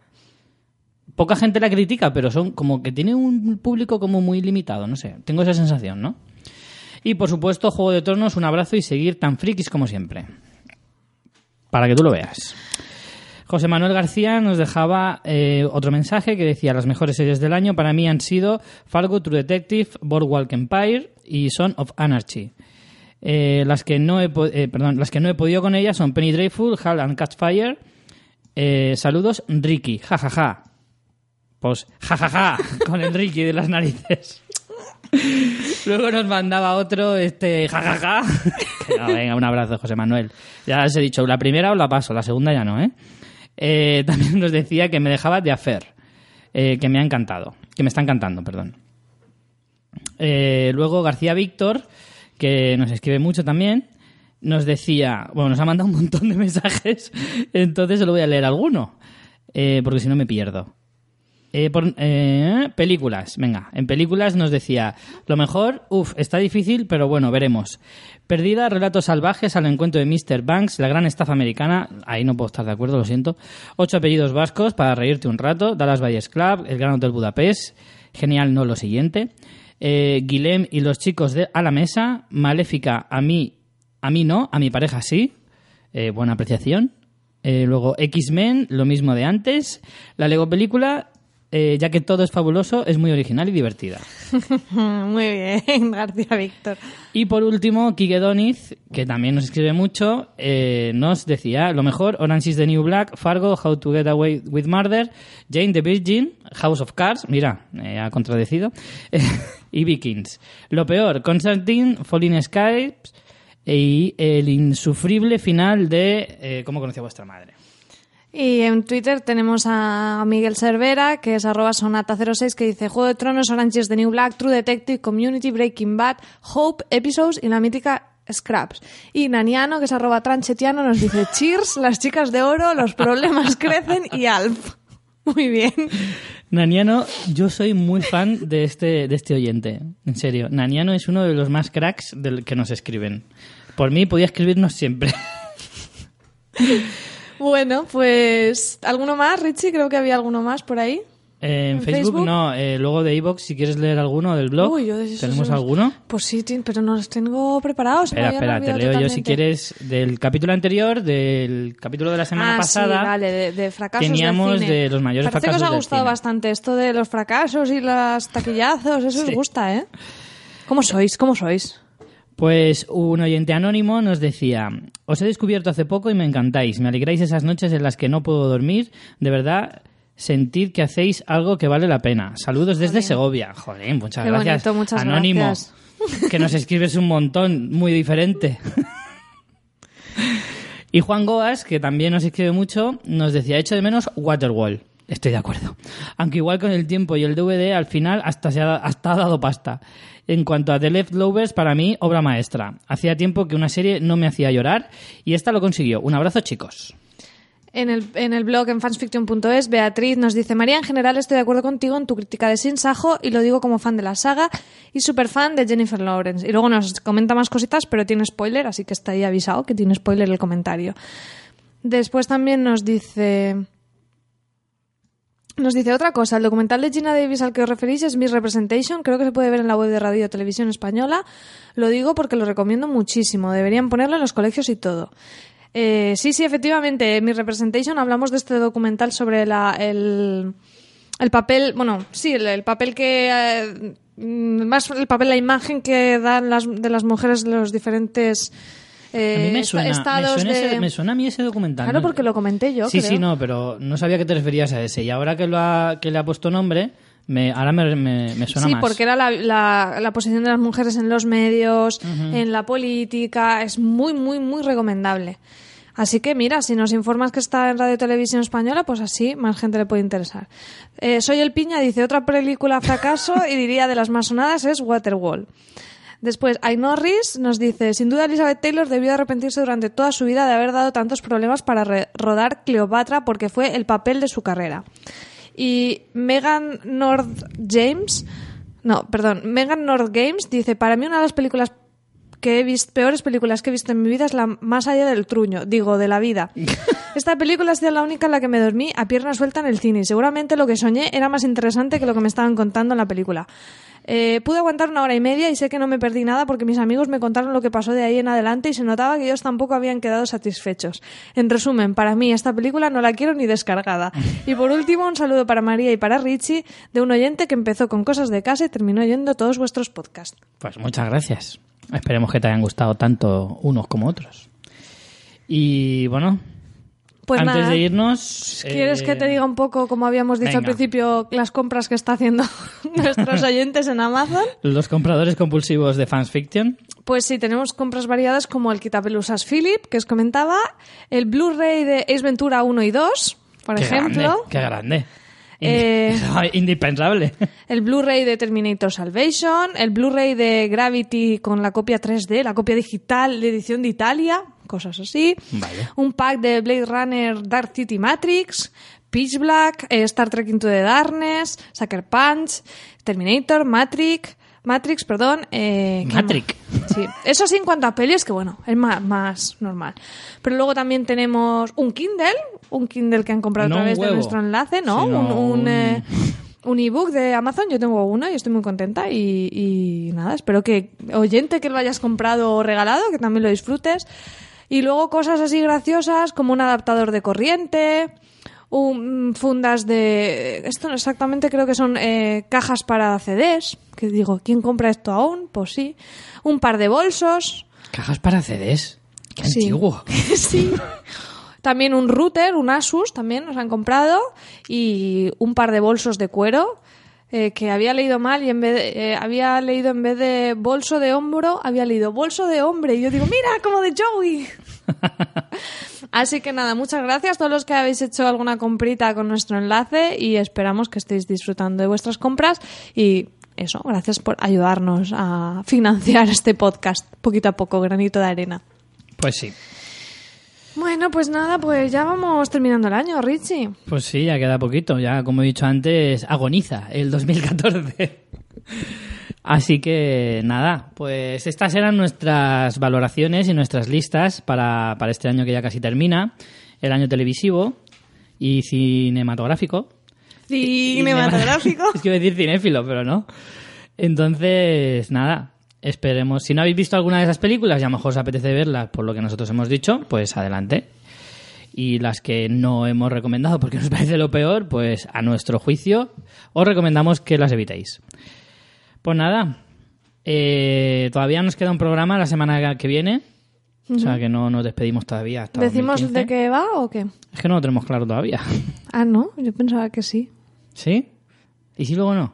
Poca gente la critica, pero son como que tiene un público como muy limitado, no sé. Tengo esa sensación, ¿no? Y por supuesto, Juego de Tronos, un abrazo y seguir tan frikis como siempre. Para que tú lo veas. José Manuel García nos dejaba eh, otro mensaje que decía las mejores series del año para mí han sido Fargo, True Detective, Boardwalk Empire y Son of Anarchy. Eh, las que no he eh, perdón, las que no he podido con ellas son Penny Dreadful, Hal and Catch Fire. Eh, saludos, Ricky, jajaja. Pues jajaja, con el Ricky de las narices. Luego nos mandaba otro, este, jajaja. Que no, venga, un abrazo, José Manuel. Ya os he dicho, la primera os la paso, la segunda ya no, ¿eh? Eh, también nos decía que me dejaba de hacer, eh, que me ha encantado, que me está encantando, perdón. Eh, luego García Víctor, que nos escribe mucho también, nos decía, bueno, nos ha mandado un montón de mensajes, entonces solo voy a leer alguno, porque si no me pierdo. Eh, por- eh, películas, venga, en películas nos decía, lo mejor, uff, está difícil, pero bueno, veremos. Perdida, relatos salvajes al encuentro de Mr. Banks, la gran estafa americana, ahí no puedo estar de acuerdo, lo siento. Ocho apellidos vascos para reírte un rato, Dallas Valles Club, el Gran Hotel Budapest, genial, no lo siguiente. Eh, Guilhem y los chicos de A la Mesa, Maléfica, a mí, a mí no, a mi pareja sí, eh, buena apreciación. Eh, luego X-Men, lo mismo de antes. La Lego película, eh, ya que todo es fabuloso, es muy original y divertida. Muy bien, García Víctor. Y por último, Kike Doniz, que también nos escribe mucho, eh, nos decía, lo mejor, Orange is the New Black, Fargo, How to Get Away with Murder, Jane the Virgin, House of Cards, mira, eh, ha contradecido, y Vikings. Lo peor, Constantine, Falling Skies y el insufrible final de eh, ¿Cómo conocía vuestra madre? Y en Twitter tenemos a Miguel Cervera, que es arroba sonata06, que dice Juego de Tronos, Orange is the New Black, True Detective, Community, Breaking Bad, Hope, Episodes y la mítica Scraps. Y Naniano, que es arroba tranchetiano, nos dice Cheers, Las chicas de oro, Los problemas crecen y Alf. Muy bien. Naniano, yo soy muy fan de este, de este oyente, en serio. Naniano es uno de los más cracks del que nos escriben. Por mí podía escribirnos siempre. Bueno, pues alguno más, Richie, creo que había alguno más por ahí. Eh, en, ¿En Facebook, Facebook? no, eh, luego de iVoox, si quieres leer alguno del blog, Uy, yo de ¿tenemos alguno? Pues sí, pero no los tengo preparados. Espera, espera, te leo yo si totalmente. quieres del capítulo anterior, del capítulo de la semana ah, pasada. Sí, vale, de, de fracasos teníamos del cine. de los mayores Parece que os fracasos ha gustado bastante esto de los fracasos y los taquillazos, eso Sí. os gusta, ¿eh? ¿Cómo sois? ¿Cómo sois? Pues un oyente anónimo nos decía, os he descubierto hace poco y me encantáis, me alegráis esas noches en las que no puedo dormir, de verdad, sentid que hacéis algo que vale la pena. Saludos desde Segovia. Joder, muchas Qué gracias. bonito, muchas anónimo, gracias. que nos escribes un montón, muy diferente. y Juan Goas, que también nos escribe mucho, nos decía, echo de menos Waterwall. Estoy de acuerdo. Aunque igual con el tiempo y el DVD, al final hasta, se ha, hasta ha dado pasta. En cuanto a The Leftovers, para mí, obra maestra. Hacía tiempo que una serie no me hacía llorar y esta lo consiguió. Un abrazo, chicos. En el, en el blog en fansfiction.es, Beatriz nos dice, María, en general estoy de acuerdo contigo en tu crítica de Sin Sajo y lo digo como fan de la saga y super fan de Jennifer Lawrence. Y luego nos comenta más cositas, pero tiene spoiler, así que está ahí avisado que tiene spoiler el comentario. Después también nos dice... Nos dice otra cosa, el documental de Gina Davis al que os referís es Miss Representation, creo que se puede ver en la web de Radio Televisión Española. Lo digo porque lo recomiendo muchísimo, deberían ponerlo en los colegios y todo. Eh, sí, sí, efectivamente, en Miss Representation hablamos de este documental sobre la, el, el papel, bueno, sí, el, el papel que... eh, más el papel, la imagen que dan las, de las mujeres los diferentes... eh, A mí me suena, me estados suena, de... ese- me suena a mí ese documental. Claro, porque lo comenté yo, Sí, creo. sí, no, pero no sabía que te referías a ese. Y ahora que, lo ha- que le ha puesto nombre, me, ahora me, me- me suena sí, más. porque era la, la- la posición de las mujeres en los medios, en la política, es muy, muy, muy recomendable. Así que mira, si nos informas que está en Radio Televisión Española, pues así más gente le puede interesar. Eh, Soy el Piña dice otra película fracaso y diría de las más sonadas es Waterwall. Después, Ainorris nos dice, sin duda Elizabeth Taylor debió arrepentirse durante toda su vida de haber dado tantos problemas para rodar Cleopatra porque fue el papel de su carrera. Y Megan North James, no, perdón, Megan North Games dice, para mí una de las películas que he visto, peores películas que he visto en mi vida es la más allá del truño, digo, de la vida. Esta película ha sido la única en la que me dormí a pierna suelta en el cine y seguramente lo que soñé era más interesante que lo que me estaban contando en la película. Eh, pude aguantar una hora y media y sé que no me perdí nada porque mis amigos me contaron lo que pasó de ahí en adelante y se notaba que ellos tampoco habían quedado satisfechos. En resumen, para mí esta película no la quiero ni descargada. Y por último, un saludo para María y para Richie de un oyente que empezó con cosas de casa y terminó oyendo todos vuestros podcasts. Pues muchas gracias. Esperemos que te hayan gustado tanto unos como otros. Y bueno, Pues antes nada. de irnos... ¿Quieres eh, que te diga un poco, como habíamos dicho al principio, las compras que está haciendo nuestros oyentes en Amazon? Los compradores compulsivos de Fans Fiction. Pues sí, tenemos compras variadas como el quitapelusas Philip, que os comentaba, el Blu-ray de Ace Ventura 1 y 2, por Qué ejemplo, grande, qué grande. Eh, Indispensable. el Blu-ray de Terminator Salvation, el Blu-ray de Gravity con la copia 3D, la copia digital de edición de Italia, cosas así, Vale. un pack de Blade Runner Dark City Matrix, Pitch Black, eh, Star Trek Into the Darkness, Sucker Punch, Terminator, Matrix, Matrix, perdón. Eh, ¿qué Matrix. Sí, eso sí en cuanto a pelis, que bueno, es más, más normal. Pero luego también tenemos un Kindle, un Kindle que han comprado No a través de nuestro enlace, ¿no? sino un, un, un- eh, un ebook de Amazon, yo tengo uno y estoy muy contenta y, y nada, espero que oyente que lo hayas comprado o regalado, que también lo disfrutes. Y luego cosas así graciosas como un adaptador de corriente, un- fundas de... Esto no exactamente creo que son eh, cajas para CDs, que digo, ¿quién compra esto aún? Pues sí. Un par de bolsos. Cajas para CDs. Qué Sí. antiguo. sí. También un router, un Asus, también nos han comprado. Y un par de bolsos de cuero. Eh, que había leído mal y en vez de, eh, había leído en vez de bolso de hombro, había leído bolso de hombre. Y yo digo, mira, como de Joey. Así que nada, muchas gracias a todos los que habéis hecho alguna comprita con nuestro enlace y esperamos que estéis disfrutando de vuestras compras y eso, gracias por ayudarnos a financiar este podcast poquito a poco, granito de arena. Pues sí. Bueno, pues nada, pues ya vamos terminando el año, Richie. Pues sí, ya queda poquito. Ya, como he dicho antes, agoniza el 2014. Así que nada, pues estas eran nuestras valoraciones y nuestras listas para, para este año que ya casi termina, el año televisivo y cinematográfico. Cinematográfico. es que iba a decir cinéfilo, pero no. Entonces, nada, esperemos. Si no habéis visto alguna de esas películas y a lo mejor os apetece verlas por lo que nosotros hemos dicho, pues adelante. Y las que no hemos recomendado porque nos parece lo peor, pues a nuestro juicio os recomendamos que las evitéis. Pues nada, eh, todavía nos queda un programa la semana que viene. O sea que no nos despedimos todavía. Hasta ¿Decimos 2015. de qué va o qué? Es que no lo tenemos claro todavía. Ah, no, yo pensaba que sí. ¿Sí? ¿Y si luego no?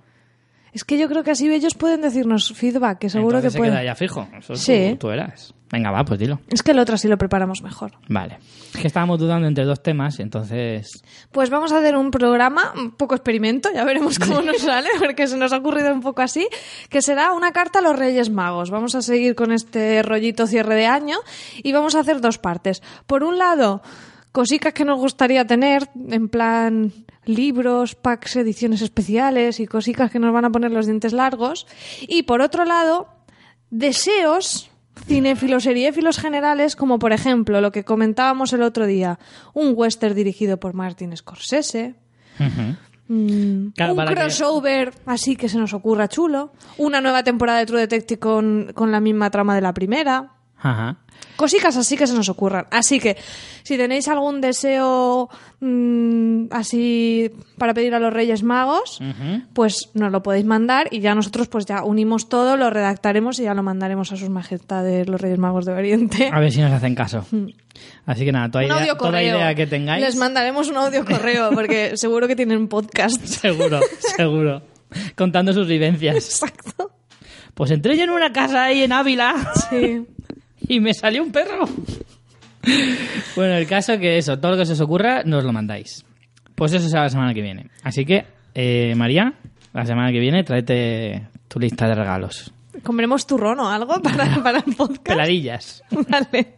Es que yo creo que así ellos pueden decirnos feedback, que seguro Entonces que se queda ya fijo. Eso tú- Sí. tú, eras. Venga, va, pues dilo. Es que el otro sí lo preparamos mejor. Vale. Es que estábamos dudando entre dos temas, entonces... Pues vamos a hacer un programa, un poco experimento, ya veremos cómo nos sale, porque se nos ha ocurrido un poco así, que será una carta a los Reyes Magos. Vamos a seguir con este rollito cierre de año y vamos a hacer dos partes. Por un lado, cositas que nos gustaría tener, en plan libros, packs, ediciones especiales y cositas que nos van a poner los dientes largos. Y por otro lado, deseos cinéfilos, seriéfilos generales, como por ejemplo lo que comentábamos el otro día, un western dirigido por Martin Scorsese, mm, Claro, un que- crossover así que se nos ocurra chulo, una nueva temporada de True Detective con, con la misma trama de la primera. Ajá. Cositas así que se nos ocurran. Así que, si tenéis algún deseo mm, así para pedir a los Reyes Magos, pues nos lo podéis mandar y ya nosotros pues ya unimos todo, lo redactaremos y ya lo mandaremos a sus majestades los Reyes Magos de Oriente. A ver si nos hacen caso. Así que nada, toda, Un idea, toda idea que tengáis... Les mandaremos un audio correo porque seguro que tienen podcast. Seguro, seguro. Contando sus vivencias. Exacto. Pues entré yo en una casa ahí en Ávila Sí. y me salió un perro. Bueno, el caso que eso, todo lo que se os ocurra, nos lo mandáis. Pues eso será la semana que viene. Así que, eh, María, la semana que viene tráete tu lista de regalos. ¿Comeremos turrón o algo para, para el podcast? Peladillas. Vale.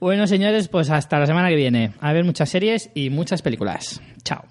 Bueno, señores, pues hasta la semana que viene. A ver muchas series y muchas películas. Chao.